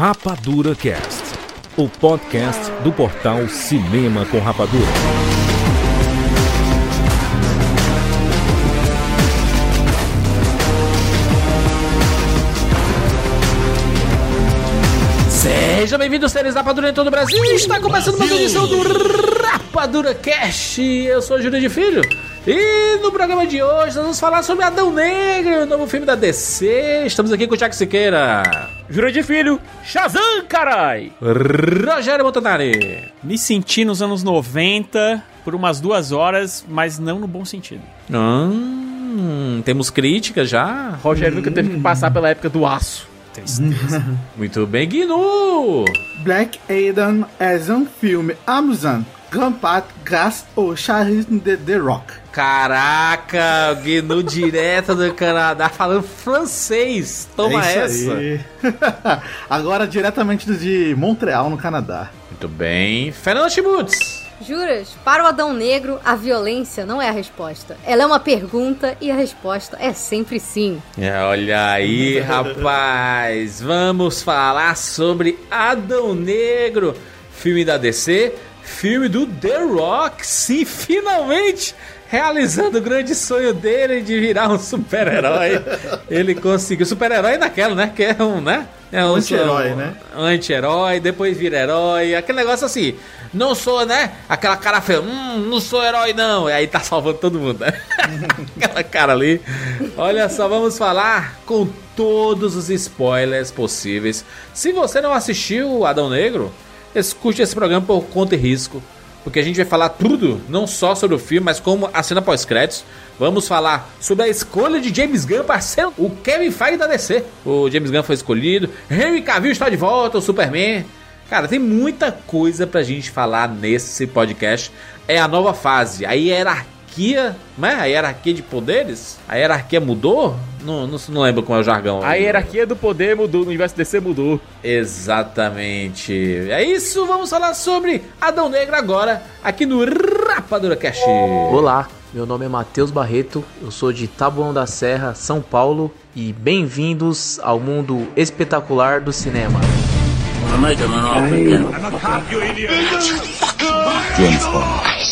Rapadura Cast, o podcast do portal Cinema com Rapadura. Seja bem-vindo, séries Rapadura em todo o Brasil. Está começando mais uma edição do Rapadura Cast. Eu sou Júlio de Filho. E no programa de hoje nós vamos falar sobre Adão Negro, o novo filme da DC. Estamos aqui com o Jack Siqueira. De Filho, Shazam, carai! Rogério Montanari. Me senti nos anos 90 por umas duas horas, mas não no bom sentido. Hum, temos críticas já. Rogério nunca teve que passar pela época do aço. Muito bem, Guinu. Black Adam é um filme Amazon Grampat graças ao charisma de The Rock. Caraca, Guinu direto do Canadá falando francês. Toma É essa. Agora diretamente de Montreal, no Canadá. Muito bem. Fernando Schmutz. Juras, para o Adão Negro, a violência não é a resposta. Ela é uma pergunta e a resposta é sempre sim. É, olha aí, rapaz. Vamos falar sobre Adão Negro, filme da DC, filme do The Rock. Sim, finalmente realizando o grande sonho dele de virar um super-herói. Ele conseguiu. Super-herói naquela, né? Que é um, né? É um Anti-herói, né? Anti-herói, depois vira herói. Aquele negócio assim. Não sou, né? Aquela cara feia. Hum, não sou herói, não. E aí tá salvando todo mundo, né? Aquela cara ali. Olha só, vamos falar com todos os spoilers possíveis. Se você não assistiu Adão Negro, escute esse programa por conta e risco. Porque a gente vai falar tudo, não só sobre o filme, mas como a cena pós-créditos. Vamos falar sobre a escolha de James Gunn para ser o Kevin Feige da DC. O James Gunn foi escolhido, Henry Cavill está de volta, o Superman. Cara, tem muita coisa pra gente falar nesse podcast. É a nova fase, a hierarquia, né? A hierarquia de poderes. A hierarquia mudou? Não, não, não lembro como é o jargão. A hierarquia do poder mudou, no universo DC mudou. Exatamente. É isso, vamos falar sobre Adão Negro agora, aqui no Rapadura Cast. Olá, meu nome é Matheus Barreto, eu sou de Taboão da Serra, São Paulo e bem-vindos ao mundo espetacular do cinema.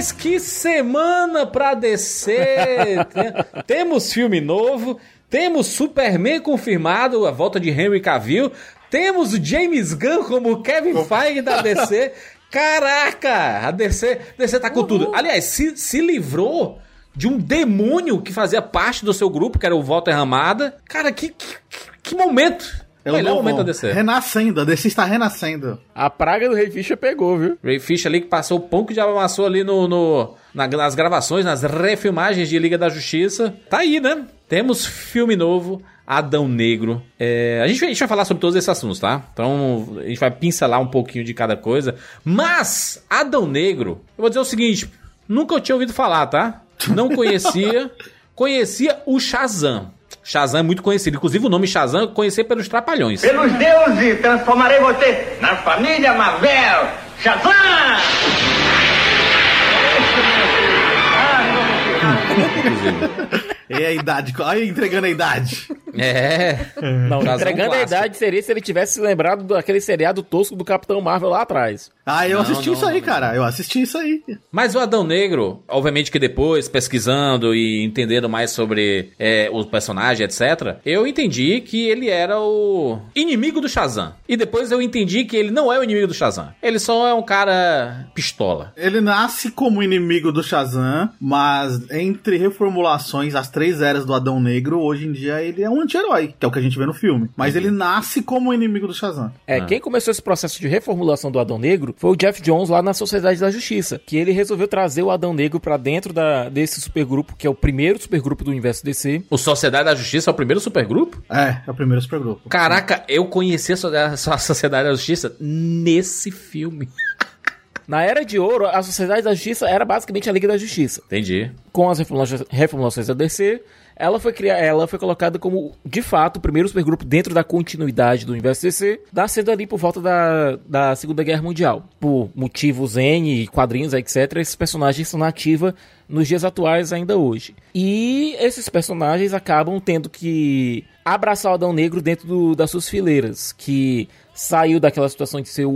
Rapaz, que semana pra descer! Tem- temos filme novo, temos Superman confirmado, a volta de Henry Cavill, temos o James Gunn como Kevin Feige da DC. Caraca, a DC, DC tá com tudo. Aliás, se, se livrou de um demônio que fazia parte do seu grupo, que era o Walter Ramada. Cara, que, que, que momento! É o Melhor novo, momento da DC. Renascendo, a DC está renascendo. A praga do Rei Ficha pegou, viu? Ray Fish ali que passou o pão que já amassou ali no, no- na- nas gravações, nas refilmagens de Liga da Justiça. Tá aí, né? Temos filme novo, Adão Negro. É, a, gente, vai- a gente vai falar sobre todos esses assuntos, tá? Então a gente vai pincelar um pouquinho de cada coisa. Mas, Adão Negro, eu vou dizer o seguinte: nunca eu tinha ouvido falar, tá? Não conhecia. conhecia o Shazam. Shazam é muito conhecido. Inclusive o nome Shazam eu conheci pelos Trapalhões. Pelos deuses, transformarei você na família Marvel! Shazam! E a idade, olha entregando a idade. É. Não, é um entregando a idade seria se ele tivesse se lembrado daquele seriado tosco do Capitão Marvel lá atrás. Ah, eu Não, assisti não, isso aí, não. cara. Eu assisti isso aí. Mas o Adão Negro, obviamente que depois, pesquisando e entendendo mais sobre é, o personagem, etc., eu entendi que ele era o inimigo do Shazam. E depois eu entendi que ele não é o inimigo do Shazam. Ele só é um cara pistola. Ele nasce como inimigo do Shazam, mas entre reformulações, as três eras do Adão Negro, hoje em dia ele é um anti-herói, que é o que a gente vê no filme. Mas ele nasce como inimigo do Shazam. É, Ah. quem começou esse processo de reformulação do Adão Negro foi o Jeff Jones lá na Sociedade da Justiça, que ele resolveu trazer o Adão Negro pra dentro da, desse supergrupo, que é o primeiro supergrupo do universo DC. O Sociedade da Justiça é o primeiro supergrupo? É, é o primeiro supergrupo. Caraca, eu conheci a Sociedade da Justiça nesse filme. Na Era de Ouro, a Sociedade da Justiça era basicamente a Liga da Justiça. Entendi. Com as reformulações, reformulações da DC, ela foi, criada, ela foi colocada como, de fato, o primeiro supergrupo dentro da continuidade do universo DC, nascendo ali por volta da, da Segunda Guerra Mundial. Por motivos N, quadrinhos, etc., esses personagens estão na ativa nos dias atuais ainda hoje. E esses personagens acabam tendo que abraçar o Adão Negro dentro do, das suas fileiras, que saiu daquela situação de ser o,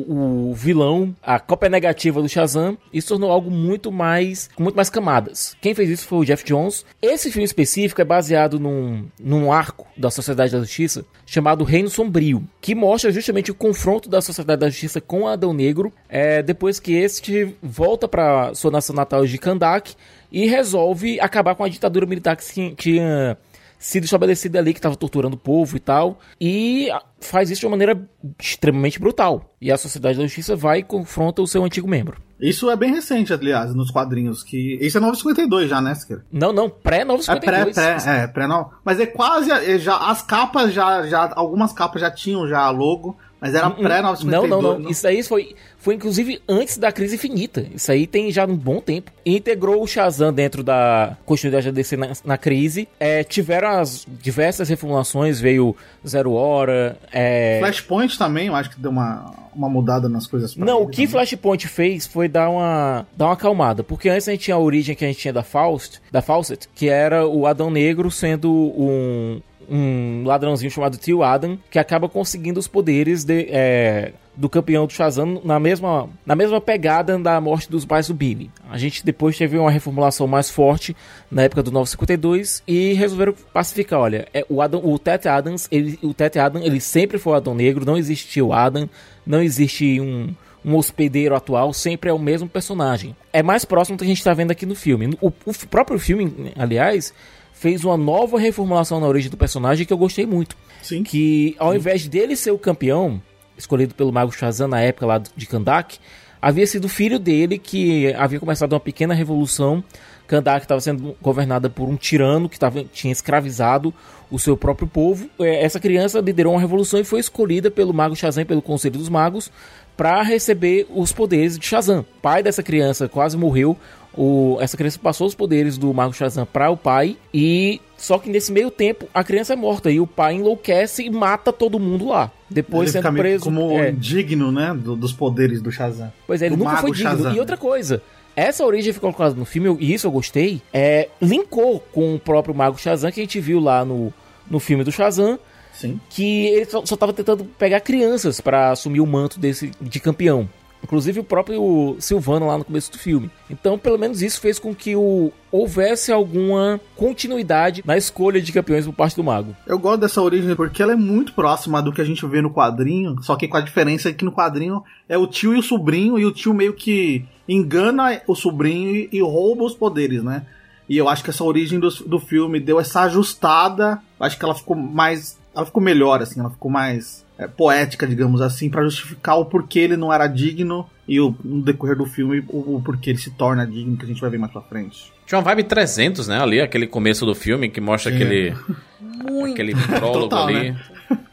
o, vilão, a cópia negativa do Shazam, e se tornou algo muito mais, com muito mais camadas. Quem fez isso foi o Jeff Jones. Esse filme específico é baseado num, num arco da Sociedade da Justiça chamado Reino Sombrio, que mostra justamente o confronto da Sociedade da Justiça com Adão Negro, é, depois que este volta para sua nação natal de Kandak e resolve acabar com a ditadura militar que tinha sido estabelecida ali, que estava torturando o povo e tal, e faz isso de uma maneira extremamente brutal. E a Sociedade da Justiça vai e confronta o seu antigo membro. Isso é bem recente, aliás, nos quadrinhos, que... Isso é 952 já, né, Siqueira? Não, não, pré-952. É pré, pré, é, pré não. Mas é quase, é, já, as capas já, já, algumas capas já tinham já logo, mas era pré-952. Não, não, não, não. Isso aí foi, foi inclusive antes da crise infinita. Isso aí tem já um bom tempo. Integrou o Shazam dentro da continuidade da DC na, na crise. É, tiveram as diversas reformulações, veio Zero Hora. É... Flashpoint também, eu acho que deu uma, uma mudada nas coisas. Não, o que também. Flashpoint fez foi dar uma, dar uma acalmada. Porque antes a gente tinha a origem que a gente tinha da Faust, da Fawcett, que era o Adão Negro sendo um um ladrãozinho chamado Tio Adam, que acaba conseguindo os poderes de, é, do campeão do Shazam na mesma, na mesma pegada da morte dos pais do Billy. A gente depois teve uma reformulação mais forte na época do 952 e resolveram pacificar, olha, é, o, Adam, o Ted Adams, ele, o Ted Adam, ele sempre foi o Adão Negro, não existiu Adam, não existe um um hospedeiro atual, sempre é o mesmo personagem. É mais próximo do que a gente está vendo aqui no filme. O, o próprio filme, aliás, fez uma nova reformulação na origem do personagem que eu gostei muito. Sim. Que ao invés dele ser o campeão, escolhido pelo Mago Shazam na época lá de Kandak, havia sido filho dele que havia começado uma pequena revolução. Kandak estava sendo governada por um tirano que tava, tinha escravizado o seu próprio povo. É, essa criança liderou uma revolução e foi escolhida pelo Mago Shazam, pelo Conselho dos Magos, para receber os poderes de Shazam. O pai dessa criança quase morreu o, essa criança passou os poderes do Mago Shazam para o pai e só que nesse meio tempo a criança é morta e o pai enlouquece e mata todo mundo lá. Depois ele sendo preso como é. digno, né, do, dos poderes do Shazam. Pois é, ele nunca foi digno. Shazam. E outra coisa, essa origem ficou colocada no filme e isso eu gostei, é linkou com o próprio Mago Shazam que a gente viu lá no, no filme do Shazam. Sim. Que ele só, só tava tentando pegar crianças para assumir o manto desse de campeão. Inclusive o próprio Silvano lá no começo do filme. Então, pelo menos isso fez com que o, houvesse alguma continuidade na escolha de campeões por parte do Mago. Eu gosto dessa origem porque ela é muito próxima do que a gente vê no quadrinho, só que com a diferença que no quadrinho é o tio e o sobrinho, e o tio meio que engana o sobrinho e, e rouba os poderes, né? E eu acho que essa origem do, do filme deu essa ajustada. Acho que ela ficou mais. Ela ficou melhor, assim, ela ficou mais é, poética, digamos assim, para justificar o porquê ele não era digno e o, no decorrer do filme o, o, porquê ele se torna digno, que a gente vai ver mais pra frente. Tinha uma vibe 300, né, ali, aquele começo do filme que mostra Sim. aquele Muito. aquele prólogo Total, ali. Né?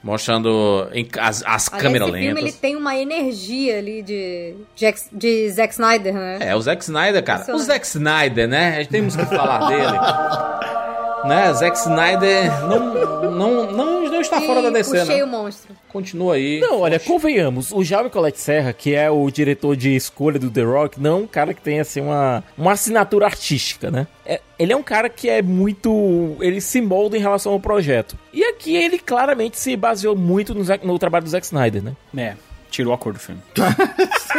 Mostrando em, as, as câmeras lentas. filme ele tem uma energia ali de, de, de Zack Snyder, né? É, o Zack Snyder, cara. O Zack Snyder, né? A gente temos que falar dele. né? Zack Snyder não, não, não, não está e fora da DC, puxei né? o monstro. Continua aí. Não, olha, convenhamos, o Jaume Colette Serra, que é o diretor de escolha do The Rock, não é um cara que tem, assim, uma, uma assinatura artística, né? É, ele é um cara que é muito... ele se molda em relação ao projeto. E aqui ele claramente se baseou muito no, no trabalho do Zack Snyder, né? É, tirou a cor do filme.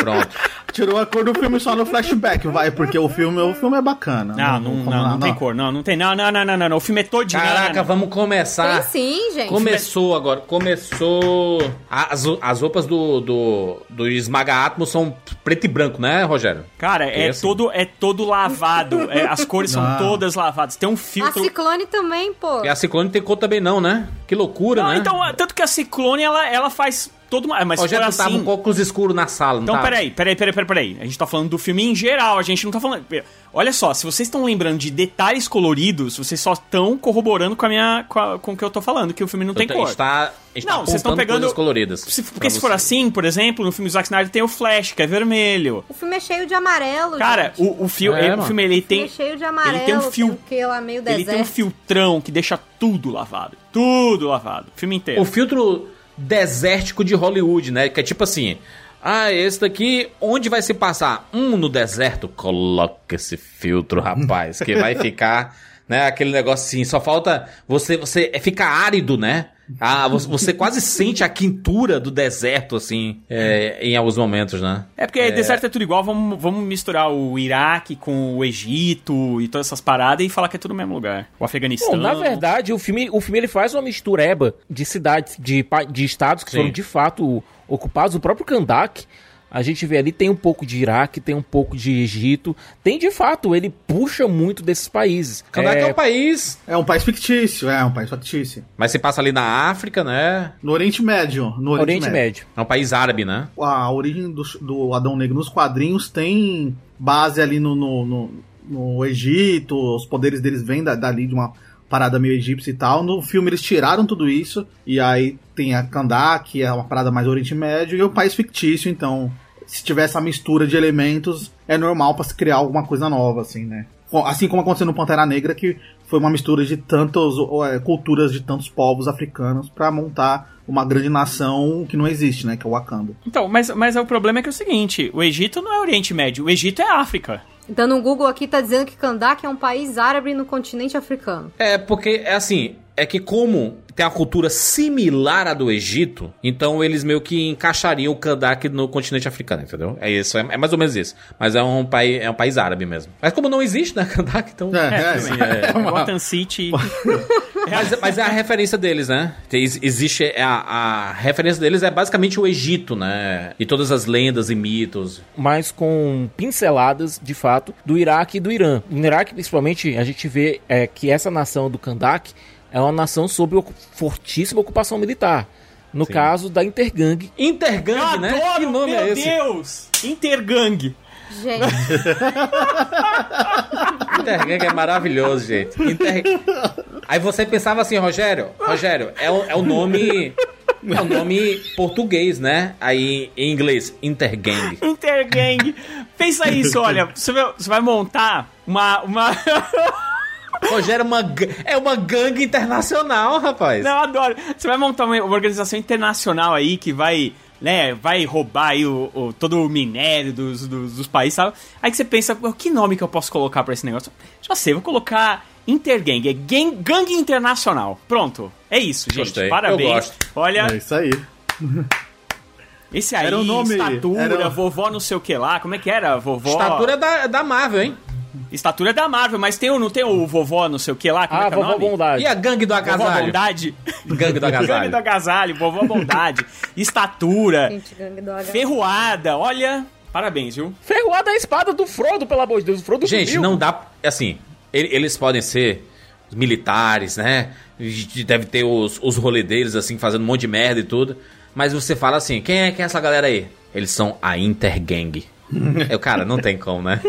Pronto. Tirou a cor do filme só no flashback, vai, porque o filme, o filme é bacana. Não, não, não, não, não tem cor, não, não tem. Não, não, não, não, não, O filme é todinho. Caraca, vamos começar. Tem sim, gente. Começou agora, começou. As, as roupas do, do, do Esmaga Atmos são preto e branco, né, Rogério? Cara, é, assim. todo, é todo lavado. É, as cores são ah. todas lavadas. Tem um filtro. A Ciclone também, pô. E a Ciclone tem cor também, não, né? Que loucura, não, né? Então, tanto que a Ciclone, ela, ela faz todo mundo. Mas se for Rogério, tu tava assim. com óculos escuros na sala, não Então, tava? peraí, peraí, peraí, peraí, peraí. A gente tá falando do filme em geral, a gente não tá falando. Olha só, se vocês estão lembrando de detalhes coloridos, vocês só estão corroborando com a minha. com, a- com o que eu tô falando, que o filme não tem cor. A gente tá, a gente tá Não, vocês estão pegando. coisas coloridas. Se- porque se for você. assim, por exemplo, no filme do Zack Snyder tem o Flash, que é vermelho. O filme é cheio de amarelo, Cara, gente. o, o, fio, É, ele- o filme ele O filme tem. é cheio de amarelo, ele tem um fio- que lá meio Ele tem um deserto. filtrão que deixa tudo lavado. Tudo lavado. O filme inteiro. O filtro desértico de Hollywood, né? Que é tipo assim. Ah, esse daqui, onde vai se passar? Hum, no deserto. Coloca esse filtro, rapaz, que vai ficar, né? Aquele negócio assim. Só falta você, você é, fica árido, né? Ah, você, você quase sente a quintura do deserto, assim, é, em alguns momentos, né? É porque deserto é tudo igual, vamos, vamos misturar o Iraque com o Egito e todas essas paradas e falar que é tudo no mesmo lugar. O Afeganistão. Bom, na verdade, o filme, o filme ele faz uma mistureba de cidades, de, pa- de estados que Sim. foram de fato ocupados. O próprio Kandak, a gente vê ali, tem um pouco de Iraque, tem um pouco de Egito. Tem de fato, ele puxa muito desses países. Kandak é, um país, É um país fictício, é um país fictício. mas se passa ali na África, né? No Oriente Médio. No Oriente, Oriente Médio. Médio. É um país árabe, né? A origem do, do Adão Negro nos quadrinhos tem base ali no, no, no- no Egito, os poderes deles vêm da- dali de uma parada meio egípcia e tal. No filme eles tiraram tudo isso, e aí tem a Kandak, que é uma parada mais Oriente Médio, e é um país fictício, então se tiver essa mistura de elementos, é normal pra se criar alguma coisa nova, assim, né? Assim como aconteceu no Pantera Negra, que foi uma mistura de tantas é, culturas de tantos povos africanos pra montar uma grande nação que não existe, né? Que é o Wakanda. Então, mas, mas o problema é que é o seguinte: o Egito não é Oriente Médio, o Egito é África. Dando um Google aqui, tá dizendo que Kandak é um país árabe no continente africano. É, porque é assim, é que como tem a cultura similar à do Egito, então eles meio que encaixariam o Kandak no continente africano, entendeu? É isso, é, é mais ou menos isso. Mas é um país, é um país árabe mesmo. Mas como não existe, né, Kandak, então... É, é, assim, é- É, Gotham City. mas, mas é a referência deles, né? Existe a, a referência deles é basicamente o Egito, né? E todas as lendas e mitos. mas com pinceladas, de fato, do Iraque e do Irã. No Iraque, principalmente, a gente vê é, que essa nação do Kandak é uma nação sob fortíssima ocupação militar. No caso da Intergang, Intergang, né? adoro, que nome meu é esse? Deus! Intergang. Gente, Intergang é maravilhoso, gente. Inter... Aí você pensava assim, Rogério, Rogério, é o, é o nome. É o nome português, né? Aí em inglês, Intergang. Intergang. Pensa isso, olha. Você vai, você vai montar uma. uma... Rogério é uma, é uma gangue internacional, rapaz. Não, eu adoro. Você vai montar uma organização internacional aí que vai. Né, vai roubar aí o, o- todo o minério dos, dos, dos países, sabe? Aí que você pensa, "Pô, que nome que eu posso colocar pra esse negócio? Já sei, vou colocar Intergang, é gang, gangue internacional. Pronto, é isso, gente. Gostei, Parabéns. eu gosto. Olha, É isso aí. esse aí, Era o nome- estatura, era vovó não sei o que lá, como é que era? Vovó... Estatura da, da Marvel, hein? Estatura é da Marvel, mas tem o, não tem o vovó não sei o que lá? Como ah, é que é o vovó nome? Bondade. E a gangue do Vovó agasalho? Bondade. Gangue do Gangue do agasalho. agasalho, vovó Bondade. Estatura. gente, gangue do H. Ferroada, olha. Parabéns, viu? Ferroada é a espada do Frodo, pelo amor de Deus. O Frodo Gente, sumiu. não dá. Assim, ele- eles podem ser militares, né? Deve ter os, os rolê deles, assim, fazendo um monte de merda e tudo. Mas você fala assim: quem é, quem é essa galera aí? Eles são a Intergang. Eu, cara, não tem como, né?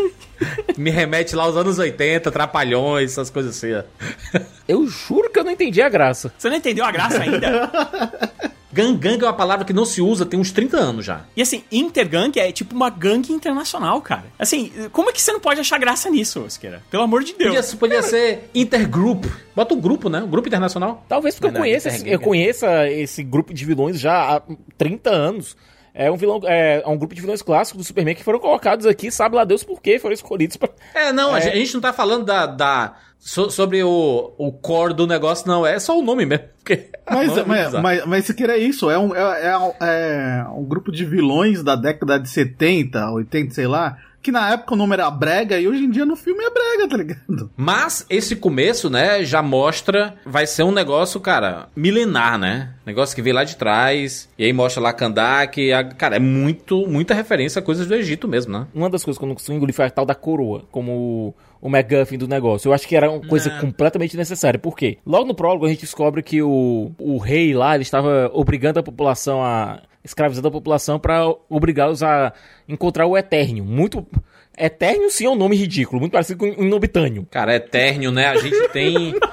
Me remete lá aos anos 80, trapalhões, essas coisas assim, ó. Eu juro que eu não entendi a graça. Você não entendeu a graça ainda? Gang, gang é uma palavra que não se usa tem uns 30 anos já. E assim, intergang é tipo uma gangue internacional, cara. Assim, como é que você não pode achar graça nisso, Osqueira? Pelo amor de Podia, Deus. podia ser intergroup. Bota um grupo, né? Um grupo internacional. Talvez porque eu Não, não, conheça, eu é. conheça esse grupo de vilões já há 30 anos. É um vilão, é, é um grupo de vilões clássicos do Superman que foram colocados aqui, sabe lá Deus por quê, foram escolhidos pra... É, não, A, É. gente, a gente não tá falando da, da so- sobre o, o core do negócio, não. É só o nome mesmo. porque Mas, nome mas, mas, mas isso aqui é isso, é um, é, é- é um grupo de vilões da década de 70, 80, sei lá, que na época o nome era brega e hoje em dia no filme é brega, tá ligado? Mas esse começo, né, já mostra. Vai ser um negócio, cara, milenar, né? Negócio que veio lá de trás. E aí mostra lá Kandak. a- Cara, é muito, muita referência a coisas do Egito mesmo, né? Uma das coisas que eu não consigo engolir foi a tal da coroa, como o, MacGuffin do negócio. Eu acho que era uma coisa Não. completamente necessária. Por quê? Logo no prólogo a gente descobre que o, o rei lá, ele estava obrigando a população a escravizando a população para obrigá-los a encontrar o Etérnio. Muito. Etérnio sim é um nome ridículo, muito parecido com um Nobitânio. Cara, Eternio, né? A gente tem.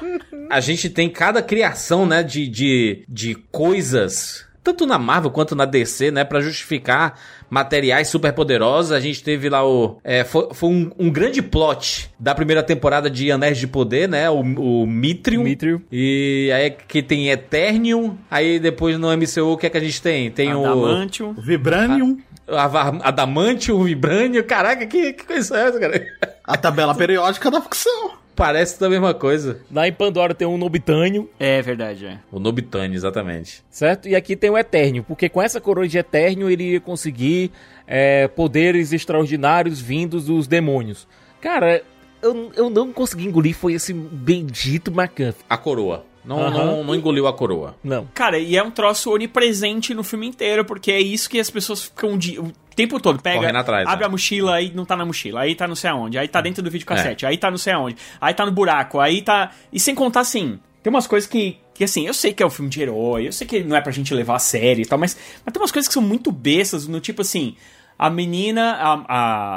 A gente tem cada criação, né? De, de, de coisas. Tanto na Marvel quanto na DC, né? Pra justificar materiais super poderosos. A gente teve lá o. é, foi foi um, um grande plot da primeira temporada de Anéis de Poder, né? O, o Mithril. Mithril. E aí que tem Eternium. Aí depois no MCU, o que é que a gente tem? Tem o. Adamantium. Vibranium, Ava- Adamantium, Vibranium. Caraca, que, que coisa é essa, cara? a tabela periódica da ficção. Parece da mesma coisa. Lá em Pandora tem um Nobitânio, É verdade, é. O Nobitane, exatamente. certo? E aqui tem o Etérnio, porque com essa coroa de Etérnio ele ia conseguir é, poderes extraordinários vindos dos demônios. Cara, eu, eu não consegui engolir, foi esse bendito McCann. A coroa. Não, Aham. não, não engoliu a coroa. Não. Cara, e é um troço onipresente no filme inteiro, porque é isso que as pessoas ficam de- o tempo todo. Pega, atrás, abre né? a mochila, aí não tá na mochila, aí tá não sei aonde, aí tá dentro do videocassete, aí tá não sei aonde, aí tá no buraco, aí tá. E sem contar assim, tem umas coisas que. Que assim, eu sei que é um filme de herói, eu sei que não é pra gente levar a sério e tal, mas, mas tem umas coisas que são muito bestas, no tipo assim. A menina, a,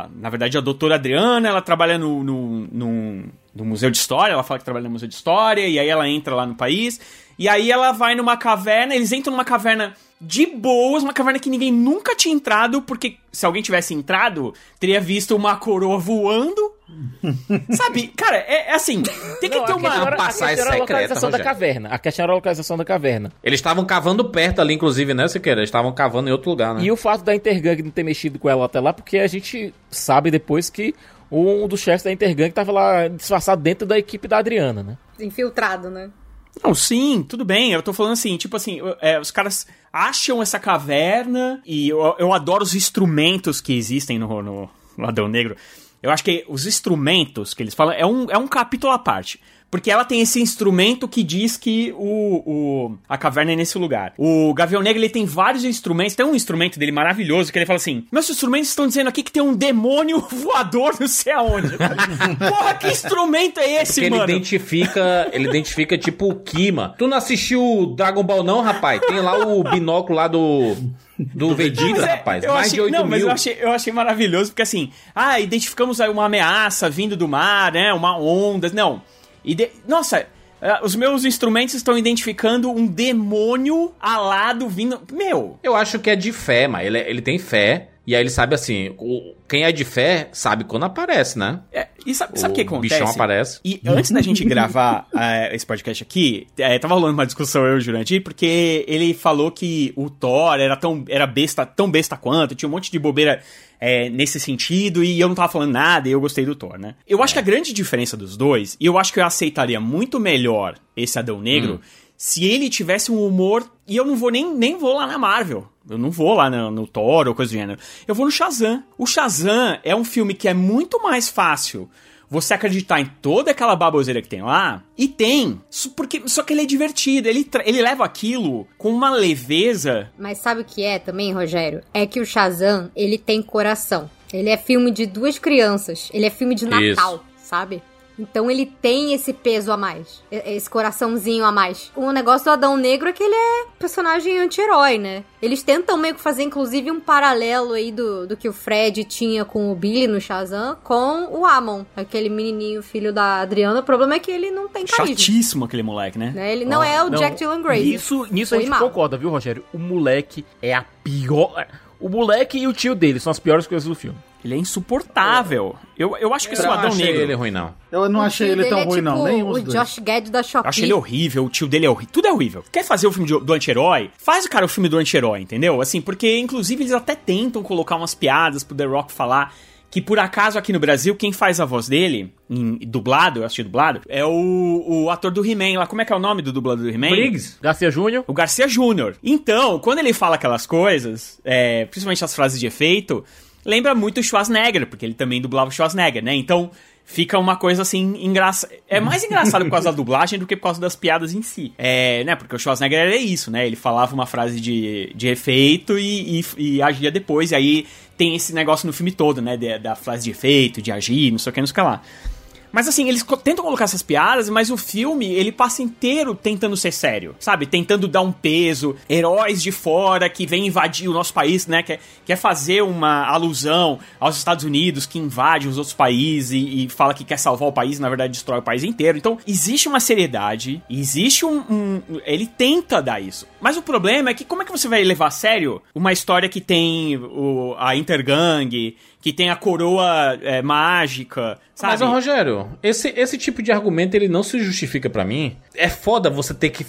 a- na verdade, a doutora Adriana, ela trabalha no, no, no, no Museu de História, ela fala que trabalha no Museu de História, e aí ela entra lá no país, e aí ela vai numa caverna, eles entram numa caverna de boas, uma caverna que ninguém nunca tinha entrado, porque se alguém tivesse entrado, teria visto uma coroa voando. Sabe, cara, é, é assim, tem que Não, ter uma... era, passagem era a secreta, localização da caverna. A questão era a localização da caverna. Eles estavam cavando perto ali, inclusive, né, Siqueira? Eles estavam cavando em outro lugar, né? E o fato da Intergang não ter mexido com ela até lá, porque a gente sabe depois que um dos chefes da Intergang tava lá disfarçado dentro da equipe da Adriana, né? Infiltrado, né? Não, sim, tudo bem. Eu tô falando assim, tipo assim, é, os caras acham essa caverna e eu, eu adoro os instrumentos que existem no, no, Adão Negro. Eu acho que os instrumentos que eles falam é um, é um capítulo à parte. Porque ela tem esse instrumento que diz que o, o, a caverna é nesse lugar. O Gavião Negro ele tem vários instrumentos. Tem um instrumento dele maravilhoso que ele fala assim: Meus instrumentos estão dizendo aqui que tem um demônio voador não sei aonde. Porra, que instrumento é esse, Porque ele mano? identifica, ele identifica tipo o Kima. Tu não assistiu Dragon Ball não, rapaz? Tem lá o binóculo lá do do Vegeta, é, rapaz. Mais achei, de 8 não, mil. mas eu achei, eu achei maravilhoso, porque assim, ah, identificamos aí uma ameaça vindo do mar, né? Uma onda. Não. Ide- Nossa, eh, os meus instrumentos estão identificando um demônio alado vindo. Meu, Eu acho que é de fé, mas ele, ele tem fé. E aí ele sabe assim, o- quem é de fé sabe quando aparece, né? é, e sabe, sabe o que O acontece? bichão aparece. E antes da gente gravar eh, esse podcast aqui, eh, tava rolando uma discussão eu e o Jurandir, porque ele falou que o Thor era tão era besta, tão besta quanto, tinha um monte de bobeira eh, nesse sentido, e eu não tava falando nada, e eu gostei do Thor, né? Eu acho que a grande diferença dos dois, e eu acho que eu aceitaria muito melhor esse Adão Negro se ele tivesse um humor. E eu não vou nem, nem vou lá na Marvel. Eu não vou lá no, no Thor ou coisa do gênero. Eu vou no Shazam. O Shazam é um filme que é muito mais fácil você acreditar em toda aquela baboseira que tem lá. E tem. Só Porque, só que ele é divertido. Ele, ele leva aquilo com uma leveza. Mas sabe o que é também, Rogério? É que o Shazam, ele tem coração. Ele é filme de duas crianças. Ele é filme de Natal, sabe? Então ele tem esse peso a mais. Esse coraçãozinho a mais. O negócio do Adão Negro é que ele é personagem anti-herói, né? Eles tentam meio que fazer, inclusive, um paralelo aí do, do que o Fred tinha com o Billy no Shazam com o Amon, aquele menininho filho da Adriana. O problema é que ele não tem carisma. Chatíssimo aquele moleque, né? Né? Ele não é o Não, Jack Dylan Grace. Nisso, nisso a gente mal. concorda, viu, Rogério? O moleque é a pior. O moleque e o tio dele são as piores coisas do filme. Ele é insuportável. Eu, eu acho que esse Eu não Adão achei Negro. ele ruim, não. Eu não O achei ele tão é ruim, tipo não. Nem os o dois. Josh Gad da Shopee. Eu acho ele horrível, o tio dele é horrível. Tudo é horrível. Quer fazer o filme do anti-herói? Faz o cara o filme do anti-herói, entendeu? Assim, porque inclusive eles até tentam colocar umas piadas pro The Rock falar. Que por acaso aqui no Brasil, quem faz a voz dele, em dublado, eu assisti dublado, é o, o ator do He-Man lá. Como é que é o nome do dublador do He-Man? Briggs? Garcia Júnior. O Garcia Júnior. Então, quando ele fala aquelas coisas, é, principalmente as frases de efeito, lembra muito o Schwarzenegger, porque ele também dublava o Schwarzenegger, né? Então, fica uma coisa assim engraçada. É mais engraçado por causa da dublagem do que por causa das piadas em si. É, né? Porque o Schwarzenegger era isso, né? Ele falava uma frase de, de efeito e, e, e agia depois, e aí tem esse negócio no filme todo, né? de- da frase de efeito, de agir, não sei o que, não sei o que lá. Mas assim, eles tentam colocar essas piadas, mas o filme, ele passa inteiro tentando ser sério, sabe? Tentando dar um peso, heróis de fora que vêm invadir o nosso país, né? Quer, quer fazer uma alusão aos Estados Unidos que invade os outros países e, e fala que quer salvar o país, na verdade destrói o país inteiro. Então, existe uma seriedade, existe um, um- Ele tenta dar isso. Mas o problema é que como é que você vai levar a sério uma história que tem o, a Intergang, que tem a coroa é, mágica, sabe? Mas, Rogério, esse, esse tipo de argumento ele não se justifica pra mim. É foda você ter que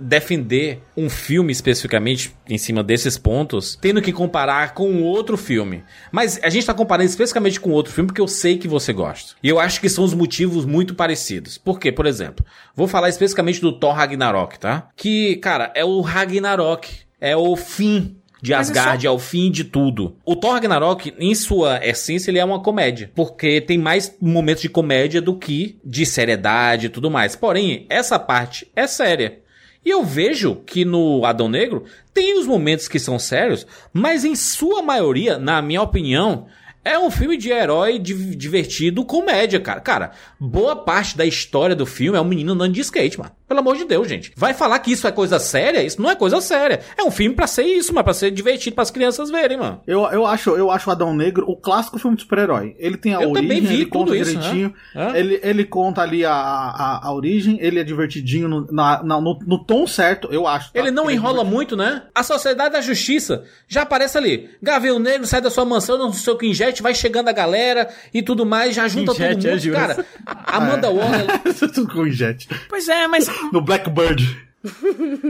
defender um filme especificamente em cima desses pontos, tendo que comparar com outro filme. Mas a gente tá comparando especificamente com outro filme porque eu sei que você gosta. E eu acho que são os motivos muito parecidos. Por quê? Por exemplo, vou falar especificamente do Thor Ragnarok, tá? Que, cara, é o Ragnarok. É o fim de Asgard, é, o fim de tudo. O Thor Ragnarok, em sua essência, ele é uma comédia. Porque tem mais momentos de comédia do que de seriedade e tudo mais. Porém, essa parte é séria. E eu vejo que no Adão Negro tem os momentos que são sérios, mas em sua maioria, na minha opinião, é um filme de herói di- divertido, comédia, cara. Cara, boa parte da história do filme é um menino andando de skate, mano. Pelo amor de Deus, gente. Vai falar que isso é coisa séria? Isso não é coisa séria. É um filme pra ser isso, mas pra ser divertido pras crianças verem, mano. Eu, eu acho eu acho o Adão Negro o clássico filme de super-herói. Ele tem a Eu origem, também vi ele tudo conta isso, direitinho. né? É. Ele, ele conta ali a, a, a origem, ele é divertidinho no, na- na- no, no tom certo, eu acho. tá? Ele não é enrola muito, né? A Sociedade da Justiça já aparece ali. Gavião Negro sai da sua mansão, não sei o que injete, vai chegando a galera e tudo mais, já junta Injete, todo é, mundo. juro. Cara, a Amanda Waller. Tudo com jet. Pois é, mas No Blackbird.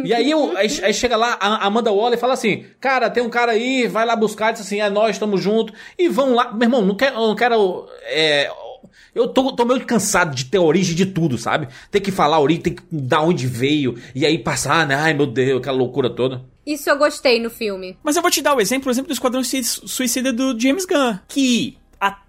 E aí, eu- aí, aí chega lá a Amanda Waller e fala assim: Cara, tem um cara aí, vai lá buscar, diz assim: É nós, estamos juntos. E vão lá. Meu irmão, não quero. eu Não quero é, eu tô, tô meio cansado de ter origem de tudo, sabe? Tem que falar a origem, tem que dar onde veio. E aí passar, né? Ai meu Deus, aquela loucura toda. Isso eu gostei no filme. Mas eu vou te dar o exemplo, o exemplo do Esquadrão Sui- Suicida do James Gunn, que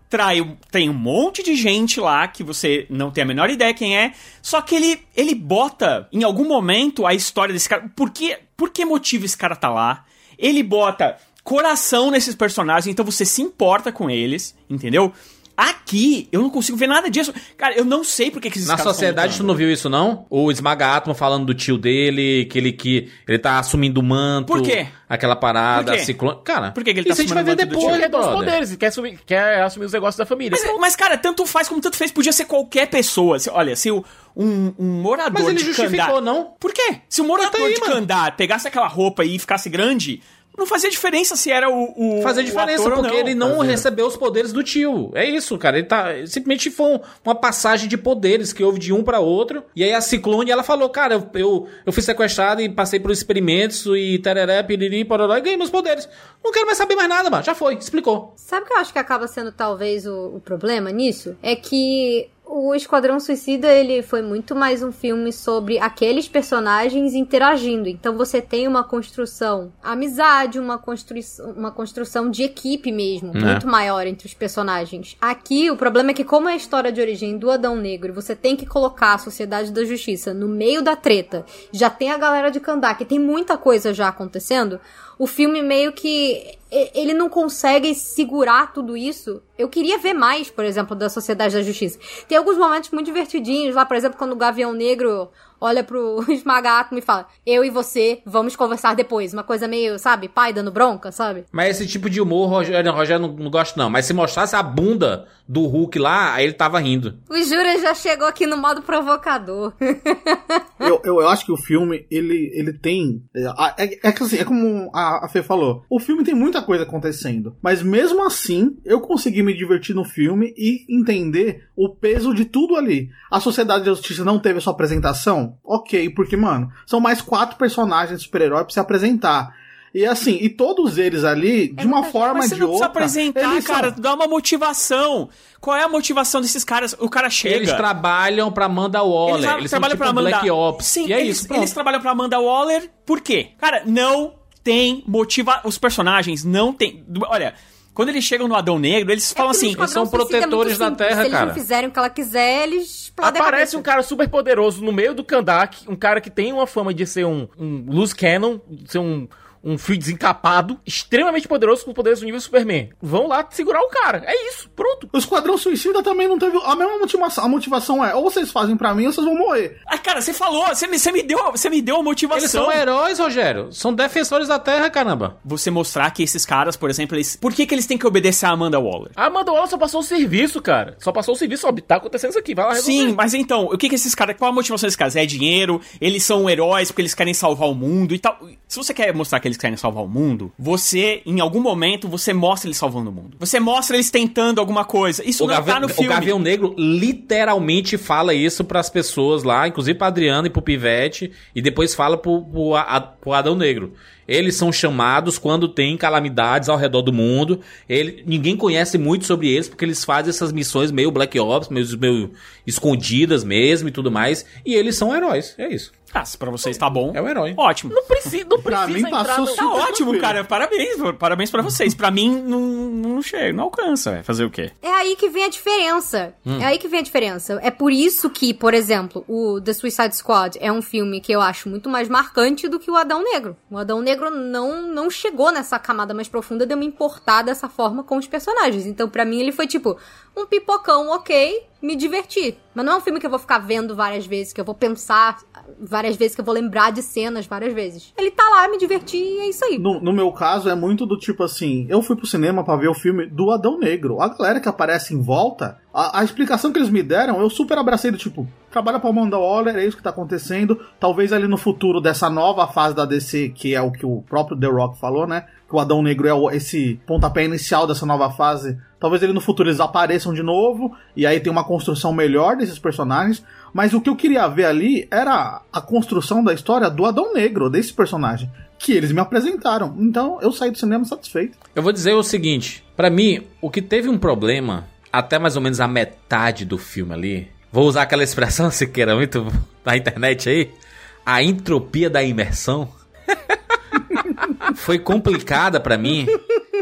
atrai, um- tem um monte de gente lá que você não tem a menor ideia quem é, só que ele, ele bota em algum momento a história desse cara. Por que, por que motivo esse cara tá lá? Ele bota coração nesses personagens, então você se importa com eles, entendeu? Aqui, eu não consigo ver nada disso. Cara, eu não sei por que, esses Na sociedade, tu não viu isso, não? O Esmaga Atman falando do tio dele, que ele que ele tá assumindo o manto. Por quê? Aquela parada, Por quê? ciclone. Cara, Por que que ele tá isso a gente vai ver depois? Ele tem os poderes e quer assumir, quer assumir os negócios da família. Mas, mas, cara, tanto faz como tanto fez. Podia ser qualquer pessoa. Se- olha, se o- um, um morador Mas ele de justificou, Kandar... não? Por quê? Se o morador Tá aí, de mano. Kandar pegasse aquela roupa e ficasse grande, não fazia diferença se era o, o Fazer o diferença, ou porque ele não Fazia. recebeu os poderes do tio. É isso, cara. Ele tá. Simplesmente foi um- uma passagem de poderes que houve de um pra outro. E aí a Ciclone, ela falou: Cara, eu, eu, eu fui sequestrado e passei por experimentos e tereré, piriri, pororó, e ganhei meus poderes. Não quero mais saber mais nada, mano. Já foi, explicou. Sabe o que eu acho que acaba sendo talvez o, o problema nisso? É que o Esquadrão Suicida ele foi muito mais um filme sobre aqueles personagens interagindo. Então você tem uma construção, amizade, uma construção, uma construção de equipe mesmo, É. muito maior entre os personagens. Aqui o problema é que como é a história de origem do Adão Negro, você tem que colocar a Sociedade da Justiça no meio da treta. Já tem a galera de Kandak, tem muita coisa já acontecendo. O filme meio que ele não consegue segurar tudo isso. Eu queria ver mais, por exemplo, da Sociedade da Justiça. Tem alguns momentos muito divertidinhos lá, por exemplo, quando o Gavião Negro olha pro Esmaga-Átomo e fala: Eu e você vamos conversar depois. Uma coisa meio, sabe, pai dando bronca, sabe? Mas esse tipo de humor, Rogério, Rogério não, não gosta, não. Mas se mostrasse a bunda do Hulk lá, aí ele tava rindo. O Jura já chegou aqui no modo provocador. eu, eu, eu acho que o filme, ele, ele tem. É, é, é que assim, é como a, a Fê falou. O filme tem muita coisa acontecendo. Mas mesmo assim, eu consegui me divertir no filme e entender o peso de tudo ali. A Sociedade da Justiça não teve a sua apresentação? Ok, porque, mano, são mais quatro personagens de super-herói pra se apresentar. E assim, e todos eles ali, de uma muita forma Mas você de não precisa outra. apresentar, eles são- cara. Dá uma motivação. Qual é a motivação desses caras? O cara chega. Eles trabalham pra Amanda Waller. Eles, Eles, são trabalham tipo pra Amanda... Black Ops. Sim, e é eles, isso, pronto. eles trabalham pra Amanda Waller. Por quê? Cara, não tem motiva... Os personagens não tem... Olha, quando eles chegam no Adão Negro, eles falam É no assim... Esquadrão são protetores da. Terra, Se eles cara. não fizerem o que ela quiser, eles Aparece um cara super poderoso no meio do Kandak, um cara que tem uma fama de ser um, um loose cannon, ser um, um fio desencapado, extremamente poderoso com poderes do nível Superman. Vão lá segurar o cara. É isso, pronto. O Esquadrão Suicida também não teve. A mesma motivação. A motivação é: ou vocês fazem pra mim ou vocês vão morrer. Ah, cara, você falou, você me, você me deu, você me deu a motivação. Eles são heróis, Rogério. São defensores da Terra, caramba. Você mostrar que esses caras, por exemplo, eles. Por que, que eles têm que obedecer a Amanda Waller? A Amanda Waller só passou o serviço, cara. Só passou o serviço, ó, tá acontecendo isso aqui, vai lá resolver. Sim, mas então, o que que esses caras. Qual a motivação desses caras? É dinheiro? Eles são heróis porque eles querem salvar o mundo e tal. Se você quer mostrar que eles querem salvar o mundo, você, em algum momento, você mostra eles salvando o mundo. Você mostra eles tentando alguma coisa. Isso O, não Gavião, tá no o filme. Gavião Negro literalmente fala isso pras pessoas lá, inclusive pra Adriano e pro Pivete, e depois fala pro, pro, A- pro Adão Negro. Eles são chamados quando tem calamidades ao redor do mundo. Ele, ninguém conhece muito sobre eles, porque eles fazem essas missões meio Black Ops, meio, meio escondidas mesmo e tudo mais. E eles são heróis. É isso. Ah, se pra vocês tá bom. É o herói. Ótimo. Não precisa, não Pra precisa mim, passou entrar no... super Tá ótimo, tranquilo. cara. Parabéns, parabéns pra vocês. Pra mim, não, não chega, não alcança. é. Fazer o quê? É aí que vem a diferença. É aí que vem a diferença. É por isso que, por exemplo, o The Suicide Squad é um filme que eu acho muito mais marcante do que o Adão Negro. O Adão Negro não, não chegou nessa camada mais profunda de eu me importar dessa forma com os personagens. Então, pra mim, ele foi tipo um pipocão, ok, me diverti. Mas não é um filme que eu vou ficar vendo várias vezes, que eu vou pensar várias vezes, que eu vou lembrar de cenas várias vezes. Ele tá lá, me diverti e é isso aí. No, no meu caso, é muito do tipo assim: eu fui pro cinema pra ver o filme do Adão Negro. A galera que aparece em volta, a, a explicação que eles me deram, eu super abracei do tipo: trabalha pra Amanda Waller, é isso que tá acontecendo. Talvez ali no futuro dessa nova fase da DC, que é o que o próprio The Rock falou, né? Que o Adão Negro é esse pontapé inicial dessa nova fase. Talvez ele no futuro eles apareçam de novo, e aí tem uma construção melhor desses personagens. Mas o que eu queria ver ali era a construção da história do Adão Negro, desse personagem que eles me apresentaram. Então eu saí do cinema satisfeito. Eu vou dizer o seguinte: pra mim, o que teve um problema até mais ou menos a metade do filme ali, vou usar aquela expressão Siqueira muito na internet aí, a entropia da imersão, foi complicada pra mim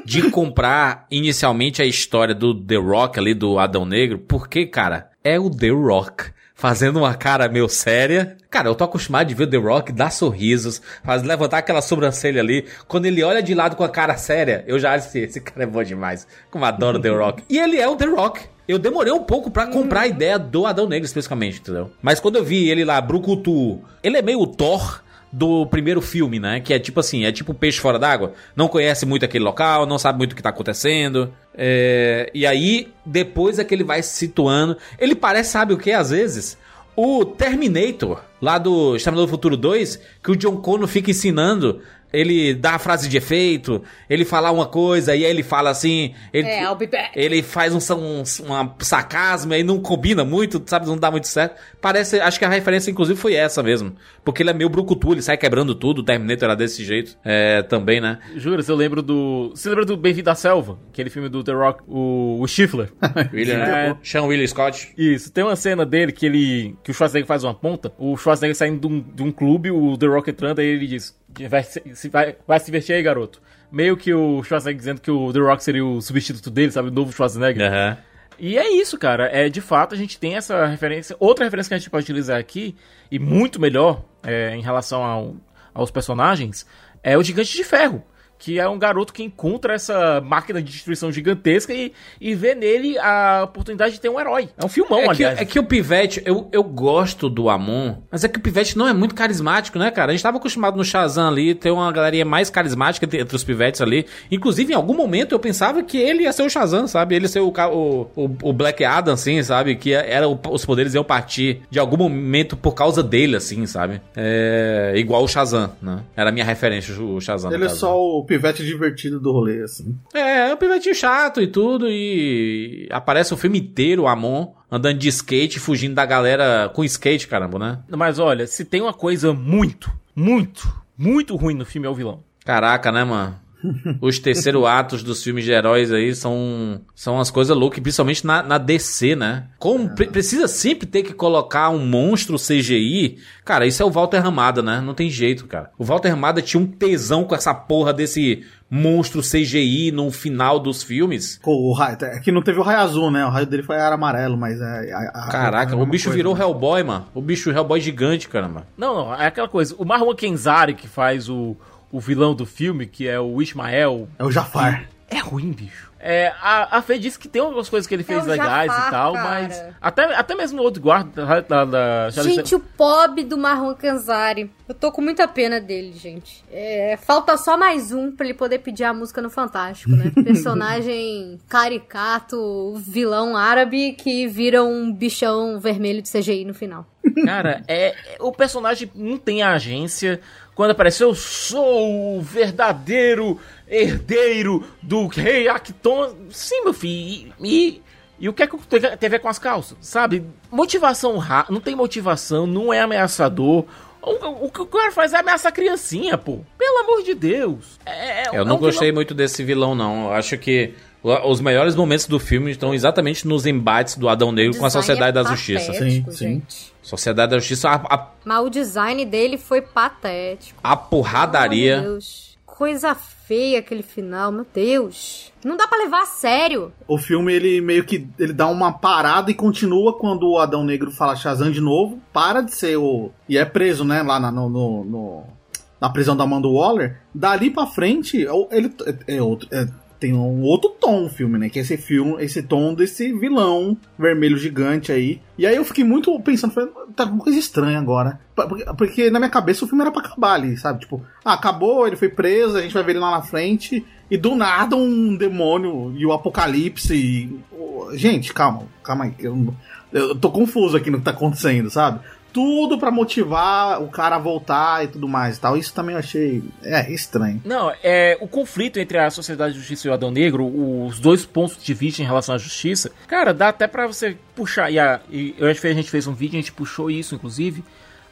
de comprar inicialmente a história do The Rock ali do Adão Negro, porque, cara, é o The Rock fazendo uma cara meio séria. Cara, eu tô acostumado de ver o The Rock dar sorrisos, faz levantar aquela sobrancelha ali. Quando ele olha de lado com a cara séria, eu já disse, esse cara é bom demais. Como adoro The Rock. E ele é o The Rock. Eu demorei um pouco pra comprar a ideia do Adão Negro, especificamente, entendeu? Mas quando eu vi ele lá, Brucutu, ele é meio Thor do primeiro filme, né? Que é tipo assim, é tipo peixe fora d'água. Não conhece muito aquele local, não sabe muito o que tá acontecendo. É, E aí, depois é que ele vai se situando. Ele parece, sabe o que, às vezes? O Terminator, lá do Exterminador do Futuro 2, que o John Connor fica ensinando. Ele dá a frase de efeito, ele fala uma coisa, e aí ele fala assim. Ele, É, I'll be back. ele faz um, um, uma sarcasmo e aí não combina muito, sabe? Não dá muito certo. Parece, acho que a referência, inclusive, foi essa mesmo. Porque ele é meio brucutu, ele sai quebrando tudo. O Terminator era desse jeito é, também, né? Juras, eu lembro do... Você lembra do Bem-vindo à Selva? Aquele filme do The Rock, o, o Stifler. William, É. Sean William Scott. Isso, tem uma cena dele que ele. que o Schwarzenegger faz uma ponta, o Schwarzenegger saindo de um, de um clube, o The Rock entrando, aí ele diz: vai se, vai, vai se divertir aí, garoto. Meio que o Schwarzenegger dizendo que o The Rock seria o substituto dele, sabe? O novo Schwarzenegger. Aham. E é isso, cara. É de fato a gente tem essa referência. Outra referência que a gente pode utilizar aqui, e muito melhor é, em relação ao- aos personagens, é o Gigante de Ferro. Que é um garoto que encontra essa máquina de destruição gigantesca e, e vê nele a oportunidade de ter um herói. É um filmão, É que, aliás. é que o Pivete, eu, eu gosto do Amon, mas é que o Pivete não é muito carismático, né, cara? A gente tava acostumado no Shazam ali, ter uma galerinha mais carismática entre, entre os Pivetes ali. Inclusive, em algum momento eu pensava que ele ia ser o Shazam, sabe? Ele ia ser o, o, o, o Black Adam, assim, sabe? Que era o- os poderes iam partir de algum momento por causa dele, assim, sabe? É, igual o Shazam, né? Era a minha referência, o Shazam. Ele é só o pivete divertido do rolê, assim. É, é um pivetinho chato e tudo, e aparece o filme inteiro, o Amon, andando de skate, fugindo da galera com skate, caramba, né? Mas olha, se tem uma coisa muito, muito, muito ruim no filme é o vilão. Caraca, né, mano? Os terceiro atos dos filmes de heróis aí são, são as coisas loucas, principalmente na, na DC, né? Como pre- precisa sempre ter que colocar um monstro CGI, cara, isso é o Walter Ramada, né? Não tem jeito, cara. O Walter Ramada tinha um tesão com essa porra desse monstro CGI no final dos filmes. Com o raio, é que não teve o raio azul, né? O raio dele foi era amarelo, mas é. a- a- Caraca, é o bicho coisa, virou né? Hellboy, mano. O bicho Hellboy gigante, caramba. Não, não, é aquela coisa. O Marwan Kenzari, que faz o, o vilão do filme, que é o Ismael. É o Jafar. É ruim, bicho. É, a, a Fê disse que tem algumas coisas que ele fez É legais Jafar, e tal, cara. mas. Até, até mesmo o outro guarda da. da Gente, o pobre do Marwan Kanzari. Eu tô com muita pena dele, gente. É, falta só mais um pra ele poder pedir a música no Fantástico, né? Personagem caricato, vilão árabe que vira um bichão vermelho de CGI no final. Cara, é, é- o personagem não tem agência. Quando aparece, eu sou o verdadeiro herdeiro do rei Acton. Sim, meu filho. E, e, e o que é que tem a ver com as calças? Sabe? Motivação não tem motivação, não é ameaçador. O, o que o cara faz é ameaçar a criancinha, pô. Pelo amor de Deus. É, é- Eu é não um gostei vilão- muito desse vilão, não. Eu acho que os melhores momentos do filme estão exatamente nos embates do Adão Negro com a Design Sociedade é da Justiça. Sim, sim. gente. Sociedade da Justiça, a, a, Mas o design dele foi patético. a porradaria. Meu Deus. Coisa feia aquele final, meu Deus. Não dá pra levar a sério. O filme, ele meio que ele dá uma parada e continua quando o Adão Negro fala Shazam de novo. Para de ser o. E é preso, né? Lá na, no, no- no- na prisão da Amanda Waller. Dali pra frente, é ele é, é outro. é- tem um outro tom o filme, né? Que é esse filme, esse tom desse vilão vermelho gigante aí. E aí eu fiquei muito pensando, falei, tá uma coisa estranha agora. Porque, porque na minha cabeça o filme era pra acabar ali, sabe? Tipo, ah, acabou, ele foi preso, a gente vai ver ele lá na frente. E do nada um demônio e o apocalipse. e- Gente, calma, calma aí. Eu, eu tô confuso aqui no que tá acontecendo, sabe? Tudo pra motivar o cara a voltar e tudo mais e tal. Isso também eu achei. É, estranho. Não, é o conflito entre a Sociedade de Justiça e o Adão Negro, os dois pontos de vista em relação à justiça, cara, dá até pra você puxar. E, a, e eu acho que a gente fez um vídeo, a gente puxou isso, inclusive.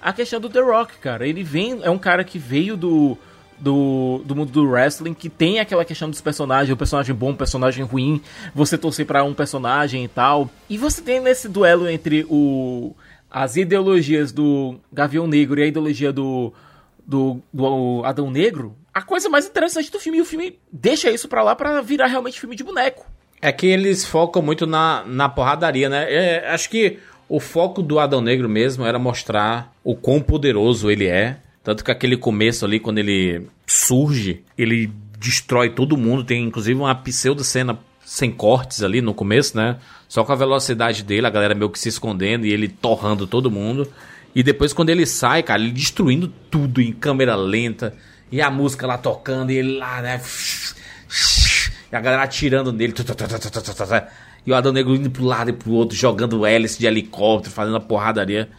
A questão do The Rock, cara. Ele vem, é um cara que veio do, do, do mundo do wrestling, que tem aquela questão dos personagens, o personagem bom, o personagem ruim, você torcer pra um personagem e tal. E você tem nesse duelo entre o as ideologias do Gavião Negro e a ideologia do, do, do Adão Negro, a coisa mais interessante do filme, e o filme deixa isso pra lá pra virar realmente filme de boneco. É que eles focam muito na, na porradaria, né? É, acho que o foco do Adão Negro mesmo era mostrar o quão poderoso ele é. Tanto que aquele começo ali, quando ele surge, ele destrói todo mundo. Tem inclusive uma pseudo-cena sem cortes ali no começo, né? Só com a velocidade dele, a galera meio que se escondendo e ele torrando todo mundo. E depois quando ele sai, cara, ele destruindo tudo em câmera lenta. E a música lá tocando e ele lá, né? E a galera atirando nele. E o Adão Negro indo pro lado e pro outro, jogando hélice de helicóptero, fazendo a porradaria.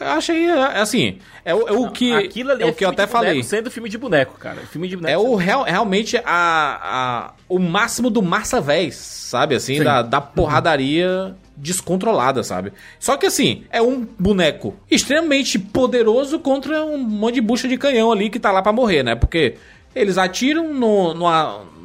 Eu achei, é, assim, é, o- é o que, Aquilo ali é é, o que eu até de boneco falei. Sendo filme de boneco, cara. Filme de boneco. É o real, realmente a, a, o máximo do massa véis, sabe? Assim, Sim. da, da porradaria descontrolada, sabe? Só que assim, é um boneco extremamente poderoso contra um monte de bucha de canhão ali que tá lá pra morrer, né? Porque eles atiram, no, no,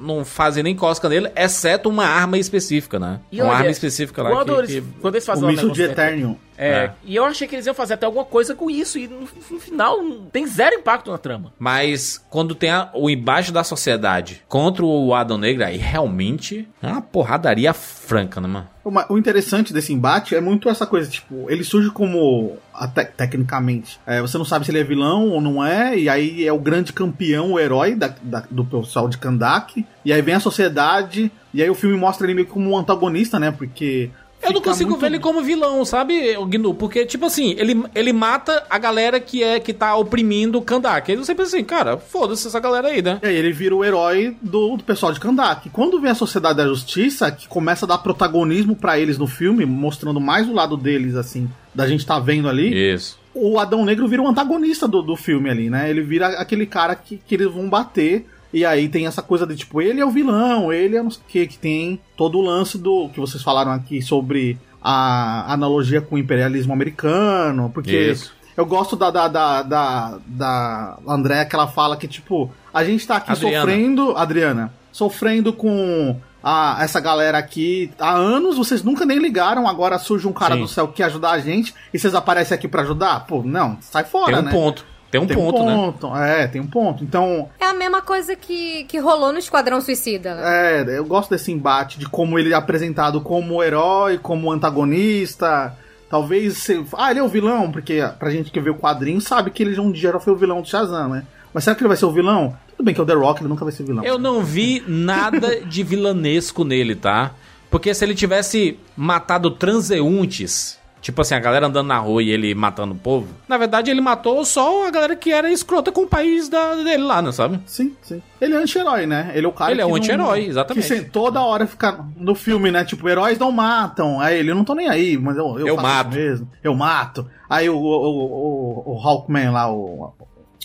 não fazem nem cosca nele, exceto uma arma específica, né? E uma olha, arma específica lá quando, que, eles, que- quando eles O fazem um míssil de Eternium. É, É. e eu achei que eles iam fazer até alguma coisa com isso, e no, no final tem zero impacto na trama. Mas quando tem a- o embaixo da sociedade contra o Adão Negro, aí realmente é uma porradaria franca, né, mano? O interessante desse embate é muito essa coisa, tipo, ele surge como, até, tecnicamente, é, você não sabe se ele é vilão ou não é, e aí é o grande campeão, o herói da- da- do pessoal de Kandak, e aí vem a sociedade, e aí o filme mostra ele meio como um antagonista, né, porque... Eu não consigo muito- ver ele como vilão, sabe, o Gnu? Porque, tipo assim, ele, ele mata a galera que é que tá oprimindo o Kandak. Aí você pensa assim, cara, foda-se essa galera aí, né? E aí ele vira o herói do, do pessoal de Kandak. Quando vem a Sociedade da Justiça, que começa a dar protagonismo pra eles no filme, mostrando mais o lado deles, assim, da gente tá vendo ali, Isso. o Adão Negro vira um antagonista do, do filme ali, né? Ele vira aquele cara que, que eles vão bater. E aí tem essa coisa de tipo, ele é o vilão, ele é não sei o que, que tem todo o lance do que vocês falaram aqui sobre a analogia com o imperialismo americano, porque Isso. eu gosto da, da, da, da, da Andréa que ela fala que, tipo, a gente tá aqui Adriana. sofrendo, Adriana, sofrendo com a, essa galera aqui há anos, vocês nunca nem ligaram, agora surge um cara Sim. do céu que ajudar a gente e vocês aparecem aqui pra ajudar? Pô, não, sai fora, Tem um né? ponto. Tem um Tem ponto, um né? ponto, é, tem um ponto. Então, É a mesma coisa que, que rolou no Esquadrão Suicida. né? é, eu gosto desse embate de como ele é apresentado como herói, como antagonista. Talvez. se- Ah, ele é o vilão, porque pra gente que vê o quadrinho sabe que ele já um dia já foi o vilão do Shazam, né? Mas será que ele vai ser o vilão? Tudo bem que é o The Rock, ele nunca vai ser vilão. Eu não vi nada de vilanesco nele, tá? Porque se ele tivesse matado transeuntes, tipo assim, a galera andando na rua e ele matando o povo, na verdade ele matou só a galera que era escrota com o país da, dele lá, não sabe? Sim, sim. Ele é anti-herói, né? Ele é o cara Ele é um anti-herói, exatamente. Que sem- toda hora fica no filme, né? Tipo, heróis não matam. Aí ele, eu não tô nem aí, mas eu, eu, Eu faço mato. mesmo. Eu mato. Aí o, o, o, o Hawkman lá, o,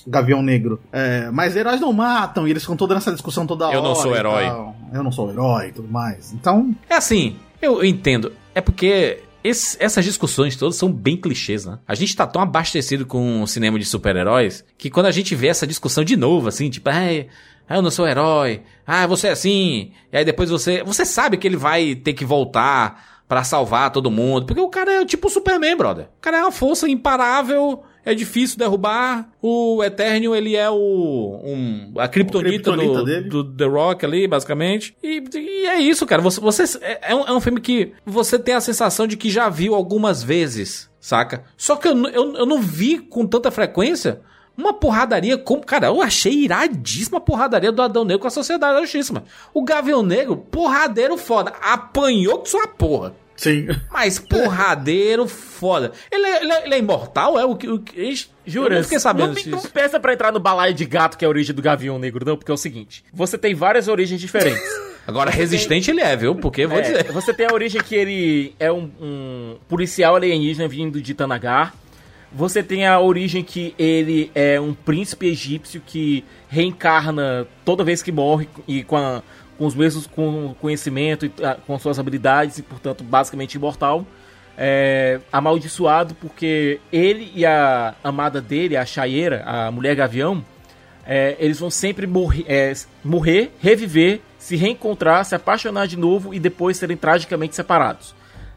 o Gavião Negro. É, mas heróis não matam. E eles ficam toda nessa discussão toda hora. Eu não sou herói. tal. Eu não sou herói e tudo mais. Então, É assim, eu entendo. É porque esse- essas discussões todas são bem clichês, né? A gente tá tão abastecido com o cinema de super-heróis que quando a gente vê essa discussão de novo, assim, tipo, ai, ah, eu não sou herói, ah, você é assim, e aí depois você. Você sabe que ele vai ter que voltar pra salvar todo mundo, porque o cara é tipo o Superman, brother. O cara é uma força imparável. É difícil derrubar. O Eternium, ele é o. Um, a criptonita, do, do The Rock ali, basicamente. E, e é isso, cara. Você, você é, é um, é um filme que você tem a sensação de que já viu algumas vezes, saca? Só que eu, eu, eu não vi com tanta frequência uma porradaria como. Cara, eu achei iradíssima a porradaria do Adão Negro com a Sociedade mano. O Gavião Negro, porradeiro foda. Apanhou que sua porra. Sim. Mas porradeiro foda. Ele é, ele é- ele é imortal? É o que. O, que Jura? Eu não fiquei sabendo não, disso. não peça pra entrar no balaio de gato, que é a origem do Gavião Negro, não, porque é o seguinte: você tem várias origens diferentes. Agora, resistente ele é, viu? Porque vou É, dizer. Você tem a origem que ele é um, um policial alienígena vindo de Tanagar. Você tem a origem que ele é um príncipe egípcio que reencarna toda vez que morre e com, a- com os mesmos com conhecimento ah, com suas habilidades e, portanto, basicamente imortal. É, amaldiçoado porque ele e a amada dele, a Chaeira, a mulher gavião, é, eles vão sempre morrer, é, morrer, reviver, se reencontrar, se apaixonar de novo e depois serem tragicamente separados.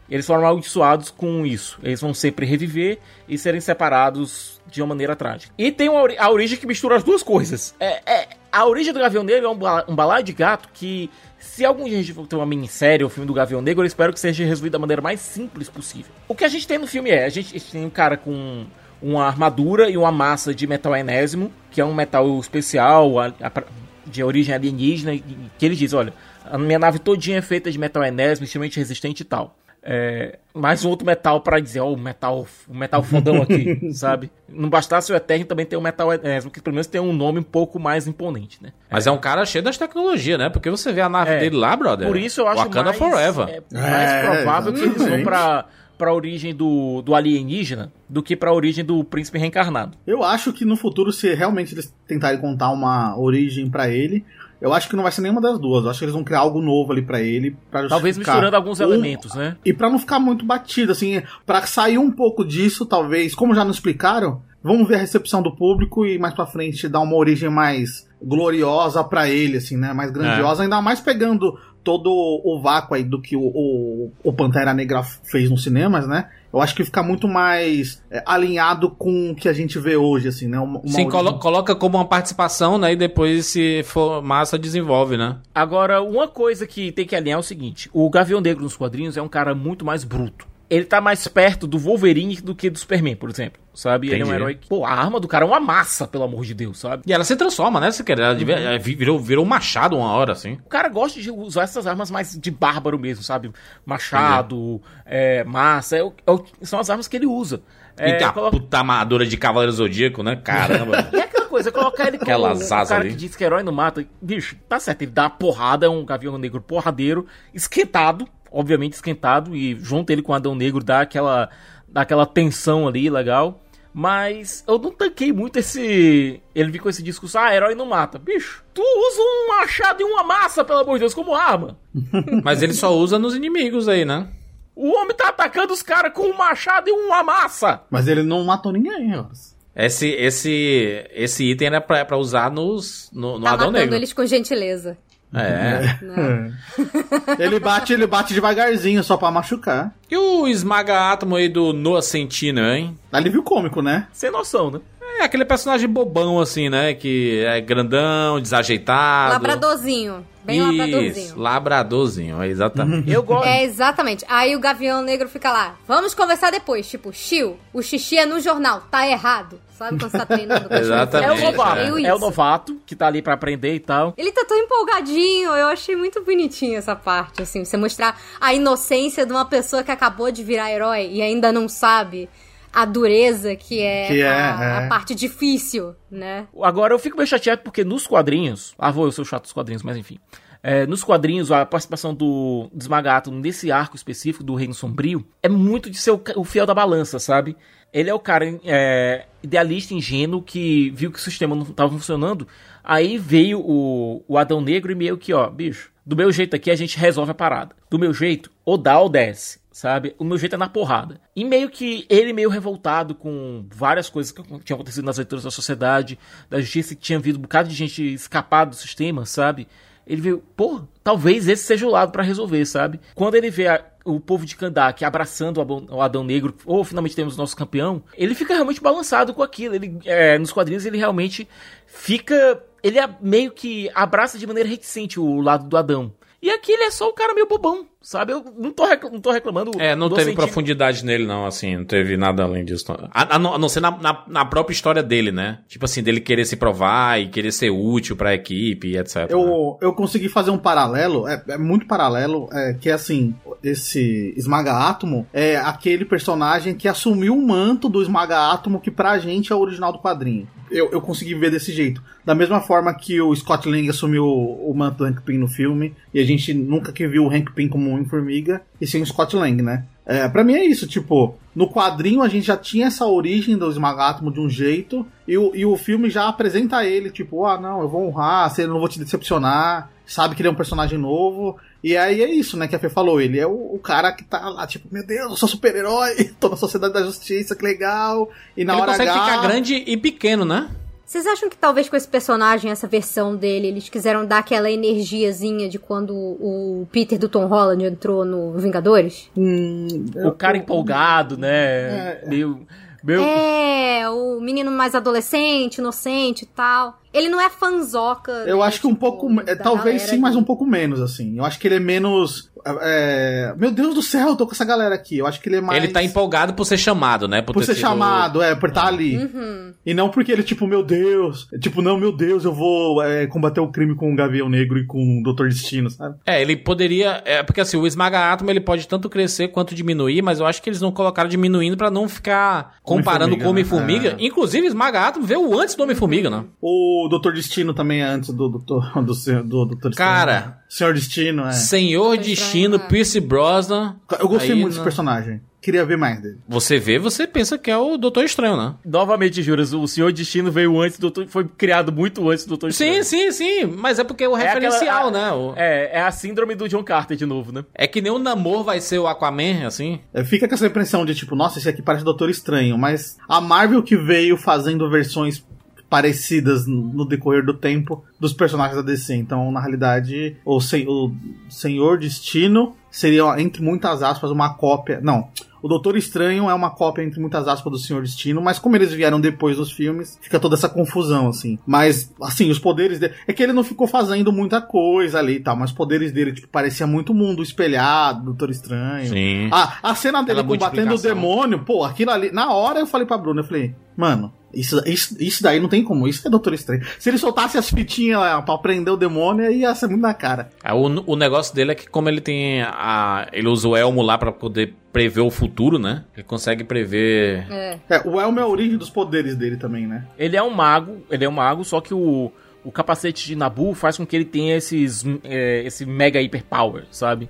Eles foram amaldiçoados com isso. Eles vão sempre reviver e serem separados de uma maneira trágica. E tem a origem que mistura as duas coisas. É, é- a origem do Gavião Negro é um, um balaio de gato que, se algum dia a gente for ter uma minissérie ou filme do Gavião Negro, eu espero que seja resolvido da maneira mais simples possível. O que a gente tem no filme é, a gente, a gente tem um cara com uma armadura e uma massa de metal enésimo, que é um metal especial, a- a- de origem alienígena, que ele diz, olha, a minha nave todinha é feita de metal enésimo, extremamente resistente e tal. É, mais um outro metal pra dizer, ó, o metal, o metal fodão aqui, sabe? Não bastasse o Eterno também ter um metal enésimo, que pelo menos tem um nome um pouco mais imponente, né? Mas é um cara cheio das tecnologias, né? Porque você vê a nave É. dele lá, brother. Por isso eu acho Wakanda mais, Forever. é, mais É, provável que eles vão exatamente. pra, pra origem do, do alienígena do que pra origem do príncipe reencarnado. Eu acho que no futuro, se realmente eles tentarem contar uma origem pra ele, eu acho que não vai ser nenhuma das duas. Eu acho que eles vão criar algo novo ali pra ele. Pra Talvez justificar. misturando alguns Ou- elementos, né? E pra não ficar muito batido, assim, pra sair um pouco disso, talvez, como já nos explicaram, vamos ver a recepção do público e mais pra frente dar uma origem mais gloriosa pra ele, assim, né? Mais grandiosa, ainda mais pegando todo o vácuo aí do que o, o, o Pantera Negra fez nos cinemas, né? Eu acho que fica muito mais é, alinhado com o que a gente vê hoje, assim, né? Uma, uma Sim, colo- coloca como uma participação, né? E depois, se for massa, desenvolve, né? Agora, uma coisa que tem que alinhar é o seguinte: o Gavião Negro nos quadrinhos é um cara muito mais bruto. Ele tá mais perto do Wolverine do que do Superman, por exemplo. Sabe? Ele é um Entendi. herói que. Pô, a arma do cara é uma massa, pelo amor de Deus, sabe? E ela se transforma, né? Se quer. Ela Uhum. vi- virou, virou um machado uma hora, assim. O cara gosta de usar essas armas mais de bárbaro mesmo, sabe? Machado, é, massa. é é são as armas que ele usa. e É, a colo- puta armadura de Cavaleiro Zodíaco, né? Caramba. E é aquela coisa, colocar ele como Aquelas o asas cara ali. que diz que herói não mata. Bicho, tá certo, ele dá uma porrada, é um gavião negro porradeiro, esquentado, obviamente esquentado, e junto ele com o Adão Negro dá aquela, dá aquela tensão ali, legal. Mas eu não tanquei muito esse. Ele vir com esse discurso, ah, herói não mata. Bicho, tu usa um machado e uma massa, pelo amor de Deus, como arma. Mas ele só usa nos inimigos aí, né? O homem tá atacando os caras com um machado e uma massa. Mas ele não matou ninguém, Horas. Esse, esse, esse item era pra, pra usar nos, no, no Tá Adão matando Negro. eles com gentileza. É. Né? Ele bate, ele bate devagarzinho só pra machucar. E o esmaga-átomo aí do Noah Centineo, hein? Alívio cômico, né? Sem noção, né? É aquele personagem bobão, assim, né? Que é grandão, desajeitado. Labradorzinho. Bem Isso, labradorzinho. labradorzinho, é exatamente. Eu gosto. É, exatamente. Aí o Gavião Negro fica lá, vamos conversar depois. Tipo, Chiu, o xixi é no jornal, tá errado. Sabe quando você tá treinando? Exatamente, É o novato. é. É o isso. novato que tá ali pra aprender e tal. Ele tá tão empolgadinho, eu achei muito bonitinho essa parte, assim, você mostrar a inocência de uma pessoa que acabou de virar herói e ainda não sabe a dureza que é, Que é, a, é. a parte difícil, né? Agora eu fico meio chateado porque nos quadrinhos. Ah, vou, eu sou chato dos quadrinhos, mas enfim. É, nos quadrinhos, a participação do Desmagato nesse arco específico do Reino Sombrio é muito de ser o, o fiel da balança, sabe? Ele é o cara é, idealista, ingênuo, que viu que o sistema não estava funcionando. Aí veio o, o Adão Negro e meio que, ó, bicho, do meu jeito aqui a gente resolve a parada. Do meu jeito, dá ou desce, sabe? O meu jeito é na porrada. E meio que ele meio revoltado com várias coisas que tinham acontecido nas leituras da sociedade, da justiça, que tinha havido um bocado de gente escapar do sistema, sabe? Ele viu, pô, talvez esse seja o lado pra resolver, sabe? Quando ele vê a- o povo de Kandak abraçando o Adão Negro, ou finalmente temos nosso campeão, ele fica realmente balançado com aquilo. Ele, é, nos quadrinhos ele realmente fica. Ele é meio que abraça de maneira reticente o lado do Adão. E aqui ele é só o cara meio bobão, sabe? Eu não tô, recla- não tô reclamando. É, não teve profundidade nele, não, assim, não teve nada além disso. não. A, a não, a não ser na, na, na própria história dele, né? Tipo assim, dele querer se provar e querer ser útil pra equipe, etc. né? Eu, eu consegui fazer um paralelo, é, é muito paralelo, é, que é assim, esse Esmaga Átomo é aquele personagem que assumiu o manto do Esmaga Átomo que pra gente é o original do quadrinho. Eu, eu consegui ver desse jeito. Da mesma forma que o Scott Lang assumiu o, o manto do Hank Pym no filme, e a gente nunca que viu o Hank Pym como um formiga, e sim o Scott Lang, né? É, pra mim é isso, tipo, no quadrinho a gente já tinha essa origem do Esmagátomo de um jeito, e o, e o filme já apresenta ele, tipo, ah, não, eu vou honrar, eu não vou te decepcionar, sabe que ele é um personagem novo, e aí é isso, né, que a Fê falou, ele é o, o cara que tá lá, tipo, meu Deus, eu sou super-herói, tô na Sociedade da Justiça, que legal, e na Ele hora consegue H... ficar grande e pequeno, né? Vocês acham que talvez com esse personagem, essa versão dele, eles quiseram dar aquela energiazinha de quando o Peter do Tom Holland entrou no Vingadores? Hum, O cara empolgado, né? É. Meio. meio... É, o menino mais adolescente, inocente e tal. Ele não é fanzoca. Eu né, acho que um tipo, pouco. é, talvez sim, mas ali. um pouco menos, assim. Eu acho que ele é menos. É, meu Deus do céu, tô com essa galera aqui. Eu acho que ele é mais. Ele tá empolgado por ser chamado, né? Por ter ser sido- chamado, é, por estar ali. Uhum. E não porque ele, tipo, meu Deus. Tipo, não, meu Deus, eu vou é, combater o crime com o Gavião Negro e com o Doutor Destino, sabe? É, ele poderia. É, porque assim, o esmaga átomo ele pode tanto crescer quanto diminuir, mas eu acho que eles não colocaram diminuindo pra não ficar comparando com o Homem-Formiga, né? Inclusive, esmaga átomo veio antes do Homem-Formiga, né? O Doutor Destino também é antes do Doutor do, Senhor- do, Doutor Destino. Cara. Senhor Destino, é. Senhor Destino, estranho, é. Pierce Brosnan. Eu gostei Aí, muito desse personagem. Queria ver mais dele. Você vê, você pensa que é o Doutor Estranho, né? Novamente, Juras, o Senhor Destino veio antes do Doutor. Foi criado muito antes do Doutor Sim, Estranho. sim, sim. Mas é porque é o É aquela- referencial, a- né? O- É, é a síndrome do John Carter de novo, né? É que nem o Namor vai ser o Aquaman, assim. É, Fica com essa impressão de tipo, nossa, esse aqui parece Doutor Estranho, mas a Marvel que veio fazendo versões parecidas no decorrer do tempo dos personagens da DC. Então, na realidade, o, sen o Senhor Destino seria, entre muitas aspas, uma cópia. Não. O Doutor Estranho é uma cópia, entre muitas aspas, do Senhor Destino, mas como eles vieram depois dos filmes, fica toda essa confusão, assim. Mas, assim, os poderes dele. É que ele não ficou fazendo muita coisa ali e tal, mas os poderes dele, tipo, parecia muito mundo espelhado, Doutor Estranho. Sim. A, a cena dele Aquela combatendo o demônio, pô, aquilo ali. Na hora eu falei pra Bruna, eu falei, mano, isso, isso, isso daí não tem como, isso é Doutor Estranho. Se ele soltasse as fitinhas lá pra prender o demônio, ia ser muito na cara. É, O, o negócio dele é que como ele tem a... Ele usa o elmo lá pra poder prever o futuro, né? Ele consegue prever... É. É, o Elmo é a origem dos poderes dele também, né? Ele é um mago, ele é um mago, só que o, o capacete de Nabu faz com que ele tenha esses, é, esse mega hyper power, sabe?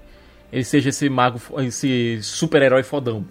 Ele seja esse mago, esse super-herói fodão.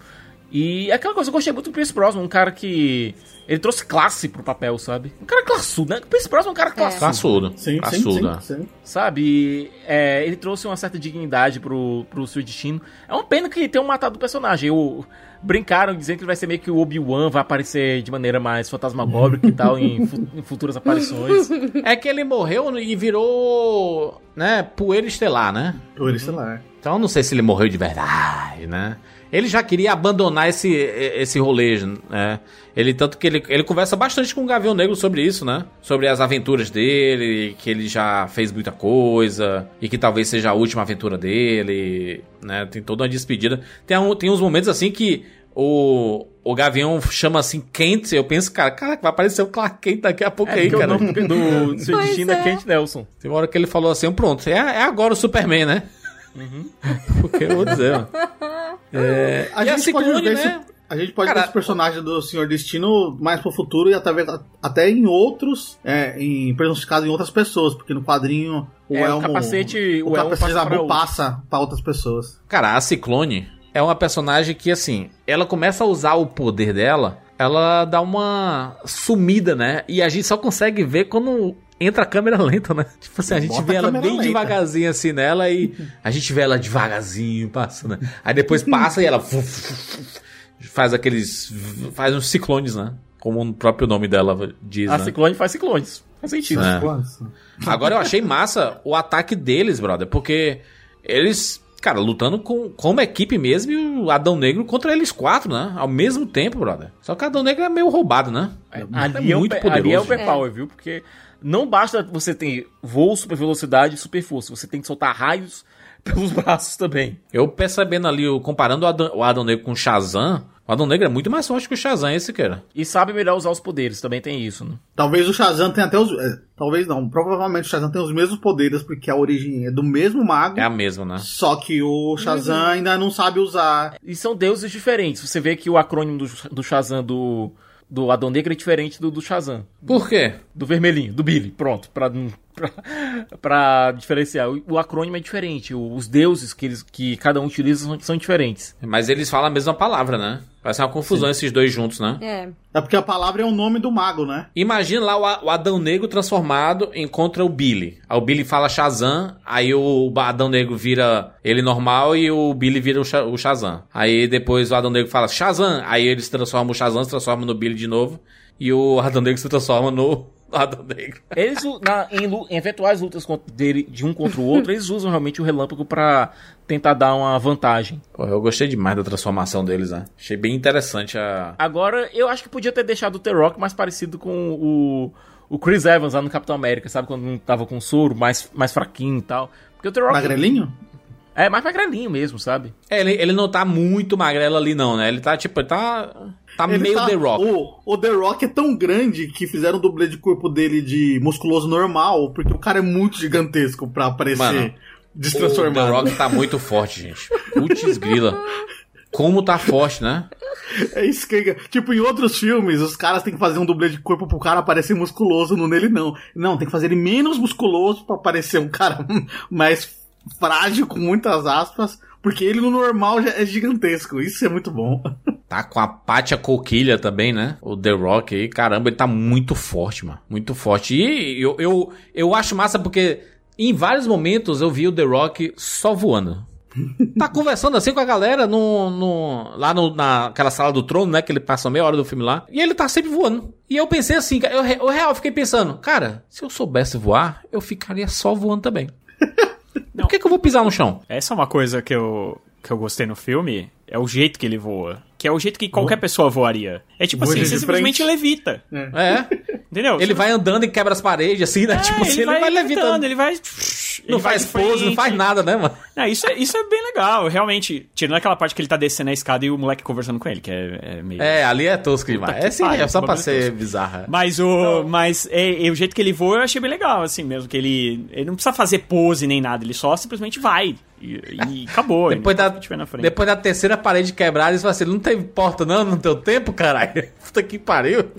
E é aquela coisa, eu gostei muito do Pierce Brosnan, um cara que... Ele trouxe classe pro papel, sabe? Um cara classudo, né? O Pierce Brosnan é um cara classudo, Classudo. Sim, sim, Classudo. sim, sim. sabe? E, é, ele trouxe uma certa dignidade pro, pro seu destino. É uma pena que tenham matado o personagem. O, brincaram dizendo que ele vai ser meio que o Obi-Wan, vai aparecer de maneira mais fantasmagórica e tal, em, fu- em futuras aparições. É que ele morreu e virou, né, poeira estelar, né? Isso lá. Então eu não sei se ele morreu de verdade. né? Ele já queria abandonar esse, esse rolê, né? Ele, tanto que ele, ele conversa bastante com o Gavião Negro sobre isso, né? Sobre as aventuras dele, que ele já fez muita coisa, e que talvez seja a última aventura dele, né? Tem toda uma despedida. Tem, um, tem uns momentos assim que o, o Gavião chama assim Kent, eu penso, cara, cara, vai aparecer o Clark Kent daqui a pouco É, aí, cara. o nome do seu destino é é. Kent Nelson. Tem uma hora que ele falou assim, pronto, é, é agora o Superman, né? Porque eu vou dizer, mano. É, A e a gente pode Ciclone, ver né? esse, a gente pode Cara, ver esse personagem do Senhor Destino mais pro futuro e até, até em outros, é, em personificado em outras pessoas, porque no quadrinho o É, o Elmo, capacete- o, o Elmo capacete passa da outro. passa pra outras pessoas. Cara, a Ciclone é uma personagem que, assim, ela começa a usar o poder dela, ela dá uma sumida, né? E a gente só consegue ver quando entra a câmera lenta, né? Tipo assim, a gente Bota vê a ela bem lenta. devagarzinho assim nela e a gente vê ela devagarzinho passando. Aí depois passa e ela faz aqueles. faz uns ciclones, né? Como o próprio nome dela diz, A né? Ciclone faz ciclones. Faz sentido. É. Agora eu achei massa o ataque deles, brother, porque eles, cara, lutando com, como equipe mesmo e o Adão Negro contra eles quatro, né? Ao mesmo tempo, brother. Só que o Adão Negro é meio roubado, né? Ali é, o, muito pe- ali é o poderoso. overpower, viu? Porque não basta você ter voo, super velocidade e super força. Você tem que soltar raios pelos braços também. Eu percebendo ali, o- comparando o Adão, o Adão Negro com o Shazam, o Adão Negro é muito mais forte que o Shazam, esse cara. E sabe melhor usar os poderes, também tem isso, né? Talvez o Shazam tenha até os. é, talvez não, provavelmente o Shazam tem os mesmos poderes, porque a origem é do mesmo mago. É a mesma, né? Só que o Shazam ainda não sabe usar. E são deuses diferentes. Você vê que o acrônimo do, do Shazam do, do Adão Negro é diferente do do Shazam. Por quê? Do vermelhinho, do Billy. Pronto, pra, pra, pra diferenciar. O, o acrônimo é diferente. o- Os deuses que, eles, que cada um utiliza são, são diferentes. Mas eles falam a mesma palavra, né? Vai ser uma confusão esses dois juntos, né? É. É porque a palavra é o nome do mago, né? Imagina lá o Adão Negro transformado encontra o Billy. Aí o Billy fala Shazam, aí o Adão Negro vira ele normal e o Billy vira o, Sha- o Shazam. Aí depois o Adão Negro fala Shazam, aí eles transformam o Shazam, se transformam no Billy de novo. E o Adão Negro se transforma no Adão Negro. Eles, na- em, em eventuais lutas dele, de um contra o outro, eles usam realmente o relâmpago pra tentar dar uma vantagem. Pô, eu gostei demais da transformação deles, né? Achei bem interessante a. Agora, eu acho que podia ter deixado o The Rock mais parecido com o, o Chris Evans lá no Capitão América, sabe? Quando não tava com soro, mais, mais fraquinho e tal. Porque o The Rock Magrelinho? É mais magrelinho mesmo, sabe? É, ele, ele não tá muito magrelo ali, não, né? Ele tá tipo, ele tá. Tá Ele meio tá- The Rock. O, o The Rock é tão grande que fizeram o dublê de corpo dele de musculoso normal, porque o cara é muito gigantesco pra aparecer Mano, O The destransformado. Rock tá muito forte, gente. Putz grila. Como tá forte, né? É isso que. Tipo, em outros filmes, os caras têm que fazer um dublê de corpo pro cara parecer musculoso, no nele não. Não, tem que fazer ele menos musculoso pra parecer um cara mais frágil, com muitas aspas, porque ele no normal já é gigantesco. Isso é muito bom. Tá com a Pátia Coquilha também, né? O The Rock aí, caramba, ele tá muito forte, mano. Muito forte. E eu, eu, eu acho massa porque em vários momentos eu vi o The Rock só voando. Tá conversando assim com a galera no, no, lá no, naquela sala do trono, né? Que ele passa meia hora do filme lá. E ele tá sempre voando. E eu pensei assim, eu, eu real fiquei pensando, cara, se eu soubesse voar, eu ficaria só voando também. Por que, que eu vou pisar no chão? Essa é uma coisa que eu, que eu gostei no filme, é o jeito que ele voa. Que é o jeito que qualquer pessoa voaria. É tipo Voa assim, de você frente. simplesmente levita. É. Entendeu? Ele vai andando e quebra as paredes, assim, né? É, tipo assim, ele vai levitando. ele vai. Não ele vai faz de pose, não faz nada, né, mano? Não, isso, é, isso é bem legal, realmente. Tirando aquela parte que ele tá descendo a escada e o moleque conversando com ele, que é, é meio. É, ali é tosco demais. É, sim, é só pra bagulho ser tosco. bizarra. Mas o. Mas é, é, o jeito que ele voa eu achei bem legal, assim mesmo. Que ele. Ele não precisa fazer pose nem nada, ele só simplesmente vai. E, e acabou. Depois ele não da, depois da terceira parede quebrada, eles falam assim: não teve porta não no teu tempo, caralho? Puta que pariu.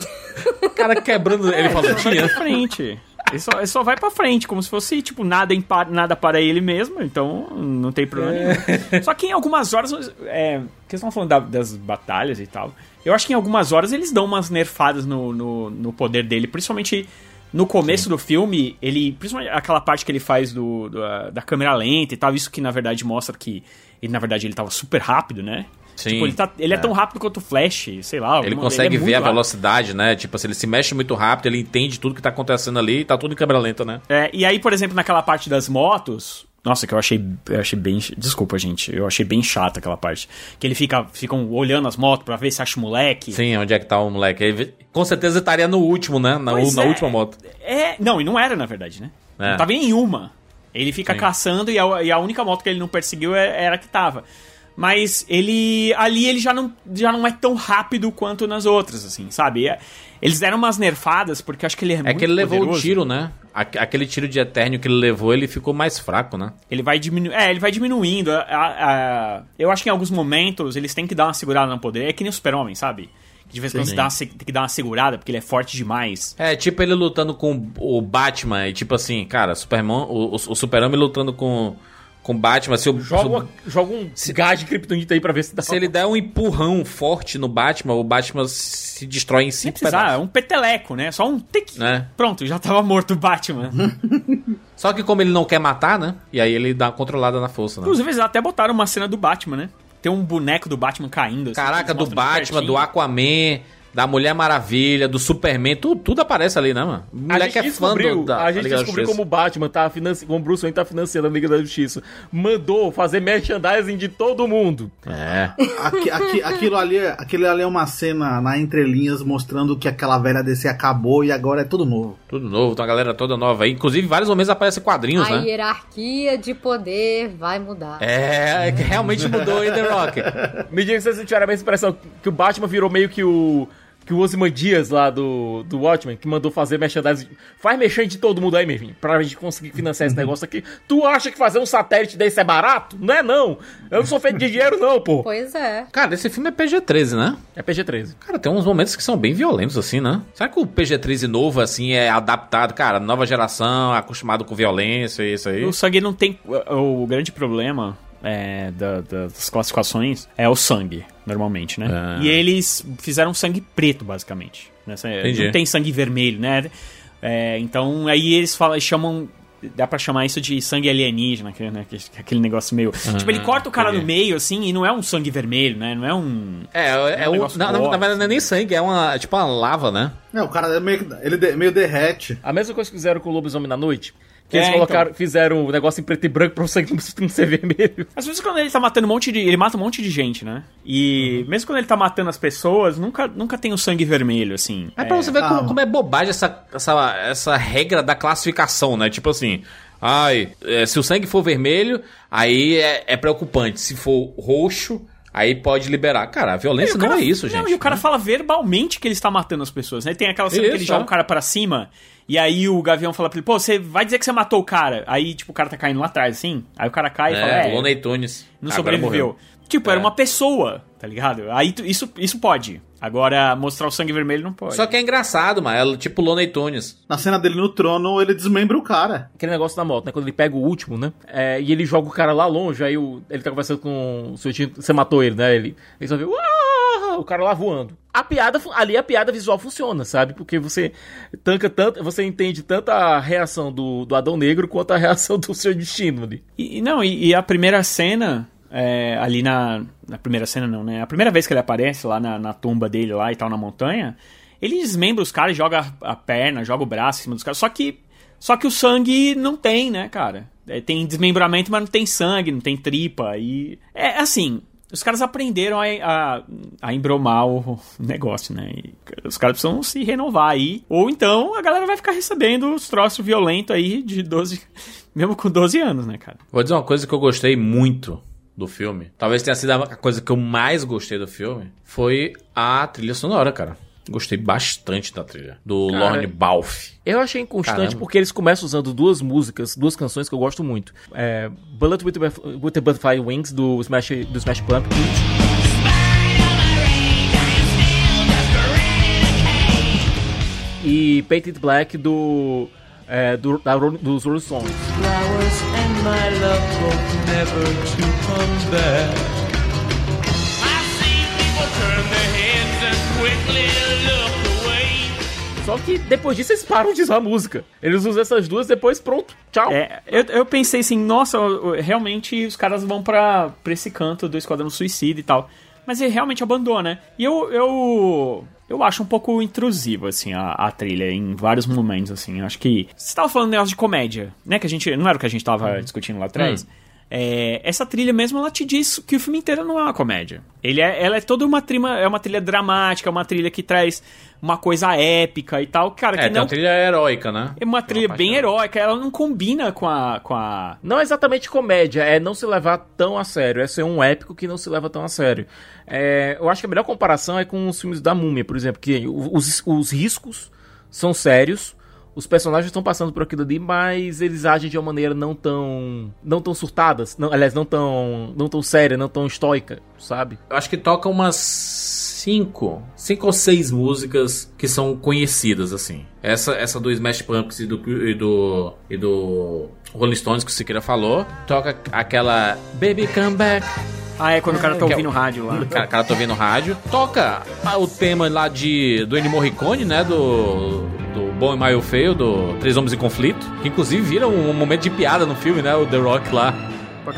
O cara quebrando. Ele falou: tinha. frente. Ele só, ele só vai pra frente, como se fosse, tipo, nada, em nada para ele mesmo, então não tem problema nenhum. Só que em algumas horas, é, que estão falando da- das batalhas e tal, eu acho que em algumas horas eles dão umas nerfadas no, no, no poder dele, principalmente no começo do filme, ele, principalmente aquela parte que ele faz do, do, da câmera lenta e tal, isso que na verdade mostra que ele, na verdade, ele tava super rápido, né? Sim. Tipo, ele, tá, ele é. É. tão rápido quanto o Flash, sei lá. Ele consegue é ver a velocidade, né? Tipo assim, ele se mexe muito rápido, ele entende tudo que tá acontecendo ali e tá tudo em câmera lenta, né? É, e aí, por exemplo, naquela parte das motos, Nossa, que eu achei, eu achei bem. Desculpa, gente. Eu achei bem chata aquela parte. Que ele fica ficam olhando as motos pra ver se acha moleque. Sim, onde é que tá o moleque? Ele, com certeza estaria no último, né? Na, Pois na é. última moto. É, não, e não era, na verdade, né? É. Não tava em nenhuma. Ele fica Sim. caçando e a, e a única moto que ele não perseguiu é- era a que tava. Mas ele. Ali ele já não, já não é tão rápido quanto nas outras, assim, sabe? É- Eles deram umas nerfadas, porque acho que ele é, É muito que ele levou o poderoso. tiro, né? Aque- Aquele tiro de Eternio que ele levou, ele ficou mais fraco, né? Ele vai diminuindo. É, ele vai diminuindo. A- a- a- eu acho que em alguns momentos eles têm que dar uma segurada no poder. É que nem o Super-Homem, sabe? Que de vez em quando você tem que dar uma segurada, porque ele é forte demais. É, tipo ele lutando com o Batman, e tipo assim, cara, Superman, o, o, o Super-Homem lutando com com Batman, se, o, Joga, se, joga um gás de kryptonita aí pra ver se dá se ele der um empurrão forte no Batman, o Batman se destrói em cinco precisar, é um peteleco, né? Só um tic. É. Pronto, já tava morto o Batman. Só que como ele não quer matar, né? E aí ele dá uma controlada na força, né? Inclusive, eles até botaram uma cena do Batman, né? Tem um boneco do Batman caindo. assim, Caraca, do Batman, do. Aquaman, da Mulher Maravilha, do Superman, tudo, tudo aparece ali, né, mano? O A moleque gente é fã do, da a gente Liga descobriu como o Batman tá financiando, como o Bruce Wayne tá financiando a Liga da Justiça. Mandou fazer merchandising de todo mundo. É. Aqui- aqui- aquilo, ali, é- aquilo ali é uma cena na entrelinhas mostrando que aquela velha DC acabou e agora é tudo novo. Tudo novo, tem uma galera toda nova aí. Inclusive, vários momentos aparecem quadrinhos, A né? hierarquia de poder vai mudar. É, é que realmente mudou aí, The Rock. Me diga se vocês tiveram a mesma impressão que o Batman virou meio que o. Que o Ozymandias lá do, do Watchmen, que mandou fazer merchandising. Faz mexer de todo mundo aí, Mervin, pra gente conseguir financiar esse negócio aqui. Tu acha que fazer um satélite desse é barato? Não é não. Eu não sou feito de dinheiro, não, pô. Pois é. Cara, esse filme é PG-13, né? É PG-13. Cara, tem uns momentos que são bem violentos, assim, né? Será que o PG-13 novo, assim, é adaptado, cara, nova geração, acostumado com violência e isso aí? O sangue não tem. O grande problema é, da- da- das classificações é o sangue, normalmente, né? Ah. E eles fizeram sangue preto, basicamente. Nessa, Entendi. não tem sangue vermelho, né? É, então aí eles falam, chamam. Dá pra chamar isso de sangue alienígena, que, né, que- que- aquele negócio meio. tipo, ele corta o cara entendi. no meio, assim, e não é um sangue vermelho, né? Não é um. É, é, É um um, na, na, verdade não é nem sangue, é uma, tipo uma lava, né? É, o cara é meio, ele de- meio derrete. A mesma coisa que fizeram com o Lobisomem na Noite. Que eles É, colocaram, fizeram o negócio em preto e branco pra você não ser vermelho. Às vezes quando ele tá matando um monte de. Ele mata um monte de gente, né? E mesmo quando ele tá matando as pessoas, nunca, nunca tem o sangue vermelho, assim. É pra você ver como, Ah. como é bobagem essa, essa, essa regra da classificação, né? Tipo assim, ai, é, se o sangue for vermelho, aí é, é preocupante. Se for roxo, aí pode liberar. Cara, a violência o não cara- é isso, gente. Não, e o cara né? fala verbalmente que ele está matando as pessoas, né? Tem aquela cena que ele Isso, joga é. o cara pra cima, e aí o Gavião fala pra ele, pô, você vai dizer que você matou o cara. Aí, tipo, o cara tá caindo lá atrás, assim. Aí o cara cai e fala, É, é, Tunes. não Agora sobreviveu. morreu. Tipo, era É. uma pessoa, tá ligado? Aí tu- isso, isso pode. Agora, mostrar o sangue vermelho não pode. Só que é engraçado, mano. É tipo Looney Tunes. Na cena dele no trono, ele desmembra o cara. Aquele negócio da moto, né? Quando ele pega o último, né? É, e ele joga o cara lá longe, aí o- ele tá conversando com o seu tio, você matou ele, né? Ele, ele só vê "Uau!" o cara lá voando. A piada, ali a piada visual funciona, sabe? Porque você tanca tanto, você entende tanto a reação do, do Adão Negro quanto a reação do seu destino ali. E, não, e, e a primeira cena, é, ali na. Na primeira cena não, né? A primeira vez que ele aparece lá na, na tumba dele lá e tal, na montanha, ele desmembra os caras, joga a, perna, joga o braço em cima dos caras. Só que. Só que o sangue não tem, né, cara? É, tem desmembramento, mas não tem sangue, não tem tripa. E. É assim. Os caras aprenderam a, a, a embromar o negócio, né? E os caras precisam se renovar aí. Ou então a galera vai ficar recebendo os troços violentos aí de 12. Mesmo com 12 anos, né, cara? Vou dizer uma coisa que eu gostei muito do filme. Talvez tenha sido a coisa que eu mais gostei do filme. Foi a trilha sonora, cara. Gostei bastante da trilha. Do Cara, Lorne Balfe. Eu achei inconstante Caramba. porque eles começam usando duas músicas, duas canções que eu gosto muito. É, Bullet with with the Butterfly Wings, do Smash, do Smash Pumpkins. E Painted Black do, é, do, da, dos Rolling Stones. Só que depois disso eles param de usar a música. Eles usam essas duas, depois pronto, tchau. É, eu, eu pensei assim, nossa, realmente os caras vão pra, pra esse canto do Esquadrão Suicida e tal. Mas ele realmente abandona, né? E eu, eu, eu acho um pouco intrusivo, assim, a, a trilha em vários momentos, assim. Eu acho que. Você tava falando negócio de comédia, né? Que a gente. Não era o que a gente tava discutindo lá atrás? É, essa trilha mesmo, ela te diz que o filme inteiro não é uma comédia. Ele é, ela é toda uma trilha, é uma trilha dramática, uma trilha que traz uma coisa épica e tal. Cara, É, que não uma trilha heróica, né? é uma trilha bem heróica, ela não combina com a. Com a... Não é exatamente comédia, é não se levar tão a sério. É ser um épico que não se leva tão a sério. É, eu acho que a melhor comparação é com os filmes da Múmia, por exemplo, que os, os riscos são sérios, os personagens estão passando por aquilo ali, mas eles agem de uma maneira não tão. não tão surtadas, não, aliás, não tão. não tão séria, não tão estoica, sabe? Eu acho que toca umas cinco, cinco ou seis músicas que são conhecidas, assim. Essa, essa do Smash Pumpkins e do, e do, e do Rolling Stones que o Siqueira falou. Toca aquela Baby Come Back. Ah, é quando o cara tá Que é ouvindo o- rádio lá. O cara, cara tá ouvindo rádio. Toca o tema lá de, do Ennio Morricone, né? Do, do Bom e Maio Feio, do Três Homens em Conflito. Que inclusive vira um, momento de piada no filme, né? O The Rock lá.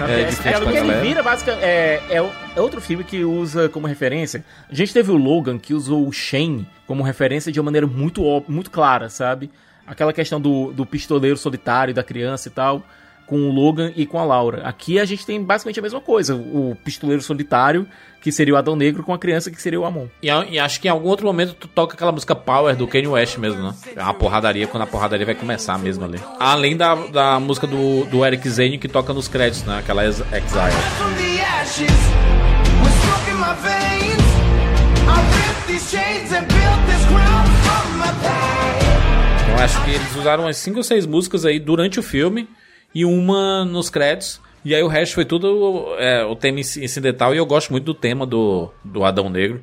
É, de É, pra porque ele vira basicamente. É, é, o- é outro filme que usa como referência. A gente teve o Logan que usou o Shane como referência de uma maneira muito, muito clara, sabe? Aquela questão do, do pistoleiro solitário, da criança e tal, com o Logan e com a Laura. Aqui a gente tem basicamente a mesma coisa. O pistoleiro solitário, que seria o Adão Negro, com a criança, que seria o Amon. E, a- e acho que em algum outro momento tu toca aquela música Power do Kanye West mesmo, né? É uma porradaria quando a porradaria vai começar mesmo ali. Além da, da música do, do Eric Zane que toca nos créditos, né? Aquela Ex- Exile. Então acho que eles usaram umas 5 ou 6 músicas aí durante o filme e uma nos créditos. E aí o resto foi tudo é, o tema inci- incidental e eu gosto muito do tema do, do Adão Negro.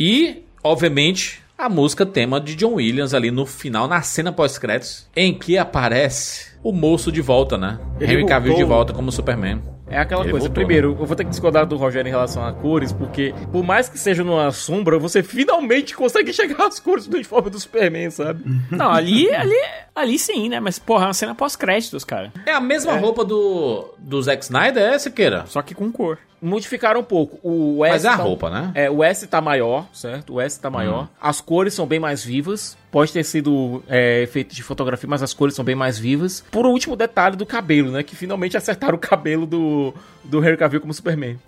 E, obviamente, a música tema de John Williams ali no final, na cena pós-créditos, em que aparece o moço de volta, né? Ele Henry Cavill de voltou. volta como Superman. É aquela Ele coisa. voltou, Primeiro, eu vou ter que discordar do Rogério em relação a cores, porque por mais que seja numa sombra, você finalmente consegue chegar às cores do uniforme do Superman, sabe? Não, ali, ali, ali sim, né? Mas, porra, é uma cena pós-créditos, cara. É a mesma roupa do, do Zack Snyder, é, Siqueira? Só que com cor. Modificaram um pouco. O S Mas é a tá- roupa, né? É, o S tá maior, certo? O S tá maior. Hum. As cores são bem mais vivas. Pode ter sido é, efeito de fotografia, mas as cores são bem mais vivas. Por último detalhe do cabelo, né? Que finalmente acertaram o cabelo do, do Henry Cavill como Superman.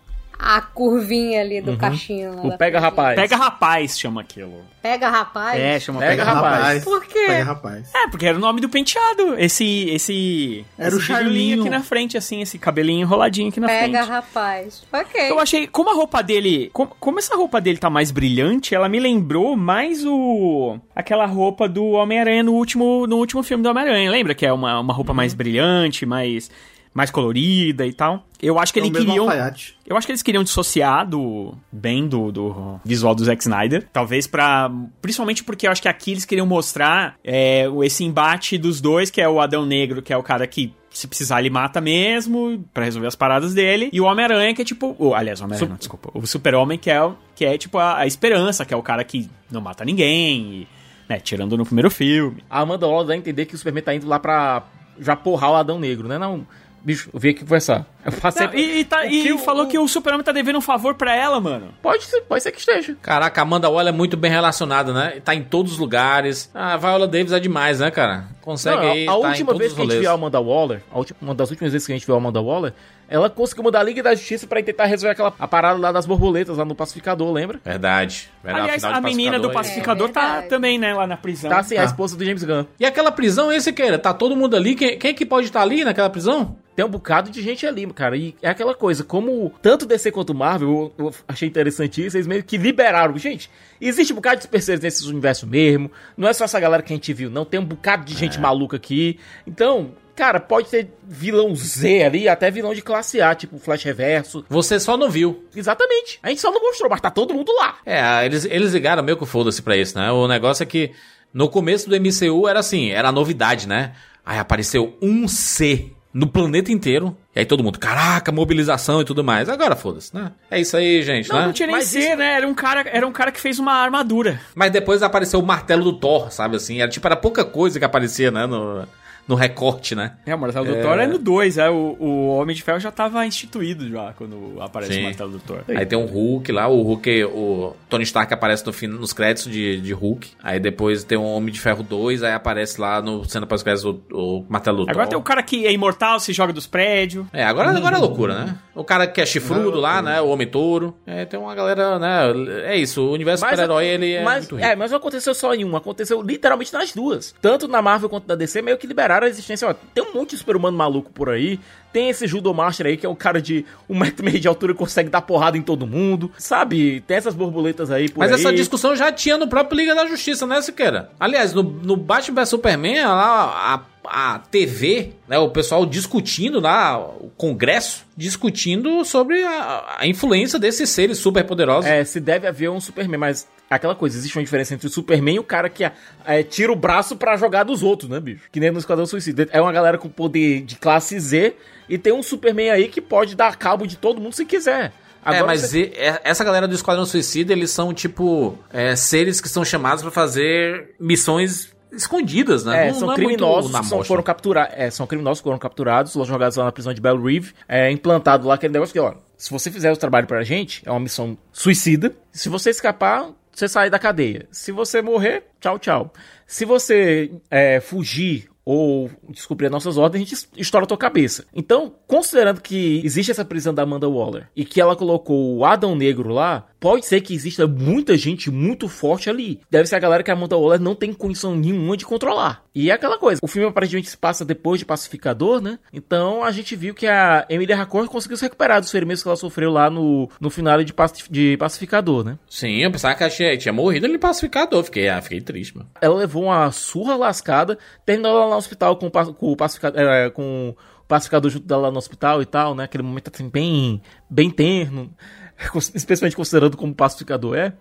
A curvinha ali do cachinho. lá O Pega frente. Rapaz. Pega rapaz, chama aquilo. Pega rapaz. É, chama Pega pega, rapaz. rapaz. Por quê? Pega, rapaz. É, porque era o nome do penteado. Esse. esse Era o esse bigolinho Charlinho. aqui na frente, assim, esse cabelinho enroladinho aqui na Pega frente. rapaz. Ok. Eu achei, como a roupa dele, como, como essa roupa dele tá mais brilhante, ela me lembrou mais o aquela roupa do Homem-Aranha no último, no último filme do Homem-Aranha, lembra que é uma, uma roupa mais brilhante, mais mais colorida e tal. Eu acho que É mesmo queriam alfaiate. eu acho que eles queriam dissociar do bem do, do visual do Zack Snyder. Talvez pra. Principalmente porque eu acho que aqui eles queriam mostrar é, esse embate dos dois, que é o Adão Negro, que é o cara que. Se precisar, ele mata mesmo, pra resolver as paradas dele. E o Homem-Aranha, que é tipo. o- aliás, o Homem-Aranha, não, desculpa. O Super-Homem, que é, o- que é tipo a, a esperança, que é o cara que não mata ninguém, e, né, tirando no primeiro filme. A Amanda Waller dá a entender que o Superman tá indo lá pra já porrar o Adão Negro, né? Não, bicho, eu vim aqui conversar. Eu passei... Não, e e, tá- o e que o- falou que o Super-Homem tá devendo um favor pra ela, mano. Pode ser, pode ser que esteja. Caraca, a Amanda Waller é muito bem relacionada, né? Tá em todos os lugares. Ah, A Viola Davis é demais, né, cara? Consegue Não, aí, a tá em última todos vez que a gente viu a Amanda Waller, a última- uma das últimas vezes que a gente viu a Amanda Waller, ela conseguiu mudar a Liga da Justiça pra tentar resolver aquela a parada lá das borboletas lá no Pacificador, lembra? Verdade. Verdade, Aliás, a menina do Pacificador É tá verdade. também, né, lá na prisão. Tá a Tá. esposa do James Gunn. E aquela prisão, esse que Tá todo mundo ali? Quem, quem que pode estar ali naquela prisão? Tem um bocado de gente ali, cara. E é aquela coisa, como tanto DC quanto Marvel, eu, eu achei interessante isso, eles meio que liberaram. Gente, existe um bocado de supercílios nesses universos mesmo. Não é só essa galera que a gente viu, não. Tem um bocado de gente maluca aqui. Então, cara, pode ter vilão Z ali, até vilão de classe A, tipo Flash Reverso. Você só não viu. Exatamente. A gente só não mostrou, mas tá todo mundo lá. É, eles, eles ligaram meio que foda-se pra isso, né? O negócio é que no começo do MCU era assim, era novidade, né? Aí apareceu um C no planeta inteiro. E aí todo mundo, caraca, mobilização e tudo mais. Agora foda-se, né? É isso aí, gente, Não, né? não tinha nem Mas ser, isso- né? Era um, cara, era um cara que fez uma armadura. Mas depois apareceu o martelo do Thor, sabe assim? Era tipo, era pouca coisa que aparecia, né? No, no recorte, né? É, o martelo do Thor é no 2, é, o, o Homem de Ferro já tava instituído já, quando aparece Sim. o martelo do Thor. Aí tem um Hulk lá, o Hulk, o Tony Stark aparece no fim, nos créditos de, de Hulk. Aí depois tem o Homem de Ferro 2, aí aparece lá no cena pós créditos o, o martelo do Agora Thor. tem o cara que é imortal, se joga dos prédios. É, agora, agora é loucura, né? O cara que é chifrudo lá, né? O Homem-Touro. É, tem uma galera, né? É isso, o universo super-herói, ele é mas, muito rico. é, mas não aconteceu só em uma, aconteceu literalmente nas duas. Tanto na Marvel quanto na DC, meio que liberaram a existência. Ó, tem um monte de super-humano maluco por aí. Tem esse Judo Master aí, que é um cara de um metro e meio de altura e consegue dar porrada em todo mundo. Sabe? Tem essas borboletas aí por Mas aí. essa discussão já tinha no próprio Liga da Justiça, né, Siqueira? Aliás, no, no Batman vs Superman, lá, a, a TV, né, o pessoal discutindo lá, o Congresso, discutindo sobre a, a influência desses seres superpoderosos. É, se deve haver um Superman, mas aquela coisa, existe uma diferença entre o Superman e o cara que é, tira o braço pra jogar dos outros, né, bicho? Que nem no Esquadrão Suicida. É uma galera com poder de classe Z e tem um Superman aí que pode dar cabo de todo mundo se quiser. é, mas você- é- essa galera do Esquadrão Suicida, eles são, tipo, é, seres que são chamados pra fazer missões escondidas, né? É, Não- são não é criminosos que são, foram capturados. É, são criminosos que foram capturados, foram jogados lá na prisão de Bell Reeve, é, implantado lá aquele negócio que, ó, se você fizer o trabalho pra gente, é uma missão suicida. Se você escapar, você sai da cadeia. Se você morrer, tchau, tchau. Se você é, fugir ou descobrir as nossas ordens, a gente estoura a tua cabeça. Então, considerando que existe essa prisão da Amanda Waller e que ela colocou o Adão Negro lá, pode ser que exista muita gente muito forte ali. Deve ser a galera que a Amanda Waller não tem condição nenhuma de controlar. E é aquela coisa, o filme aparentemente se passa depois de Pacificador, né? Então a gente viu que a Emilia Racord conseguiu se recuperar dos ferimentos que ela sofreu lá no, no final de, Pacif- de Pacificador, né? Sim, eu pensava que ela tinha, tinha morrido ali pacificador. Fiquei, ah, fiquei triste, mano. Ela levou uma surra lascada, terminou lá no hospital com, com o pacificador, é, com o pacificador junto dela lá no hospital e tal, né? Aquele momento assim, bem, bem terno, especialmente considerando como o pacificador é.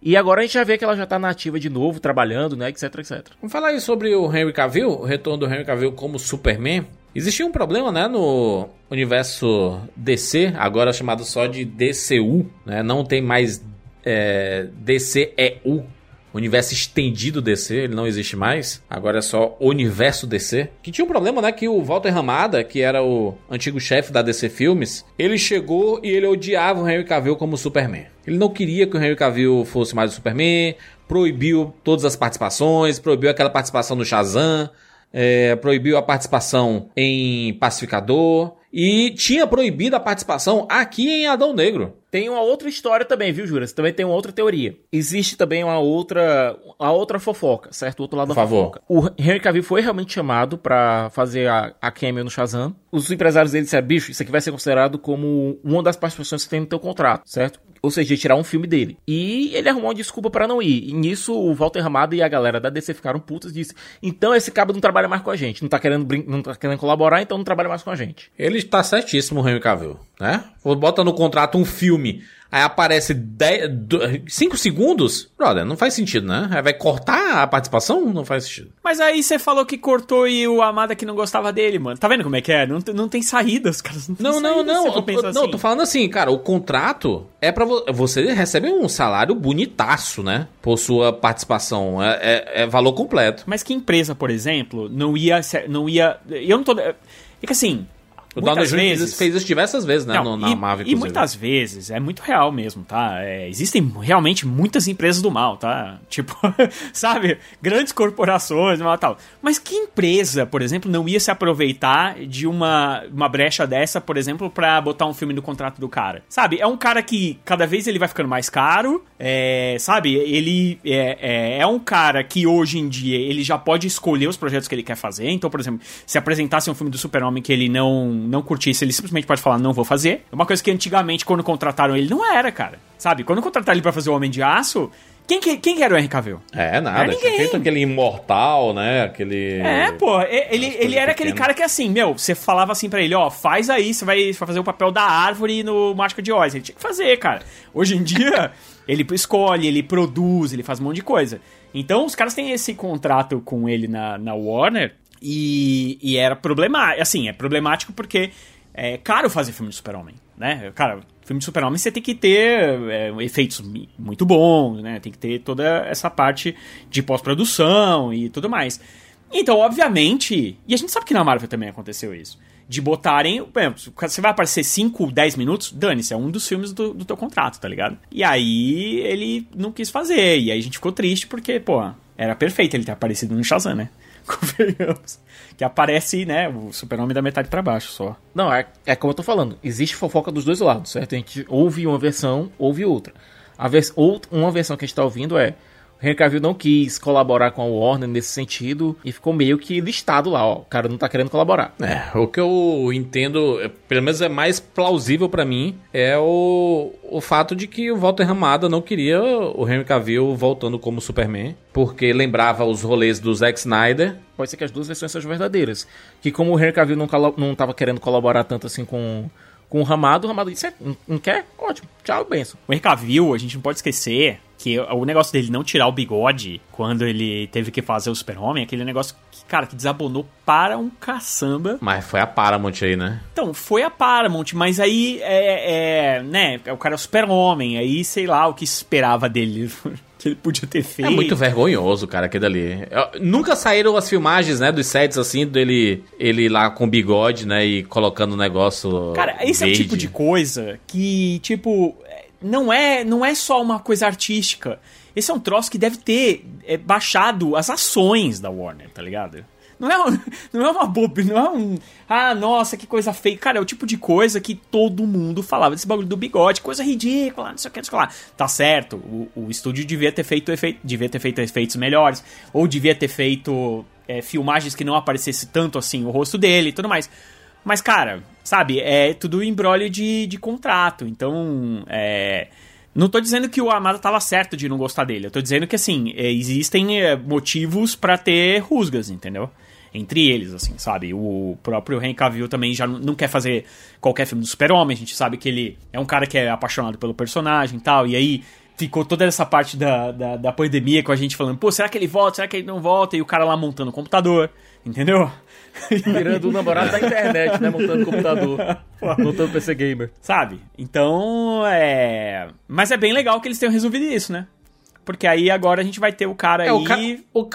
E agora a gente já vê que ela já tá nativa de novo, trabalhando, né? Etc, etc. Vamos falar aí sobre o Henry Cavill, o retorno do Henry Cavill como Superman. Existia um problema, né, no universo DC, agora chamado só de DCU, né? Não tem mais é, DCEU, universo estendido DC, ele não existe mais. Agora é só universo DC. Que tinha um problema, né, que o Walter Ramada, que era o antigo chefe da DC Filmes, ele chegou e ele odiava o Henry Cavill como Superman. Ele não queria que o Henry Cavill fosse mais o Superman, proibiu todas as participações, proibiu aquela participação no Shazam, é, proibiu a participação em Pacificador e tinha proibido a participação aqui em Adão Negro. Tem uma outra história também, viu, Juras? Também tem uma outra teoria. Existe também uma outra, a outra fofoca, certo? O outro lado Por da favor. fofoca. O Henry Cavill foi realmente chamado pra fazer a, a cameo no Shazam. Os empresários dele disseram, bicho, isso aqui vai ser considerado como uma das participações que tem no teu contrato, certo? Ou seja, tirar um filme dele. E ele arrumou uma desculpa pra não ir. E nisso, o Walter Ramada e a galera da DC ficaram putas e disse, então esse cabo não trabalha mais com a gente. Não tá querendo, não tá querendo colaborar, então não trabalha mais com a gente. Ele está certíssimo, Henry Cavill, né? Bota no contrato um filme, aí aparece 5 segundos, brother, não faz sentido, né? Aí vai cortar a participação? Não faz sentido. Mas aí você falou que cortou e o Amada que não gostava dele, mano. Tá vendo como é que é? Não, tem- não tem saída, os caras não Não, não, saída, não. Eu, eu- não, assim. tô falando assim, cara, o contrato é pra vo- você recebe um salário bonitaço, né? Por sua participação. É, é- é valor completo. Mas que empresa, por exemplo, não ia. Não ia eu não tô. É que assim. O muitas Jr. fez isso- diversas vezes, né? Não, no- na e, Marvel, e muitas vezes, é muito real mesmo, tá? É, existem realmente muitas empresas do mal, tá? Tipo, sabe? Grandes corporações e tal. Mas que empresa, por exemplo, não ia se aproveitar de uma, uma brecha dessa, por exemplo, pra botar um filme no contrato do cara? Sabe? É um cara que cada vez ele vai ficando mais caro, é, sabe? Ele é, é, é um cara que hoje em dia ele já pode escolher os projetos que ele quer fazer. Então, por exemplo, se apresentasse um filme do Super-Homem que ele não, não curtisse, ele simplesmente pode falar, não vou fazer. É uma coisa que antigamente, quando contrataram ele, não era, cara. Sabe? Quando contrataram ele pra fazer o Homem de Aço, quem que, quem que era o Henry Cavill? É, nada. Tinha ninguém. feito aquele imortal, né? Aquele. É, pô, ele, ele era aquele pequenas. cara que assim, meu, você falava assim pra ele, ó, faz aí, você vai, vai fazer o papel da árvore no Mágica de Oz. Ele tinha que fazer, cara. Hoje em dia, ele escolhe, ele produz, ele faz um monte de coisa. Então, os caras têm esse contrato com ele na, na Warner e, e era problemático. Assim, é problemático porque é caro fazer filme de super-homem, né? Cara, filme de super-homem você tem que ter é, efeitos muito bons, né? Tem que ter toda essa parte de pós-produção e tudo mais. Então, obviamente, e a gente sabe que na Marvel também aconteceu isso. De botarem. Você vai aparecer 5, 10 minutos, dane-se, é um dos filmes do, do teu contrato, tá ligado? E aí ele não quis fazer. E aí a gente ficou triste porque, pô, era perfeito ele ter aparecido no Shazam, né? Convenhamos. Que aparece, né, o super-homem da metade pra baixo só. Não, é, é como eu tô falando. Existe fofoca dos dois lados, certo? A gente ouve uma versão, ouve outra. A vers ou, uma versão que a gente tá ouvindo é. O Henry Cavill não quis colaborar com a Warner nesse sentido e ficou meio que listado lá, ó. O cara não tá querendo colaborar. É, o que eu entendo, é, pelo menos é mais plausível pra mim, é o, o fato de que o Walter Ramada não queria o Henry Cavill voltando como Superman, porque lembrava os rolês do Zack Snyder. Pode ser que as duas versões sejam verdadeiras. Que como o Henry Cavill não, não tava querendo colaborar tanto assim com, com o Ramado, o Ramado disse, "É, não, não quer? Ótimo, tchau, benção. O Henry Cavill, a gente não pode esquecer que o negócio dele não tirar o bigode quando ele teve que fazer o super-homem, aquele negócio que, cara, que desabonou para um caçamba. Mas foi a Paramount aí, né? Então, foi a Paramount, mas aí, é, é, né, o cara é o super-homem, aí, sei lá, o que esperava dele, que ele podia ter feito. É muito vergonhoso, cara, aquele ali. Nunca saíram as filmagens, né, dos sets, assim, dele ele lá com bigode, né, e colocando o negócio Cara, esse é o verde. tipo de coisa que, tipo, é, não é, não é só uma coisa artística. Esse é um troço que deve ter é, baixado as ações da Warner, tá ligado? Não é, um- não é uma boba, não é um. Ah, nossa, que coisa feia. Cara, é o tipo de coisa que todo mundo falava desse bagulho do bigode, coisa ridícula, não sei o que, não sei o que lá. Tá certo, o, o estúdio devia ter feito efeito, devia ter feito efeitos melhores, ou devia ter feito é, filmagens que não aparecesse tanto assim o rosto dele e tudo mais. Mas, cara, sabe, é tudo embrólio de, de contrato. Então, é. Não tô dizendo que o Amada tava certo de não gostar dele. Eu tô dizendo que, assim, é, existem é, motivos pra ter rusgas, entendeu? Entre eles, assim, sabe? O próprio Henry Cavill também já não quer fazer qualquer filme do Super-Homem. A gente sabe que ele é um cara que é apaixonado pelo personagem e tal. E aí ficou toda essa parte da, da, da pandemia com a gente falando, pô, será que ele volta? Será que ele não volta? E o cara lá montando o computador, entendeu? Virando o namorado da internet, né? Montando computador. montando PC Gamer. Sabe? Então, é. Mas é bem legal que eles tenham resolvido isso, né? Porque aí agora a gente vai ter o cara É, aí. o, ca-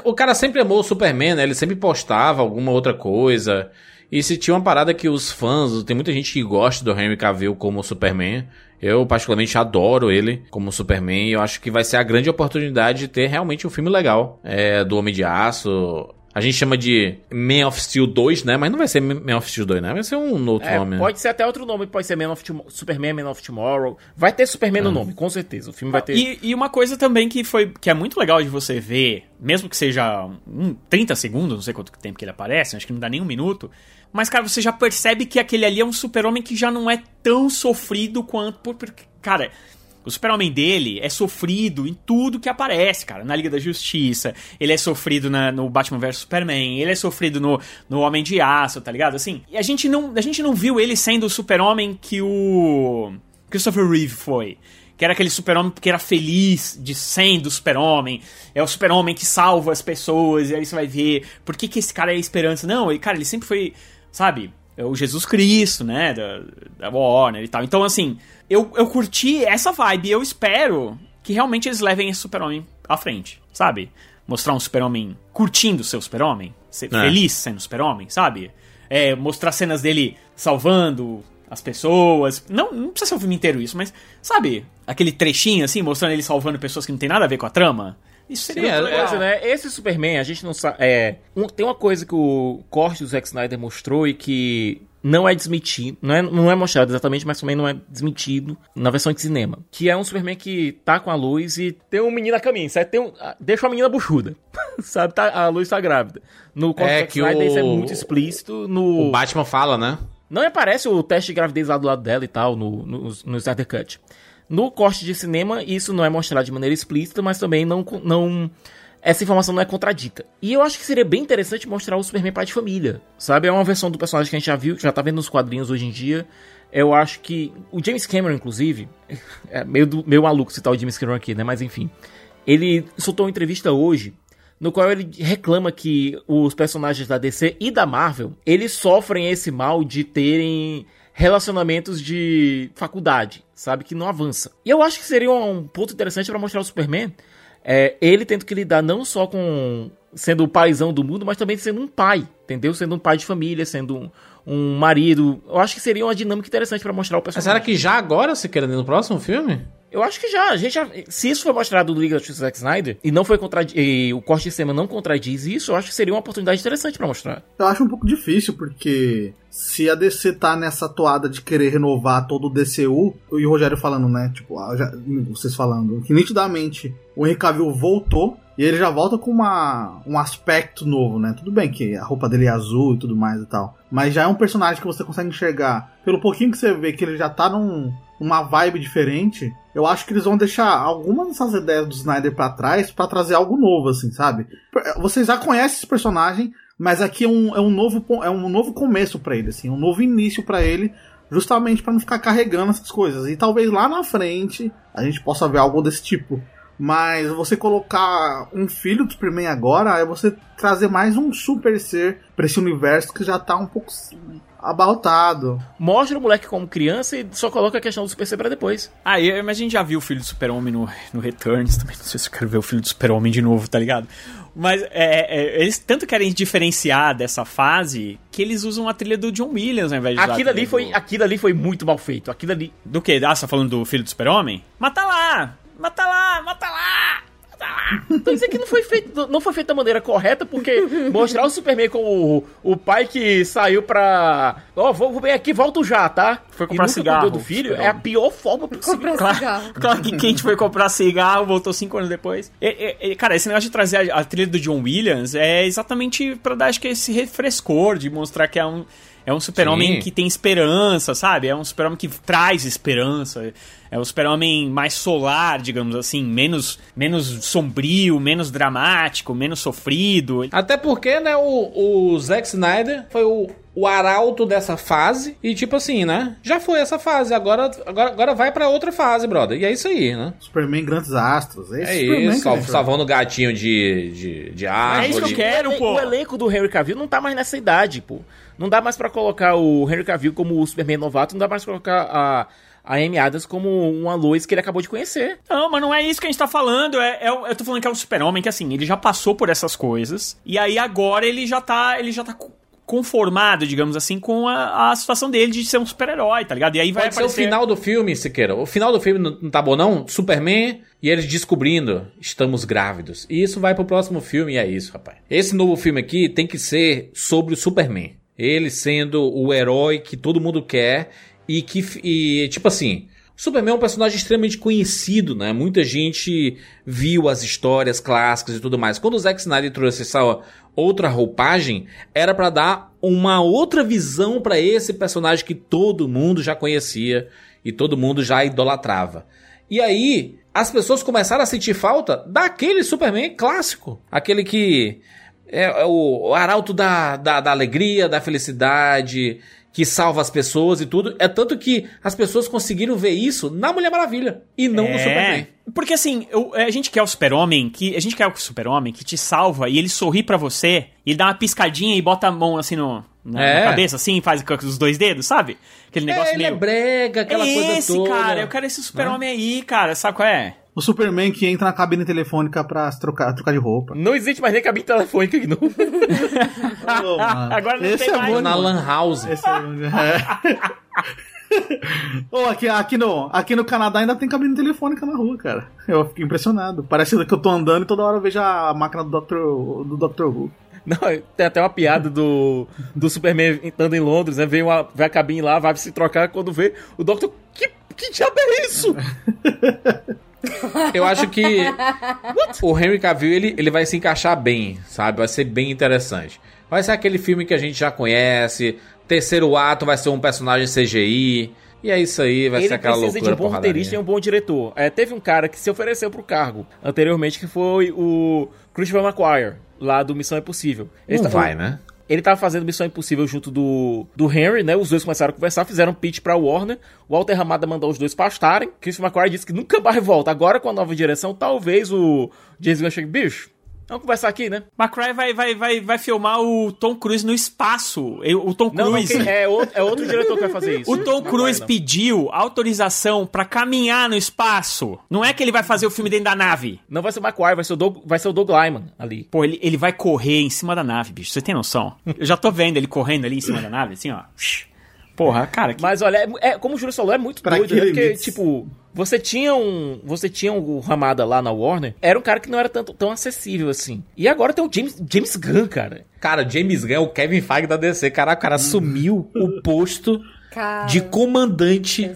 o- o cara sempre amou o Superman, né? Ele sempre postava alguma outra coisa. E se tinha uma parada que os fãs, tem muita gente que gosta do Henry Cavill como Superman. Eu, particularmente, adoro ele como Superman. E eu acho que vai ser a grande oportunidade de ter realmente um filme legal é, do Homem de Aço. A gente chama de Man of Steel 2, né? Mas não vai ser Man of Steel 2, né? Vai ser um outro É, nome. né? pode ser até outro nome, pode ser Man of Tomo- Superman, Man of Tomorrow. Vai ter Superman no nome, com certeza. O filme vai ter. E, e uma coisa também que foi que é muito legal de você ver, mesmo que seja um, 30 segundos, não sei quanto tempo que ele aparece, acho que não dá nem um minuto. Mas, cara, você já percebe que aquele ali é um super-homem que já não é tão sofrido quanto. por- Porque, cara, o super-homem dele é sofrido em tudo que aparece, cara. Na Liga da Justiça, ele é sofrido na- no Batman vs Superman, ele é sofrido no, no Homem de Aço, tá ligado? Assim, e a gente não, a gente não viu ele sendo o super-homem que o Christopher Reeve foi que era aquele super-homem que era feliz de sendo super-homem, é o super-homem que salva as pessoas, e aí você vai ver por que, que esse cara é a esperança. Não, ele, cara, ele sempre foi, sabe, é o Jesus Cristo, né, da, da Warner e tal. Então, assim, eu, eu curti essa vibe, eu espero que realmente eles levem esse super-homem à frente, sabe? Mostrar um super-homem curtindo o seu super-homem, ser É. feliz sendo super-homem, sabe? É, mostrar cenas dele salvando as pessoas. Não, não precisa ser o filme inteiro isso, mas, sabe, aquele trechinho assim, mostrando ele salvando pessoas que não tem nada a ver com a trama. Isso seria Sim, muito é- legal. Coisa, né? Esse Superman, a gente não sabe. É, um- tem uma coisa que o corte do Zack Snyder mostrou e que não é desmentido, não é, não é mostrado exatamente, mas também não é desmentido na versão de cinema. Que é um Superman que tá com a luz e tem um menino a caminho, sabe? Tem um, ah, deixa uma menina buchuda, sabe? Tá, a luz tá grávida. No corte É que Snyder isso é o- muito explícito. No, O Batman fala, né? não aparece o teste de gravidez lá do lado dela e tal, no, no, no Snyder Cut. No corte de cinema, isso não é mostrado de maneira explícita, mas também não, não. Essa informação não é contradita. E eu acho que seria bem interessante mostrar o Superman pai de família. Sabe? É uma versão do personagem que a gente já viu, que já tá vendo nos quadrinhos hoje em dia. Eu acho que. O James Cameron, inclusive. É meio, do, meio maluco citar o James Cameron aqui, né? Mas enfim. Ele soltou uma entrevista hoje no qual ele reclama que os personagens da DC e da Marvel, eles sofrem esse mal de terem relacionamentos de faculdade, sabe, que não avança. E eu acho que seria um ponto interessante pra mostrar o Superman é, ele tendo que lidar não só com sendo o paizão do mundo, mas também sendo um pai, entendeu? Sendo um pai de família, sendo um, um marido. Eu acho que seria uma dinâmica interessante pra mostrar o Mas personagem. será que já agora, se querendo no próximo filme? Eu acho que já, a gente já. Se isso foi mostrado no Liga da Justiça do Zack Snyder e não foi contradi e o corte de cena não contradiz isso, eu acho que seria uma oportunidade interessante pra mostrar. Eu acho um pouco difícil, porque se a DC tá nessa toada de querer renovar todo o DCU, e o Rogério falando, né? Tipo, ah, já- vocês falando, que nitidamente o Henry Cavill voltou. E ele já volta com uma, um aspecto novo, né? Tudo bem que a roupa dele é azul e tudo mais e tal. Mas já é um personagem que você consegue enxergar. Pelo pouquinho que você vê que ele já tá num, uma vibe diferente, eu acho que eles vão deixar algumas dessas ideias do Snyder pra trás pra trazer algo novo, assim, sabe? Vocês já conhecem esse personagem, mas aqui é um, é um, novo, é um novo começo pra ele, assim, um novo início pra ele, justamente pra não ficar carregando essas coisas. E talvez lá na frente a gente possa ver algo desse tipo. Mas você colocar um filho do Superman agora é você trazer mais um super ser pra esse universo que já tá um pouco abaltado. Mostra o moleque como criança e só coloca a questão do Super C pra depois. Ah, mas a gente já viu o filho do Super-Homem no, no Returns também. Não sei se eu quero ver o filho do Super-Homem de novo, tá ligado? Mas é, é, eles tanto querem diferenciar dessa fase que eles usam a trilha do John Williams ao invés de Aquilo ali, foi, do... aquilo ali foi muito mal feito. Aquilo ali. Do que? Ah, você tá falando do filho do Super-Homem? Mata lá! Mata lá! Mata lá! Então isso aqui não foi feito, não foi feito da maneira correta, porque mostrar o Superman como o, o pai que saiu pra. Ó, vou, vou bem aqui, volto já, tá? Foi E comprar nunca cigarro, do filho, é a pior forma possível. Comprar Claro, cigarro. claro que Kate foi comprar cigarro, voltou cinco anos depois. E- e- e, cara, esse negócio de trazer a, a trilha do John Williams é exatamente pra dar, acho que, esse refrescor de mostrar que é um. É um super-homem que tem esperança, sabe? É um super-homem que traz esperança. É um super-homem mais solar, digamos assim, menos, menos sombrio, menos dramático, menos sofrido. Até porque, né, o, o Zack Snyder foi o, o arauto dessa fase. E tipo assim, né? Já foi essa fase. Agora, agora, agora vai pra outra fase, brother. E é isso aí, né? Superman Grandes Astros. É, É isso, sal- salvando o gatinho de, de, de árvore. É isso que eu quero, o, pô. o elenco do Henry Cavill não tá mais nessa idade, pô. Não dá mais pra colocar o Henry Cavill como o Superman novato, não dá mais pra colocar a, a Amy Adams como uma Lois que ele acabou de conhecer. Não, mas não é isso que a gente tá falando. É, é eu tô falando que é um super-homem que, assim, ele já passou por essas coisas. E aí agora ele já tá. Ele já tá co- conformado, digamos assim, com a, a situação dele de ser um super-herói, tá ligado? E aí vai Pode ser o aparecer. final do filme, Siqueira. O final do filme não, não tá bom, não? Superman e eles descobrindo, estamos grávidos. E isso vai pro próximo filme e é isso, rapaz. Esse novo filme aqui tem que ser sobre o Superman. Ele sendo o herói que todo mundo quer e que, e, tipo assim, Superman é um personagem extremamente conhecido, né? Muita gente viu as histórias clássicas e tudo mais. Quando o Zack Snyder trouxe essa outra roupagem, era pra dar uma outra visão pra esse personagem que todo mundo já conhecia e todo mundo já idolatrava. E aí, as pessoas começaram a sentir falta daquele Superman clássico. Aquele que é, é o, o arauto da, da, da alegria, da felicidade, que salva as pessoas e tudo. É tanto que as pessoas conseguiram ver isso na Mulher Maravilha e não no Superman. Porque assim, eu- a gente quer o super-homem, que a gente quer o super-homem que te salva e ele sorri pra você, e dá uma piscadinha e bota a mão assim no, na, É. na cabeça, assim, faz os dois dedos, sabe? Aquele negócio é, ele meio... é brega, aquela é coisa esse, toda. cara, eu quero esse super-homem aí, cara, sabe qual é? O Superman que entra na cabine telefônica pra se trocar, trocar de roupa. Não existe mais nem cabine telefônica aqui, não. Mano, Agora não esse tem é mais. bom, Na. Lan House. Esse é... Ô, aqui, aqui, no, aqui no Canadá ainda tem cabine telefônica na rua, cara. Eu fiquei impressionado. Parece que eu tô andando e toda hora eu vejo a máquina do Dr. do Dr. Who. Não, tem até uma piada do, do Superman estando em Londres, né? Vem, uma, vem a cabine lá, vai se trocar, quando vê, o Doctor. Que, que diabo é isso? Eu acho que o Henry Cavill ele, ele vai se encaixar bem, sabe? Vai ser bem interessante. Vai ser aquele filme que a gente já conhece. Terceiro ato vai ser um personagem CGI. E é isso aí, vai ser Ele aquela precisa loucura de um bom roteirista e um bom diretor. É, teve um cara que se ofereceu pro cargo anteriormente, que foi o Christopher McQuire, lá do Missão Impossível. Ele Não tava- vai, né? Ele tava fazendo Missão Impossível junto do, do Henry, né? Os dois começaram a conversar, fizeram pitch pra Warner. O Walter Ramada mandou os dois pastarem. Christopher McQuire disse que nunca mais volta. Agora, com a nova direção, talvez o James Gunn chegue, bicho, Vamos conversar aqui, né? McCry vai, vai, vai, vai filmar o Tom Cruise no espaço. O Tom Não, não, Cruise. quem- é, outro, é outro diretor que vai fazer isso. O Tom Não Cruise vai, não. pediu autorização pra caminhar no espaço. Não é que ele vai fazer o filme dentro da nave. Não vai ser o McQuarrie, vai ser o Doug, vai ser o Doug Lyman ali. Pô, ele, ele vai correr em cima da nave, bicho. Você tem noção? Eu já tô vendo ele correndo ali em cima da nave, assim, ó. Porra, cara, que... Mas olha, é, é- como o Júlio falou, é muito Pra doido, que né? Porque, tipo, você tinha um. Você tinha o Ramada lá na Warner, era um cara que não era tanto, tão acessível assim. E agora tem o James, James Gunn, cara. Cara, James Gunn é o Kevin Feige da DC. Caraca, o cara assumiu o posto Cara, de comandante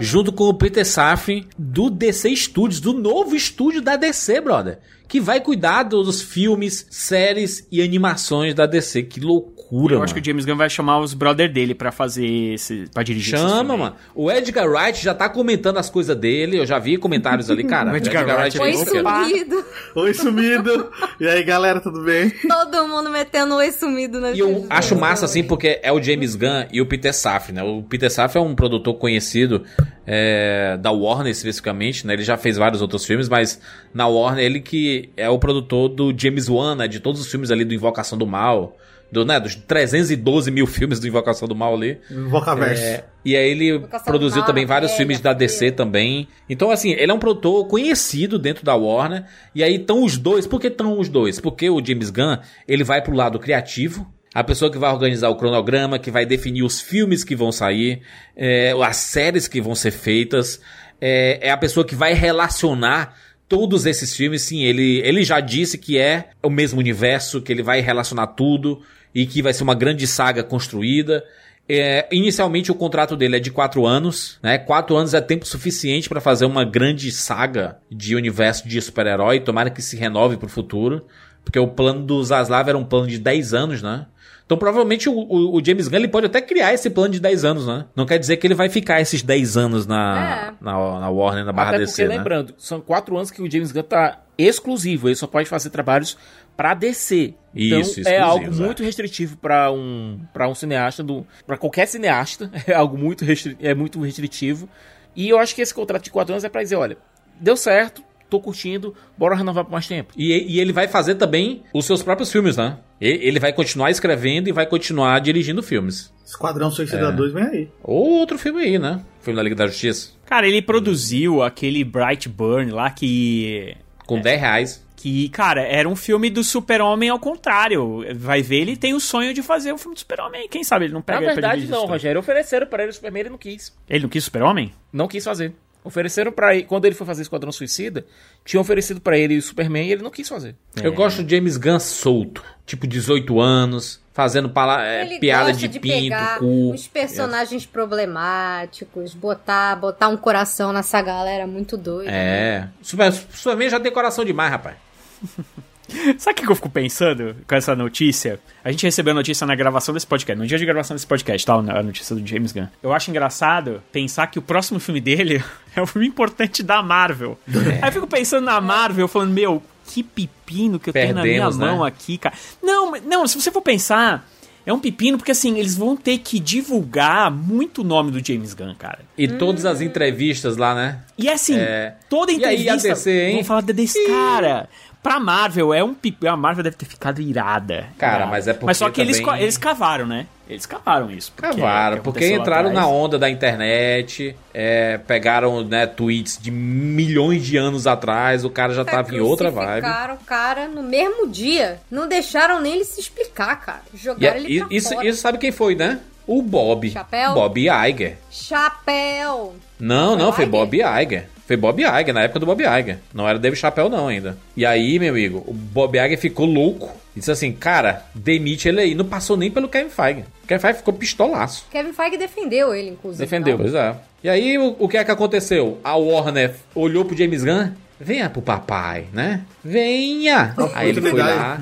junto com o Peter Safran do DC Studios, do novo estúdio da DC, brother. Que vai cuidar dos filmes, séries e animações da DC. Que loucura, Eu mano. acho que o James Gunn vai chamar os brother dele pra fazer esse. pra dirigir Chama, mano. O Edgar Wright já tá comentando as coisas dele. Eu já vi comentários ali, cara. O Edgar Wright Oi, é louco. sumido. Oi, sumido. E aí, galera, tudo bem? Todo mundo metendo oi sumido na E eu acho massa, assim, porque é o James Gunn e o Peter Safran, né? O Peter Safran é um produtor conhecido é, da Warner, especificamente, né? Ele já fez vários outros filmes, mas na Warner ele que é o produtor do James Wan, né? De todos os filmes ali do Invocação do Mal, do, né? dos 312 mil filmes do Invocação do Mal ali. Vocaverso. É, e aí ele Invocação produziu Mal, também vários velha, filmes da DC também. Então, assim, ele é um produtor conhecido dentro da Warner. E aí estão os dois. Por que estão os dois? Porque o James Gunn, ele vai pro lado criativo. A pessoa que vai organizar o cronograma, que vai definir os filmes que vão sair, é, as séries que vão ser feitas. É, é a pessoa que vai relacionar todos esses filmes. Sim, ele, ele já disse que é o mesmo universo, que ele vai relacionar tudo e que vai ser uma grande saga construída. É, inicialmente o contrato dele é de quatro anos, né? Quatro anos é tempo suficiente para fazer uma grande saga de universo de super-herói. Tomara que se renove pro futuro, porque o plano do Zaslav era um plano de 10 anos, né? Então provavelmente o, o- o James Gunn ele pode até criar esse plano de 10 anos, né? Não quer dizer que ele vai ficar esses 10 anos na, É. na, na Warner, na barra Até DC, porque, né? lembrando, são quatro anos que o James Gunn tá exclusivo. Ele só pode fazer trabalhos pra DC. Então Isso, é algo é. muito restritivo pra um para um cineasta do para qualquer cineasta é algo muito restri é muito restritivo. E eu acho que esse contrato de quatro anos é pra dizer, olha, deu certo, tô curtindo, bora renovar por mais tempo. E, e ele vai fazer também os seus próprios filmes, né? E- Ele vai continuar escrevendo e vai continuar dirigindo filmes. Esquadrão Suicida 2 vem aí. Ou outro filme aí, né? Filme da Liga da Justiça. Cara, ele produziu aquele Bright Burn lá que. Com 10 reais. Que, cara, era um filme do Super-Homem ao contrário. Vai ver, ele tem o sonho de fazer o filme do Super-Homem. Quem sabe ele não pega Na verdade não. Rogério, ofereceram pra ele o Superman, ele não quis. Ele não quis Super-Homem? Não quis fazer. Ofereceram pra ele, quando ele foi fazer Esquadrão Suicida, tinham oferecido pra ele o Superman e ele não quis fazer. Eu gosto do James Gunn solto. Tipo, 18 anos, fazendo pala- é, Ele piada gosta de, de, pinto, pegar cu. os personagens problemáticos, botar, botar um coração nessa galera muito doida. É. Super- Superman já tem coração demais, rapaz. Sabe o que eu fico pensando com essa notícia? A gente recebeu a notícia na gravação desse podcast, no dia de gravação desse podcast, tá? A notícia do James Gunn. Eu acho engraçado pensar que o próximo filme dele é um filme importante da Marvel. É. Aí eu fico pensando na Marvel, falando, meu, que pepino que eu tenho na minha Perdemos, né? mão aqui, cara. Não, não, se você for pensar, é um pepino porque assim, eles vão ter que divulgar muito o nome do James Gunn, cara. E todas as entrevistas lá, né? E assim, É. toda E aí, entrevista a DC, hein? vão falar desse cara. Pra Marvel, é um pipi. A Marvel deve ter ficado irada. Cara, irada. mas é porque Mas só que eles, também- ca- eles cavaram, né? Eles cavaram isso. porque é Cavaram, que porque entraram na onda da internet, é, pegaram né, tweets de milhões de anos atrás, o cara já tava em outra vibe. Crucificaram o cara no mesmo dia. Não deixaram nem ele se explicar, cara. Jogaram é- ele pra isso, fora. isso sabe quem foi, né? O Bob. Chapéu? Bob Iger. Chapéu! Não, não, foi Iger? Bob Iger. Foi Bob Iger, na época do Bob Iger. Não era David Chapéu não ainda. E aí, meu amigo, o Bob Iger ficou louco. E disse assim, cara, demite ele aí. Não passou nem pelo Kevin Feige. O Kevin Feige ficou pistolaço. Kevin Feige defendeu ele, inclusive. Defendeu. Não? Pois é. E aí, o, o que é que aconteceu? A Warner olhou pro James Gunn. Venha pro papai, né? Venha! Aí ele foi lá,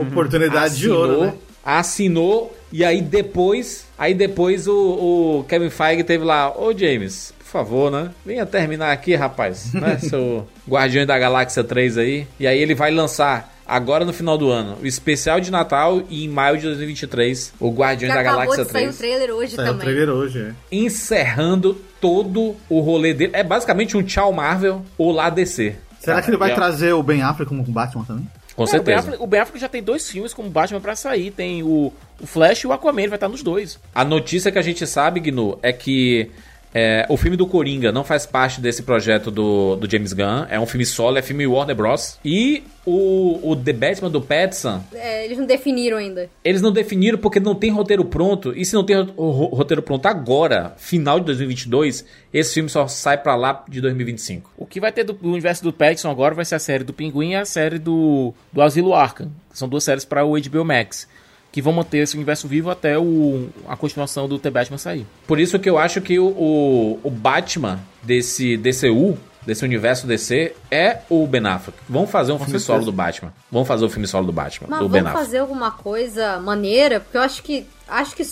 Oportunidade de ouro, né? assinou e aí depois, aí depois o, o Kevin Feige teve lá, ô James, por favor, né? Venha terminar aqui, rapaz, né? Seu Guardiões da Galáxia 3 aí. E aí ele vai lançar agora no final do ano o especial de Natal e em maio de 2023 o Guardiões da acabou Galáxia de sair 3 o trailer hoje Saiu o também. trailer hoje, é. encerrando todo o rolê dele. É basicamente um tchau Marvel ou lá DC. Será que ele vai É. trazer o Ben Affleck como Batman também? Com É, o Ben certeza. Affleck- O Ben Affleck já tem dois filmes como Batman pra sair. Tem o, o Flash e o Aquaman, ele vai estar nos dois. A notícia que a gente sabe, Gnu, é que é, o filme do Coringa não faz parte desse projeto do, do James Gunn. É um filme solo, é filme Warner Bros. E o, o The Batman do Pattinson, É, eles não definiram ainda. eles não definiram porque não tem roteiro pronto. E se não tem ro- ro- roteiro pronto agora, final de 2022, esse filme só sai pra lá de 2025. O que vai ter do, do universo do Pattinson agora vai ser a série do Pinguim e a série do, do Asilo Arkham. que São duas séries para o HBO Max. Que vão manter esse universo vivo até o, a continuação do The Batman sair. Por isso que eu acho que o, o, o Batman desse DCU, desse universo DC, é o Ben Affleck. Vamos fazer um filme certeza. solo do Batman. Vamos fazer o filme solo do Batman, Mas do Ben vamos Affleck. fazer alguma coisa maneira, porque eu acho que acho que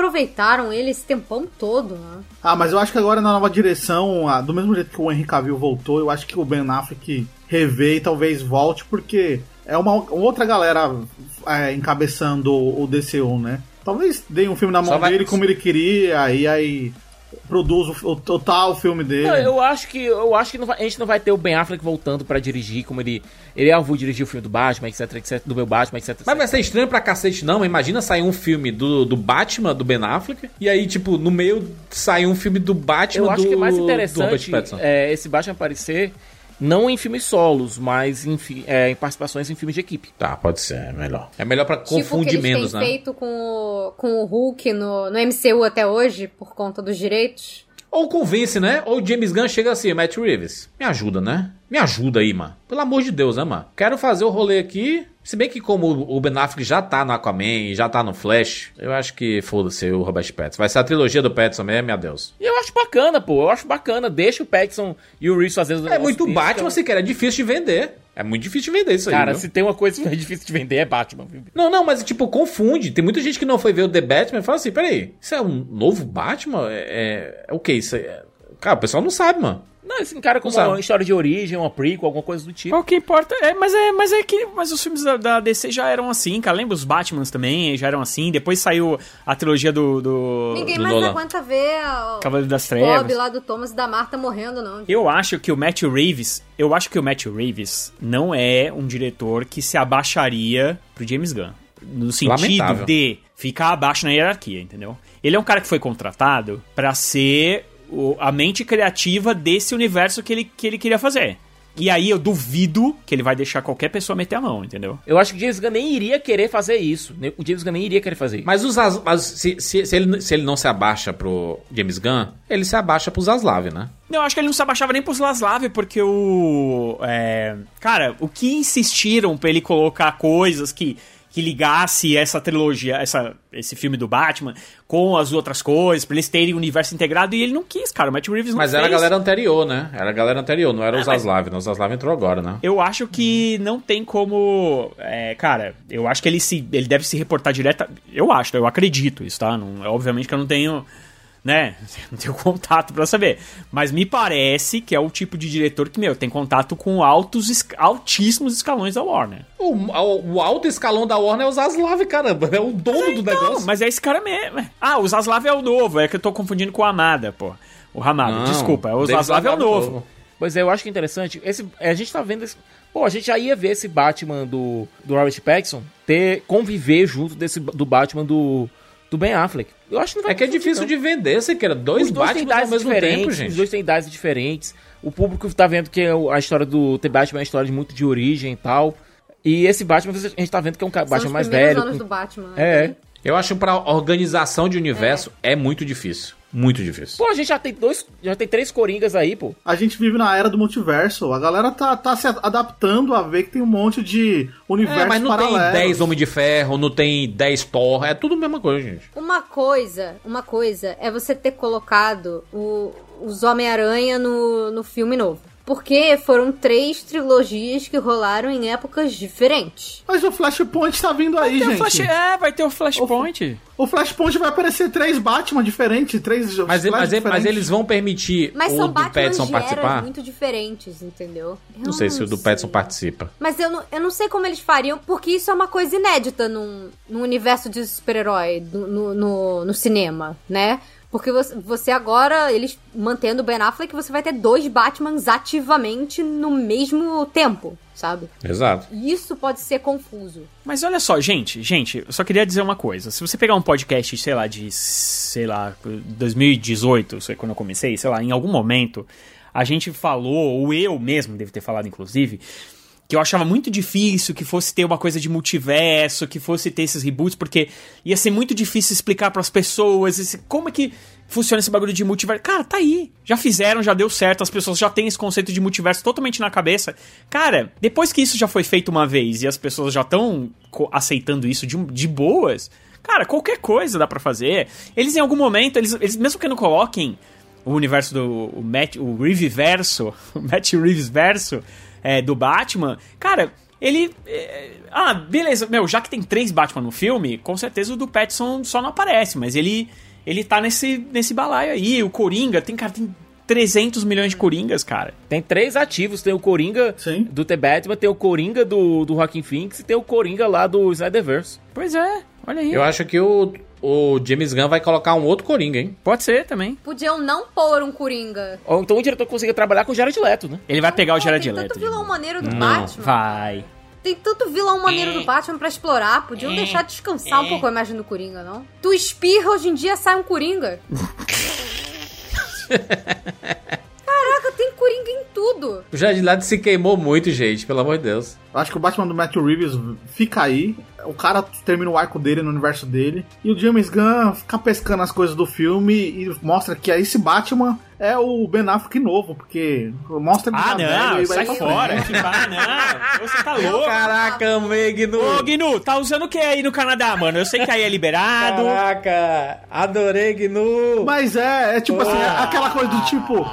subaproveitaram ele esse tempão todo, né? Ah, mas eu acho que agora na nova direção, ah, do mesmo jeito que o Henry Cavill voltou, eu acho que o Ben Affleck rever e talvez volte, porque é uma outra galera é, encabeçando o o DCU, né? Talvez dê um filme na mão vai- dele como ele queria, e aí produz o, o total filme dele. Não, eu acho que, eu acho que não vai- a gente não vai ter o Ben Affleck voltando pra dirigir, como ele. Ele é vou dirigir o filme do Batman, etc, etc, do meu Batman, etc. Mas vai ser estranho pra cacete, não. Imagina sair um filme do, do Batman, do Ben Affleck, e aí, tipo, no meio sai um filme do Batman Eu acho do, que é mais do Robert interessante é, esse Batman aparecer não em filmes solos, mas em, fi- é, em participações em filmes de equipe. Tá, pode ser, é melhor. É melhor pra tipo o que confundir eles menos, têm né? feito com o, com o Hulk no, no MCU até hoje, por conta dos direitos. Ou convence, né? Ou o James Gunn chega assim, Matt Reeves, me ajuda, né? Me ajuda aí, mano. Pelo amor de Deus, né, mano? Quero fazer o rolê aqui. Se bem que como o Ben Affleck já tá no Aquaman, já tá no Flash, eu acho que foda-se o Robert Pattinson. Vai ser a trilogia do Pattinson mesmo, meu Deus. E eu acho bacana, pô. Eu acho bacana. Deixa o Pattinson e o Reeves fazendo. É muito Batman, então- se quer, é difícil de vender. É muito difícil de vender isso aí, Cara, se tem uma coisa que é difícil de vender é Batman. Não, não, mas tipo, confunde. Tem muita gente que não foi ver o The Batman e fala assim, peraí, isso é um novo Batman? É, é, é o que isso? É... Cara, o pessoal não sabe, mano. Não, esse cara como uma história de origem, uma prequel, alguma coisa do tipo. O que importa é, mas é, mas é que, mas os filmes da, da DC já eram assim, cara. Lembra os Batmans também já eram assim. Depois saiu a trilogia do, do Ninguém do mais Nolan. aguenta ver o Cavaleiro das Bob Trevas. lá do Thomas e da Marta morrendo, não. Eu acho que o Matthew Reeves, eu acho que o Matthew Reeves não é um diretor que se abaixaria pro James Gunn. No sentido Lamentável. de ficar abaixo na hierarquia, entendeu? Ele é um cara que foi contratado pra ser o- a mente criativa desse universo que ele, que ele queria fazer. E aí eu duvido que ele vai deixar qualquer pessoa meter a mão, entendeu? Eu acho que o James Gunn nem iria querer fazer isso. O James Gunn nem iria querer fazer isso. Mas, os, As- mas se, se, se ele, se ele não se abaixa pro James Gunn, ele se abaixa pro Zaslav, né? Não, acho que ele não se abaixava nem pros Laslav, porque o. é, cara, o que insistiram pra ele colocar coisas que, que ligasse essa trilogia, essa, esse filme do Batman com as outras coisas, pra eles terem o universo integrado, e ele não quis, cara. O Matt Reeves não Mas fez. era a galera anterior, né? Era a galera anterior, não era o Ah, mas- Zaslav. né? O Zaslav entrou agora, né? Eu acho que não tem como. é, cara, eu acho que ele se. Ele deve se reportar direto. Eu acho, eu acredito isso, tá? Não, obviamente que eu não tenho. Né? Não tenho contato pra saber. Mas me parece que é o tipo de diretor que, meu, tem contato com altos, altíssimos escalões da Warner. O, o- o alto escalão da Warner é o Zaslav, caramba. É o dono do Não, negócio. mas é esse cara mesmo. Ah, o Zaslav é o novo. É que eu tô confundindo com o Amada, pô. O Ramada, desculpa. O Zaslav é o Zaslav novo. Pois é, eu acho que é interessante. Esse, a gente tá vendo esse. Pô, a gente já ia ver esse Batman do, do Robert Pattinson ter conviver junto desse do Batman do, do Ben Affleck. Eu acho que não vai É que é difícil não. de vender, você quer dois Os dois Batman ao mesmo tempo, os gente. dois têm idades diferentes. O público tá vendo que a história do The Batman é uma história muito de origem e tal. E esse Batman, a gente tá vendo que é um São Batman os mais velho. anos com- do Batman. É. né? Eu acho pra organização de universo é, muito difícil. Muito difícil. Pô, a gente já tem dois. Já tem três Coringas aí, pô. A gente vive na era do multiverso. A galera tá, tá se adaptando a ver que tem um monte de universos É, mas não tem paralelos. 10 Homem de Ferro, não tem 10 Thor, é tudo a mesma coisa, gente. Uma coisa, uma coisa é você ter colocado o- os Homem-Aranha no, no filme novo. Porque foram três trilogias que rolaram em épocas diferentes. Mas o Flashpoint tá vindo aí, Tem o gente. Flash- é, vai ter o Flashpoint. O Flashpoint vai aparecer três Batman diferentes, três Mas, Flash mas, mas diferentes. eles vão permitir Mas o são do Batman Petson participar? muito diferentes, entendeu? Eu Não sei se o do. Petson participa. Mas eu não, eu não sei como eles fariam, porque isso é uma coisa inédita num, num universo de super-herói no, no- no cinema, né? Porque você, agora, eles mantendo o Ben Affleck, você vai ter dois Batmans ativamente no mesmo tempo, sabe? Exato. E Isso pode ser confuso. Mas olha só, gente, gente, eu só queria dizer uma coisa. Se você pegar um podcast, sei lá, de, sei lá, 2018, sei quando eu comecei, sei lá, em algum momento, a gente falou, ou eu mesmo devo ter falado, inclusive, que eu achava muito difícil que fosse ter uma coisa de multiverso, que fosse ter esses reboots, porque ia ser muito difícil explicar pras pessoas esse, como é que funciona esse bagulho de multiverso. Cara, tá aí. Já fizeram, já deu certo, as pessoas já têm esse conceito de multiverso totalmente na cabeça. Cara, depois que isso já foi feito uma vez e as pessoas já estão aceitando isso de, de boas, cara, qualquer coisa dá pra fazer. Eles em algum momento, eles, eles mesmo que não coloquem o universo do o Matt, o Reeve verso, o Matt Reeves verso é, do Batman, cara, ele. é, ah, beleza, meu, já que tem três Batman no filme, com certeza o do Pattinson só não aparece, mas ele ele tá nesse, nesse balaio aí. O Coringa, tem, cara, tem 300 milhões de Coringas, cara. Tem três ativos, tem o Coringa Sim. do The Batman, tem o Coringa do, do Joaquin Phoenix e tem o Coringa lá do Snyderverse. Pois é, olha aí. Eu acho que o, o James Gunn vai colocar um outro Coringa, hein? Pode ser também. Podiam não pôr um Coringa. Ou então o diretor consiga trabalhar com o Jared Leto, né? Ele vai pegar o Pô, Jared Tem Leto. tanto vilão maneiro do Não, Batman. vai. Tem tanto vilão maneiro do Batman pra explorar. Podiam deixar descansar um pouco a imagem do Coringa, não? Tu espirra, hoje em dia sai um Coringa. Tem Coringa em tudo. O Jared Leto se queimou muito, gente, pelo amor de Deus. Eu acho que o Batman do Matthew Reeves fica aí. O cara termina o arco dele no universo dele. E o James Gunn fica pescando as coisas do filme e mostra que esse Batman é o Ben Affleck novo, porque mostra ele Ah, velho não, vai sai fora. Ah, não. Você tá louco. Caraca, Megno! Ô, Gnu, tá usando o que aí no Canadá, mano? Eu sei que aí é liberado. Caraca, adorei, Gnu! Mas é, é tipo assim, é aquela coisa do tipo.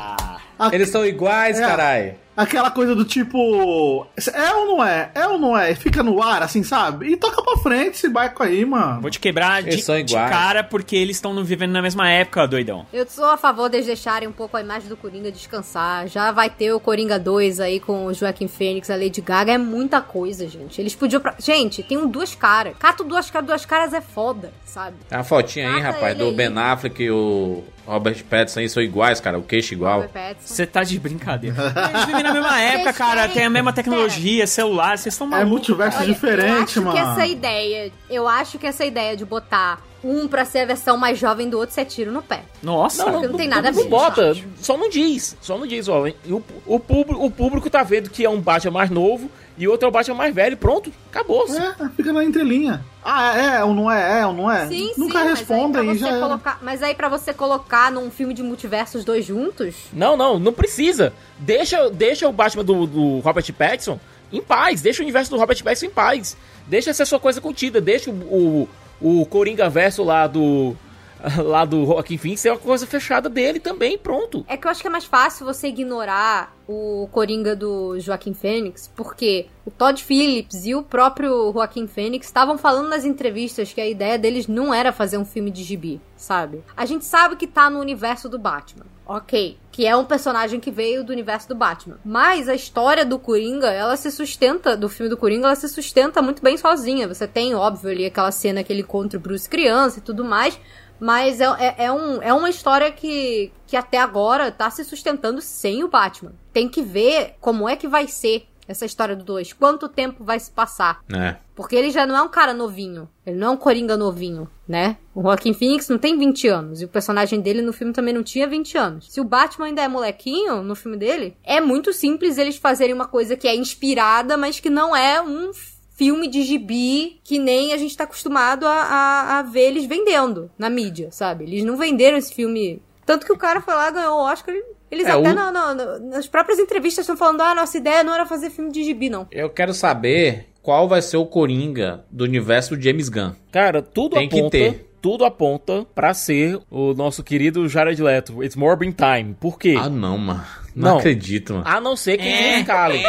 A- Eles são iguais, É. carai. Aquela coisa do tipo. É ou não é? É ou não é? Fica no ar, assim, sabe? E toca pra frente esse barco aí, mano. Vou te quebrar de, Eles são de iguais. cara porque eles estão vivendo na mesma época, doidão. Eu sou a favor deles deixarem um pouco a imagem do Coringa descansar. Já vai ter o Coringa 2 aí com o Joaquim Fênix, a Lady Gaga. É muita coisa, gente. Eles podiam. Pra... Gente, tem um duas caras. Cato duas caras, duas caras é foda, sabe? Tem uma fotinha aí, Mata rapaz, do aí. Ben Affleck e o Robert Pattinson aí são iguais, cara. O queixo igual. Você tá de brincadeira. Eles vivem na mesma época, cara. Tem a mesma tecnologia, celular. Vocês estão É malucos. multiverso Olha, diferente, eu acho mano. que essa ideia, eu acho que essa ideia de botar um pra ser a versão mais jovem do outro, você é tiro no pé. Nossa. Porque não tem nada a Não ver. bota, só não diz, só não diz, ó. O, o, público, o público tá vendo que é um Batman mais novo e outro é o Batman mais velho, pronto, acabou. É, fica na entrelinha. Ah, é, é ou não é? É ou não é? Sim, Nunca sim, respondem mas aí, já colocar, mas aí pra você colocar num filme de multiverso os dois juntos, Não, não, não precisa. Deixa, deixa o Batman do, do Robert Pattinson em paz, deixa o universo do Robert Pattinson em paz. Deixa essa sua coisa contida, deixa o, o, o Coringa verso lá do lá do Joaquim Phoenix ser uma coisa fechada dele também, pronto. É que eu acho que é mais fácil você ignorar o Coringa do Joaquim Fênix, porque o Todd Phillips e o próprio Joaquim Fênix estavam falando nas entrevistas que a ideia deles não era fazer um filme de gibi, sabe? A gente sabe que tá no universo do Batman. Ok, que é um personagem que veio do universo do Batman. Mas a história do Coringa, ela se sustenta, do filme do Coringa, ela se sustenta muito bem sozinha. Você tem, óbvio, ali aquela cena que ele encontra o Bruce criança e tudo mais, mas é, é, é um, é uma história que, que até agora tá se sustentando sem o Batman. Tem que ver como é que vai ser essa história do 2. Quanto tempo vai se passar. É. Porque ele já não é um cara novinho. Ele não é um Coringa novinho, né? O Joaquim Phoenix não tem 20 anos. E o personagem dele no filme também não tinha 20 anos. Se o Batman ainda é molequinho no filme dele, é muito simples eles fazerem uma coisa que é inspirada, mas que não é um filme de gibi que nem a gente tá acostumado a, a, a ver eles vendendo na mídia, sabe? Eles não venderam esse filme. Tanto que o cara foi lá ganhou o Oscar. Eles É, até o- na- na- nas próprias entrevistas estão falando: ah, nossa ideia não era fazer filme de gibi, não. Eu quero saber qual vai ser o Coringa do universo do James Gunn. Cara, tudo Tem que aponta, ter. tudo aponta pra ser o nosso querido Jared Leto. It's Morbin Time. Por quê? Ah, não, mano. Não, Não. acredito, mano. A não ser que eles escalem.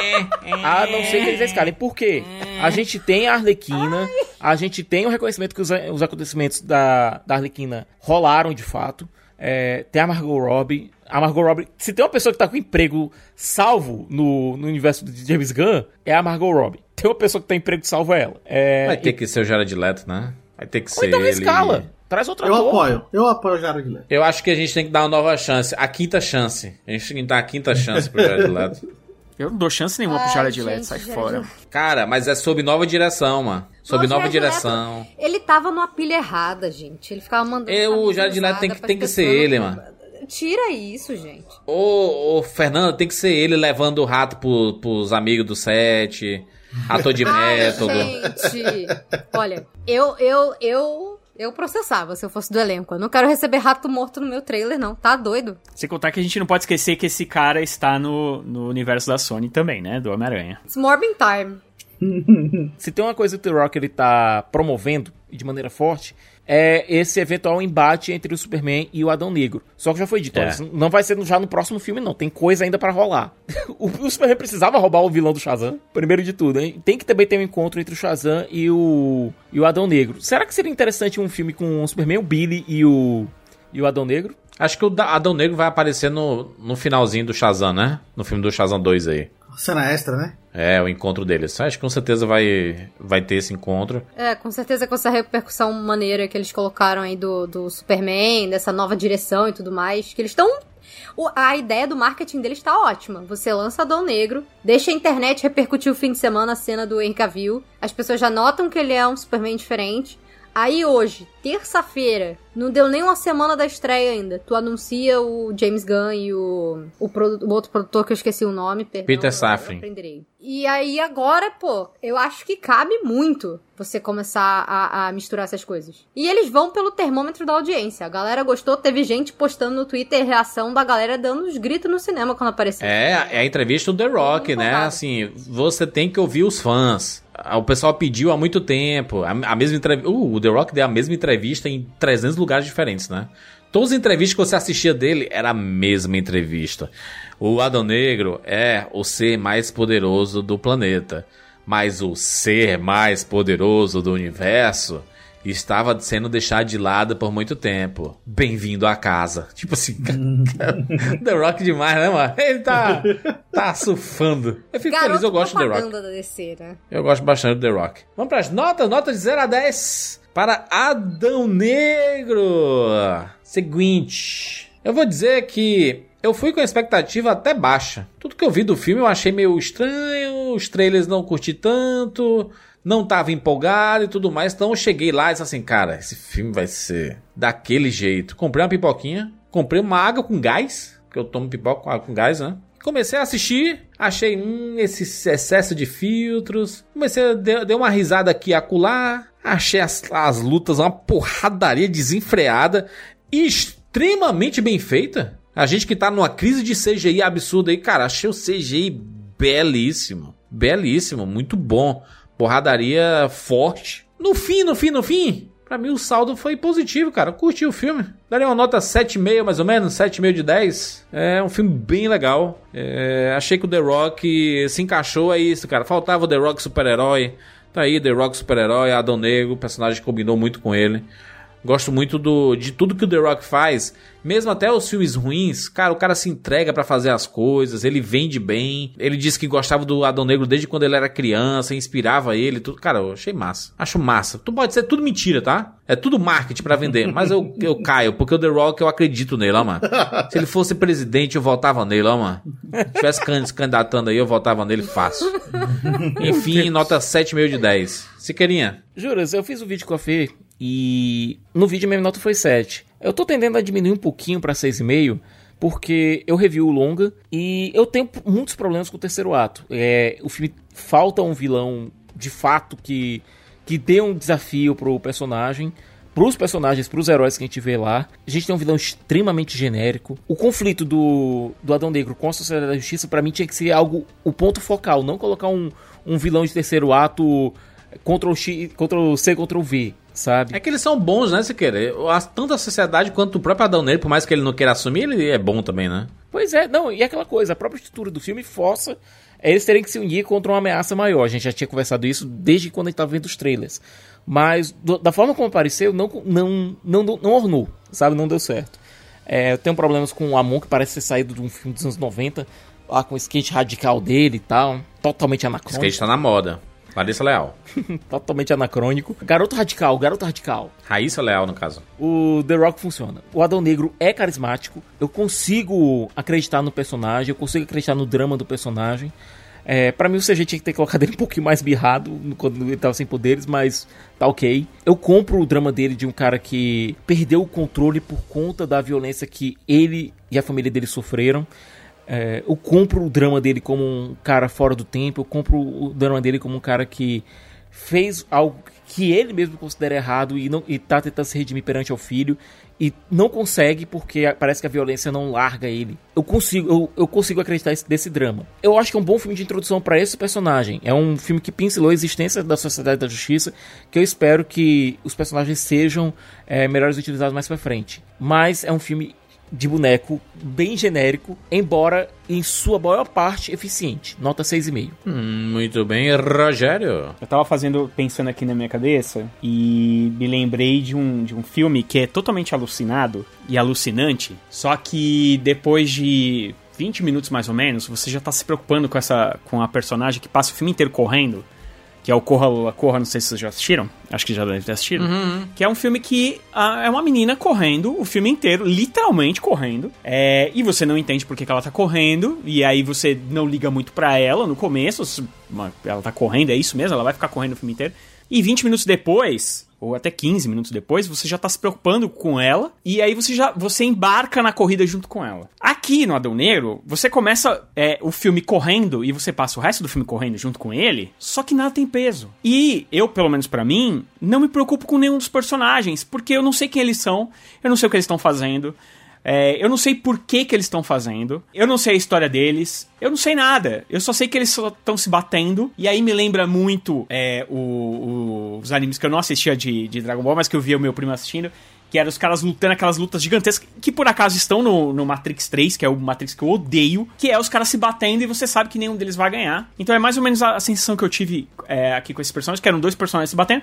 A não ser que eles escalem. Por quê? A gente tem a Arlequina, a gente tem o reconhecimento que os, os acontecimentos da, da Arlequina rolaram de fato. É, tem a Margot Robbie. A Margot Robbie, se tem uma pessoa que tá com emprego salvo no, no universo de James Gunn, é a Margot Robbie. Tem uma pessoa que tá em emprego salvo é ela. É, Vai ter que ser o Jared Leto, né? Vai ter que ou ser então ele. escala. Traz outro Eu ator. apoio. Eu apoio o Jared Leto. Eu acho que a gente tem que dar uma nova chance. A quinta chance. A gente tem que dar a quinta chance pro Jared Leto. Eu não dou chance nenhuma pro Ai, Jared gente, Leto, sai Jared fora. Cara, mas é sob nova direção, mano. Sob nova Jared Leto, direção. Ele tava numa pilha errada, gente. Ele ficava mandando. É, o Jared Leto tem que- tem que ser ele, mano. Tira isso, gente. Ô, ô, Fernando, tem que ser ele levando o rato pro, pros amigos do set. Ator de Ai, método. gente. Olha, eu, eu, eu, eu processava se eu fosse do elenco. Eu não quero receber rato morto no meu trailer, não. Tá doido? Sem contar que a gente não pode esquecer que esse cara está no, no universo da Sony também, né? Do Homem-Aranha. It's Morbin Time. Se tem uma coisa que o The Rock ele tá promovendo e de maneira forte, é esse eventual embate entre o Superman e o Adão Negro. Só que já foi dito, É. ó, não vai ser já no próximo filme, não. Tem coisa ainda pra rolar. o, o Superman precisava roubar o vilão do Shazam, primeiro de tudo. Hein? Tem que também ter um encontro entre o Shazam e o, e o Adão Negro. Será que seria interessante um filme com o Superman, o Billy e o, e o Adão Negro? Acho que o Adão Negro vai aparecer no, no finalzinho do Shazam, né? No filme do Shazam 2 aí. Cena extra, né? É, o encontro deles. Acho que com certeza vai, vai ter esse encontro. É, com certeza com essa repercussão maneira que eles colocaram aí do, do Superman, dessa nova direção e tudo mais, que eles estão. A ideia do marketing deles tá ótima. Você lança Adão Negro, deixa a internet repercutir o fim de semana a cena do Henry Cavill, as pessoas já notam que ele é um Superman diferente. Aí hoje, terça-feira, não deu nem uma semana da estreia ainda. Tu anuncia o James Gunn e o, o, o outro produtor que eu esqueci o nome. Perdão, Peter Safran. E aí agora, pô, eu acho que cabe muito você começar a, a misturar essas coisas. E eles vão pelo termômetro da audiência. A galera gostou, teve gente postando no Twitter reação da galera dando uns gritos no cinema quando apareceu. É, é a entrevista do The Rock, né? Assim, você tem que ouvir os fãs. O pessoal pediu há muito tempo. A, a mesma entrevista. Uh, o The Rock deu a mesma entrevista em 300 lugares diferentes, né? Todas as entrevistas que você assistia dele era a mesma entrevista. O Adão Negro é o ser mais poderoso do planeta. Mas o ser mais poderoso do universo estava sendo deixado de lado por muito tempo. Bem-vindo à casa. Tipo assim, The Rock demais, né, mano? Ele tá, tá surfando. Eu fico Garoto feliz, eu gosto do The Rock. da DC, né? Eu gosto bastante do The Rock. Vamos pras notas, notas de 0 a 10 para Adão Negro. Seguinte, eu vou dizer que eu fui com a expectativa até baixa. Tudo que eu vi do filme eu achei meio estranho, os trailers não curti tanto, não tava empolgado e tudo mais. Então eu cheguei lá e disse assim, cara, esse filme vai ser daquele jeito. Comprei uma pipoquinha, comprei uma água com gás, que eu tomo pipoca com água com gás, né? Comecei a assistir, achei hum, esse excesso de filtros. Comecei a dar uma risada aqui e acolá. Achei as, as lutas uma porradaria desenfreada extremamente bem feita. A gente que tá numa crise de CGI absurda aí, cara, achei o CGI belíssimo. Belíssimo, muito bom. Porradaria forte. No fim, no fim, no fim, pra mim o saldo foi positivo, cara. Eu curti o filme. Daria uma nota 7,5 mais ou menos, 7,5 de 10. É um filme bem legal. É, achei que o The Rock se encaixou, é isso, cara. Faltava o The Rock super-herói. Tá aí, The Rock super-herói, Adão Negro, o personagem combinou muito com ele. Gosto muito do, de tudo que o The Rock faz. Mesmo até os filmes ruins, cara, o cara se entrega pra fazer as coisas, ele vende bem. Ele disse que gostava do Adão Negro desde quando ele era criança, inspirava ele, tudo. Cara, eu achei massa. Acho massa. Tu pode ser tudo mentira, tá? É tudo marketing pra vender, mas eu, eu caio, porque o The Rock eu acredito nele, ó, mano. Se ele fosse presidente, eu votava nele, ó, mano. Se tivesse can- se candidatando aí, eu votava nele fácil. Enfim, nota 7,5 de 10. Siqueirinha, Juras, eu fiz o vídeo com a Fê e no vídeo minha nota foi 7. Eu tô tendendo a diminuir um pouquinho pra 6,5 porque eu revi o longa e eu tenho muitos problemas com o terceiro ato. É, o filme falta um vilão de fato que, que dê um desafio pro personagem. Pros personagens, pros heróis que a gente vê lá. A gente tem um vilão extremamente genérico. O conflito do, do Adão Negro com a Sociedade da Justiça, pra mim, tinha que ser algo, o ponto focal. Não colocar um, um vilão de terceiro ato Ctrl X, Ctrl C, Ctrl V, sabe? É que eles são bons, né, Siqueira? Tanto a sociedade quanto o próprio Adão Negro, por mais que ele não queira assumir, ele é bom também, né? Pois é, não, e aquela coisa, a própria estrutura do filme força eles terem que se unir contra uma ameaça maior. A gente já tinha conversado isso desde quando a gente tava vendo os trailers. Mas do- da forma como apareceu, não, não, não, não ornou, sabe? Não deu certo. É, eu tenho problemas com o Amon, que parece ter saído de um filme dos anos 90, lá com o skate radical dele e tal, totalmente O anacrônico. skate tá na moda. Larissa Leal. Totalmente anacrônico. Garoto radical, garoto radical. Raíssa Leal, no caso. O The Rock funciona. O Adão Negro é carismático. Eu consigo acreditar no personagem, eu consigo acreditar no drama do personagem. É, para mim o CG tinha que ter colocado ele um pouquinho mais birrado quando ele tava sem poderes, mas tá ok. Eu compro o drama dele de um cara que perdeu o controle por conta da violência que ele e a família dele sofreram. É, eu compro o drama dele como um cara fora do tempo, eu compro o drama dele como um cara que fez algo que ele mesmo considera errado e, não, e tá tentando se redimir perante ao filho e não consegue porque parece que a violência não larga ele. Eu consigo, eu, eu consigo acreditar esse- desse drama. Eu acho que é um bom filme de introdução para esse personagem. É um filme que pincelou a existência da Sociedade da Justiça, que eu espero que os personagens sejam é, melhores utilizados mais pra frente. Mas é um filme de boneco bem genérico, embora em sua maior parte eficiente. Nota 6,5. Hum, muito bem, Rogério. Eu tava fazendo, pensando aqui na minha cabeça e me lembrei de um, de um filme que é totalmente alucinado e alucinante, só que depois de 20 minutos mais ou menos, você já tá se preocupando com essa com a personagem que passa o filme inteiro correndo, que é o Corra Corra, não sei se vocês já assistiram, acho que já devem ter assistido, que é um filme que ah, é uma menina correndo o filme inteiro, literalmente correndo, é, e você não entende por que, que ela tá correndo, e aí você não liga muito pra ela no começo, ela tá correndo, é isso mesmo, ela vai ficar correndo o filme inteiro, e 20 minutos depois, ou até 15 minutos depois, você já tá se preocupando com ela, e aí você já você embarca na corrida junto com ela. Aqui no Adão Negro, você começa é, o filme correndo e você passa o resto do filme correndo junto com ele, só que nada tem peso. E eu, pelo menos pra mim, não me preocupo com nenhum dos personagens, porque eu não sei quem eles são, eu não sei o que eles estão fazendo. É, eu não sei por que, que eles estão fazendo. Eu não sei a história deles. Eu não sei nada. Eu só sei que eles estão se batendo. E aí me lembra muito é, o- o- os animes que eu não assistia de, de Dragon Ball, mas que eu via o meu primo assistindo. Que eram os caras lutando aquelas lutas gigantescas, que por acaso estão no, no Matrix 3, que é o Matrix que eu odeio, que é os caras se batendo e você sabe que nenhum deles vai ganhar. Então é mais ou menos a, a sensação que eu tive é, aqui com esses personagens, que eram dois personagens se batendo.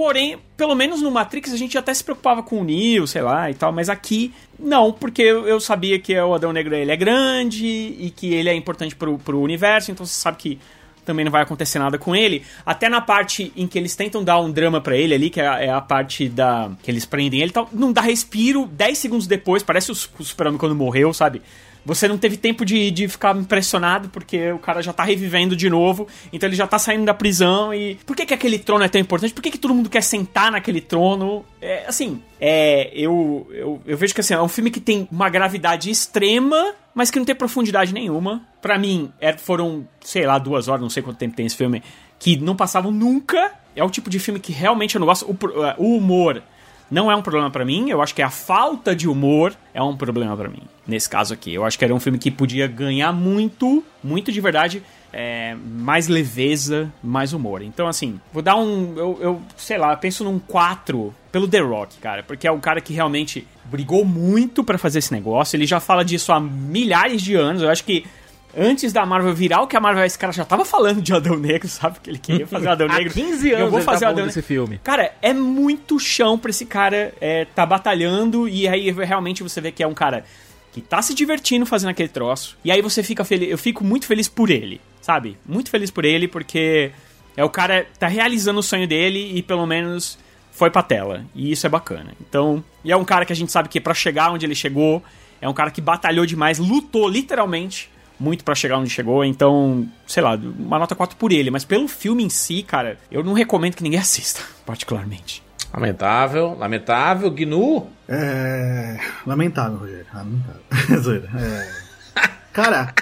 Porém, pelo menos no Matrix a gente até se preocupava com o Neo, sei lá e tal, mas aqui não, porque eu, sabia que o Adão Negro ele é grande e que ele é importante pro, pro universo, então você sabe que também não vai acontecer nada com ele. Até na parte em que eles tentam dar um drama pra ele ali, que é a, é a parte da. que eles prendem ele tal, não dá respiro 10 segundos depois, parece o, o Super-Homem quando morreu, sabe? Você não teve tempo de, de ficar impressionado, porque o cara já tá revivendo de novo, então ele já tá saindo da prisão e. Por que, que aquele trono é tão importante? Por que, que todo mundo quer sentar naquele trono? É, assim, é. Eu, eu, eu vejo que assim, é um filme que tem uma gravidade extrema, mas que não tem profundidade nenhuma. Pra mim, é- foram, sei lá, duas horas, não sei quanto tempo tem esse filme, que não passavam nunca. É o tipo de filme que realmente eu não gosto. O, o humor não é um problema pra mim. Eu acho que a falta de humor é um problema pra mim. Nesse caso aqui, eu acho que era um filme que podia ganhar muito, muito de verdade. é, mais leveza, mais humor. Então, assim, vou dar um. Eu, eu sei lá, penso num 4 pelo The Rock, cara. Porque é um cara que realmente brigou muito pra fazer esse negócio. Ele já fala disso há milhares de anos. Eu acho que antes da Marvel virar o que a Marvel, esse cara já tava falando de Adão Negro, sabe? Que ele queria fazer o Adão Há Negro. 15 Eu anos vou ele fazer tá Adão desse filme. Cara, é muito chão pra esse cara é, tá batalhando e aí realmente você vê que é um cara que tá se divertindo fazendo aquele troço. E aí você fica feliz, eu fico muito feliz por ele, sabe? Muito feliz por ele porque é o cara tá realizando o sonho dele e pelo menos foi pra tela. E isso é bacana. Então, e é um cara que a gente sabe que pra chegar onde ele chegou, é um cara que batalhou demais, lutou literalmente muito pra chegar onde chegou, então, sei lá, uma nota 4 por ele, mas pelo filme em si, cara, eu não recomendo que ninguém assista, particularmente. Lamentável, lamentável. Gnu, É. Lamentável, Rogério. Lamentável. Zoeira. É. Cara,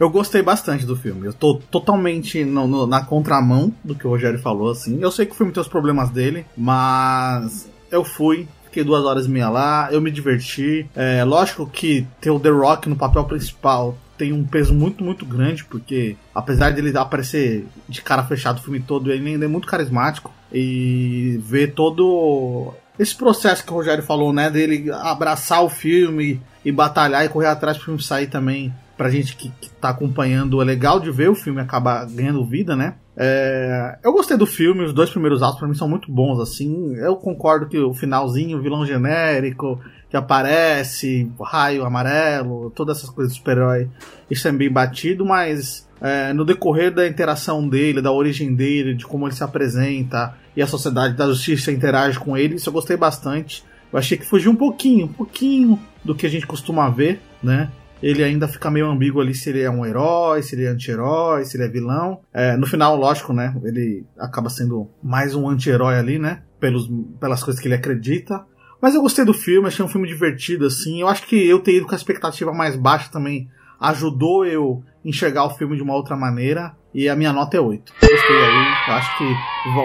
eu gostei bastante do filme. Eu tô totalmente no- no- na contramão do que o Rogério falou, assim. Eu sei que o filme tem os problemas dele, mas eu fui. Fiquei duas horas e meia lá, eu me diverti. É lógico que ter o The Rock no papel principal tem um peso muito, muito grande, porque apesar dele aparecer de cara fechada o filme todo, ele ainda é muito carismático. E ver todo esse processo que o Rogério falou, né, dele abraçar o filme e batalhar e correr atrás pro filme sair também, pra gente que, que tá acompanhando, é legal de ver o filme acabar ganhando vida, né? É, eu gostei do filme, os dois primeiros atos pra mim são muito bons, assim. Eu concordo que o finalzinho, o vilão genérico que aparece, raio amarelo, todas essas coisas de super-herói, isso é bem batido, mas é, no decorrer da interação dele, da origem dele, de como ele se apresenta e a sociedade da justiça interage com ele, isso eu gostei bastante. Eu achei que fugiu um pouquinho, um pouquinho do que a gente costuma ver, né? Ele ainda fica meio ambíguo ali se ele é um herói, se ele é anti-herói, se ele é vilão. É, no final, lógico, né? Ele acaba sendo mais um anti-herói ali, né? Pelos, pelas coisas que ele acredita. Mas eu gostei do filme, achei um filme divertido, assim. Eu acho que eu ter ido com a expectativa mais baixa também ajudou eu enxergar o filme de uma outra maneira. E a minha nota é 8. Gostei aí. Eu acho que.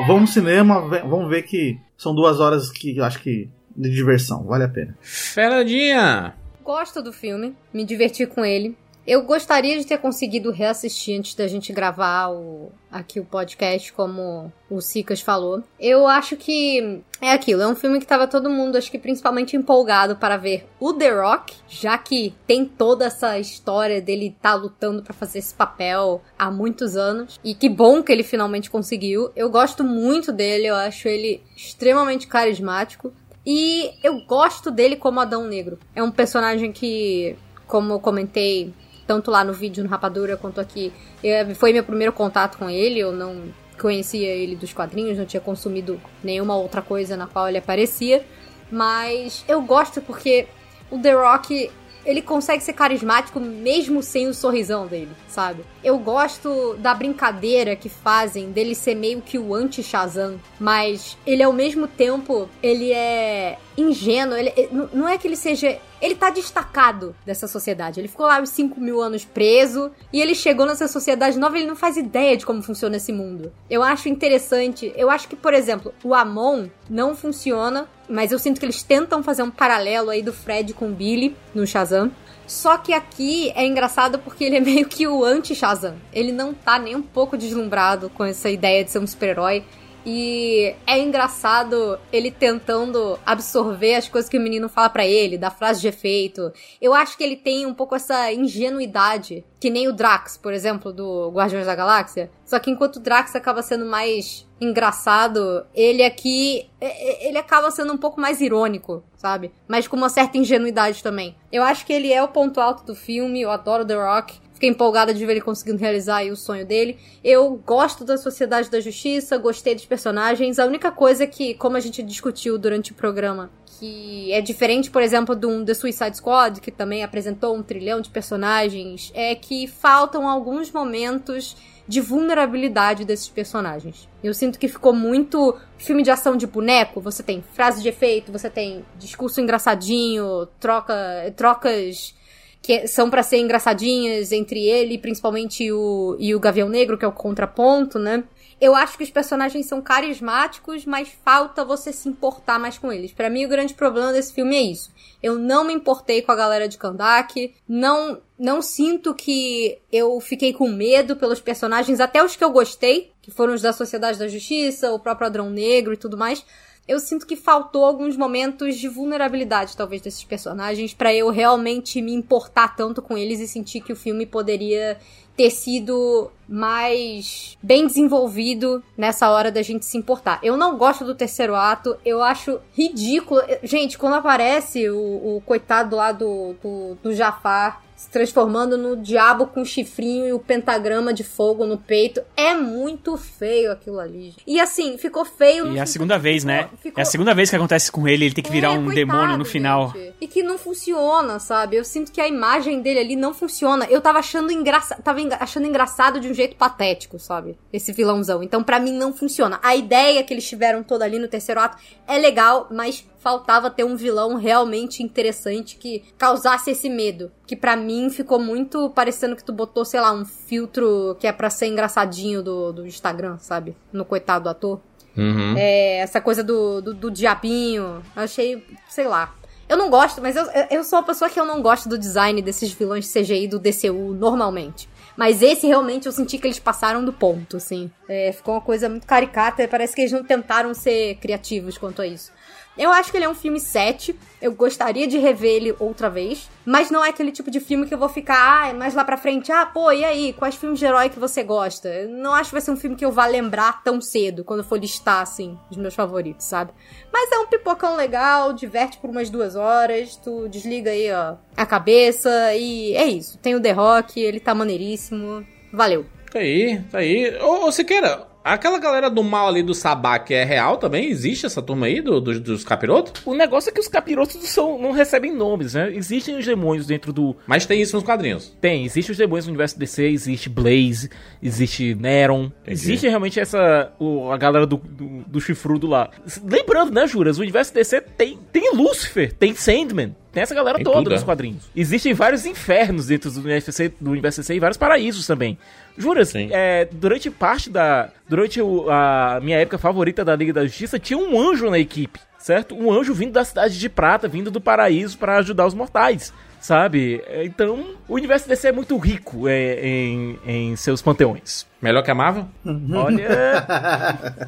Vamos no cinema, vamos ver que são duas horas que eu acho que. de diversão, vale a pena. Fernandinha! Gosto do filme, me diverti com ele. Eu gostaria de ter conseguido reassistir antes da gente gravar o, aqui o podcast, como o Sicas falou. Eu acho que é aquilo, é um filme que tava todo mundo, acho que principalmente empolgado para ver o The Rock, já que tem toda essa história dele estar lutando para fazer esse papel há muitos anos. E que bom que ele finalmente conseguiu. Eu gosto muito dele, eu acho ele extremamente carismático. E eu gosto dele como Adão Negro. É um personagem que, como eu comentei, tanto lá no vídeo no Rapadura quanto aqui, eh, foi meu primeiro contato com ele. Eu não conhecia ele dos quadrinhos, não tinha consumido nenhuma outra coisa na qual ele aparecia. Mas eu gosto porque o The Rock, ele consegue ser carismático mesmo sem o sorrisão dele, sabe? Eu gosto da brincadeira que fazem dele ser meio que o anti-Shazam, mas ele ao mesmo tempo, ele é ingênuo, ele, não- é que ele seja... Ele tá destacado dessa sociedade. Ele ficou lá uns 5 mil anos preso e ele chegou nessa sociedade nova ele não faz ideia de como funciona esse mundo. Eu acho interessante. Eu acho que, por exemplo, o Amon não funciona, mas eu sinto que eles tentam fazer um paralelo aí do Fred com o Billy no Shazam. Só que aqui é engraçado porque ele é meio que o anti-Shazam. Ele não tá nem um pouco deslumbrado com essa ideia de ser um super-herói. E é engraçado ele tentando absorver as coisas que o menino fala pra ele, da frase de efeito. Eu acho que ele tem um pouco essa ingenuidade, que nem o Drax, por exemplo, do Guardiões da Galáxia. Só que enquanto o Drax acaba sendo mais engraçado, ele aqui ele acaba sendo um pouco mais irônico, sabe? Mas com uma certa ingenuidade também. Eu acho que ele é o ponto alto do filme, eu adoro The Rock. Fiquei empolgada de ver ele conseguindo realizar aí o sonho dele. Eu gosto da Sociedade da Justiça, gostei dos personagens. A única coisa que, como a gente discutiu durante o programa, que é diferente, por exemplo, de um The Suicide Squad, que também apresentou um trilhão de personagens, é que faltam alguns momentos de vulnerabilidade desses personagens. Eu sinto que ficou muito filme de ação de boneco. Você tem frase de efeito, você tem discurso engraçadinho, troca, trocas que são pra ser engraçadinhas entre ele, principalmente o e o Gavião Negro, que é o contraponto, né? Eu acho que os personagens são carismáticos, mas falta você se importar mais com eles. Pra mim, o grande problema desse filme é isso. Eu não me importei com a galera de Kandak, não não sinto que eu fiquei com medo pelos personagens, até os que eu gostei, que foram os da Sociedade da Justiça, o próprio Adrão Negro e tudo mais. Eu sinto que faltou alguns momentos de vulnerabilidade, talvez, desses personagens, pra eu realmente me importar tanto com eles e sentir que o filme poderia ter sido mais bem desenvolvido nessa hora da gente se importar. Eu não gosto do terceiro ato, eu acho ridículo. Gente, quando aparece o, o coitado lá do, do, do Jafar se transformando no diabo com chifrinho e o pentagrama de fogo no peito, é muito feio aquilo ali. E assim, ficou feio. E é a segunda vez, ficou- né? ficou- É a segunda vez que acontece com ele, ele tem que virar é, um coitado, demônio no final. gente. E que não funciona, sabe? Eu sinto que a imagem dele ali não funciona. Eu tava achando engraçado, tava enga- achando engraçado de um jeito patético, sabe? Esse vilãozão. Então pra mim não funciona. A ideia que eles tiveram toda ali no terceiro ato é legal, mas faltava ter um vilão realmente interessante que causasse esse medo. Que pra mim ficou muito parecendo que tu botou, sei lá, um filtro que é pra ser engraçadinho do, do Instagram, sabe? No coitado do ator. Uhum. É, essa coisa do, do, do diabinho. Eu achei, sei lá. Eu não gosto, mas eu, eu sou uma pessoa que eu não gosto do design desses vilões de CGI do DCU normalmente. Mas esse realmente eu senti que eles passaram do ponto, assim. É, ficou uma coisa muito caricata, parece que eles não tentaram ser criativos quanto a isso. Eu acho que ele é um filme 7. Eu gostaria de rever ele outra vez. Mas não é aquele tipo de filme que eu vou ficar, ah, mais lá pra frente. Ah, pô, e aí? Quais filmes de herói que você gosta? Eu não acho que vai ser um filme que eu vá lembrar tão cedo, quando eu for listar, assim, os meus favoritos, sabe? Mas é um pipocão legal, diverte por umas duas horas. Tu desliga aí, ó, a cabeça. E é isso. Tem o The Rock, ele tá maneiríssimo. Valeu. Tá aí, tá aí. Ô, ô Siqueira, aquela galera do mal ali do Sabá que é real também? Existe essa turma aí do, do- dos capirotos? O negócio é que os capirotos são, não recebem nomes, né? Existem os demônios dentro do. Mas tem isso nos quadrinhos. Tem, existe os demônios no universo DC, existe Blaze, existe Neron. Existe realmente essa. o- a galera do, do, do chifrudo lá. Lembrando, né, Juras? O universo DC tem, tem Lucifer, tem Sandman. Tem essa galera Tem toda tudo, nos é. quadrinhos. Existem vários infernos dentro do universo DC, do universo DC e vários paraísos também. Juras, Sim. é, durante parte da. Durante o- a minha época favorita da Liga da Justiça, tinha um anjo na equipe, certo? Um anjo vindo da cidade de prata, vindo do paraíso pra ajudar os mortais. Sabe? É, Então, o universo DC é muito rico é, em, em seus panteões. Melhor que a Marvel? Olha.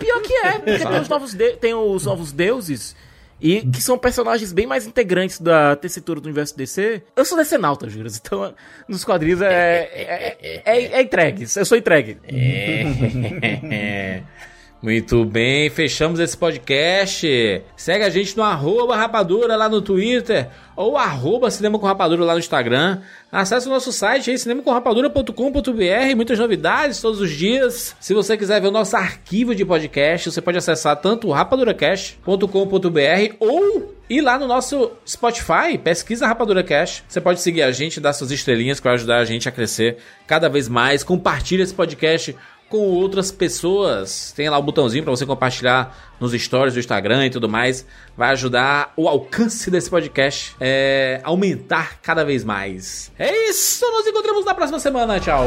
Pior que é, porque tem os, novos de- tem os novos deuses. E que são personagens bem mais integrantes da tessitura do universo DC. Eu sou decenalta, juras. Então, nos quadrinhos é, é, é, é entregue. Eu sou entregue. É. Muito bem, fechamos esse podcast. Segue a gente no arroba rapadura lá no Twitter ou arroba cinema com rapadura lá no Instagram. Acesse o nosso site aí, cinemacomrapadura.com.br, muitas novidades todos os dias. Se você quiser ver o nosso arquivo de podcast, você pode acessar tanto rapaduracast.com.br ou ir lá no nosso Spotify, pesquisa Rapadura Cash. Você pode seguir a gente, dar suas estrelinhas vai ajudar a gente a crescer cada vez mais. Compartilha esse podcast com outras pessoas. Tem lá o botãozinho para você compartilhar nos stories do Instagram e tudo mais. Vai ajudar o alcance desse podcast é, a aumentar cada vez mais. É isso, nos encontramos na próxima semana. Tchau.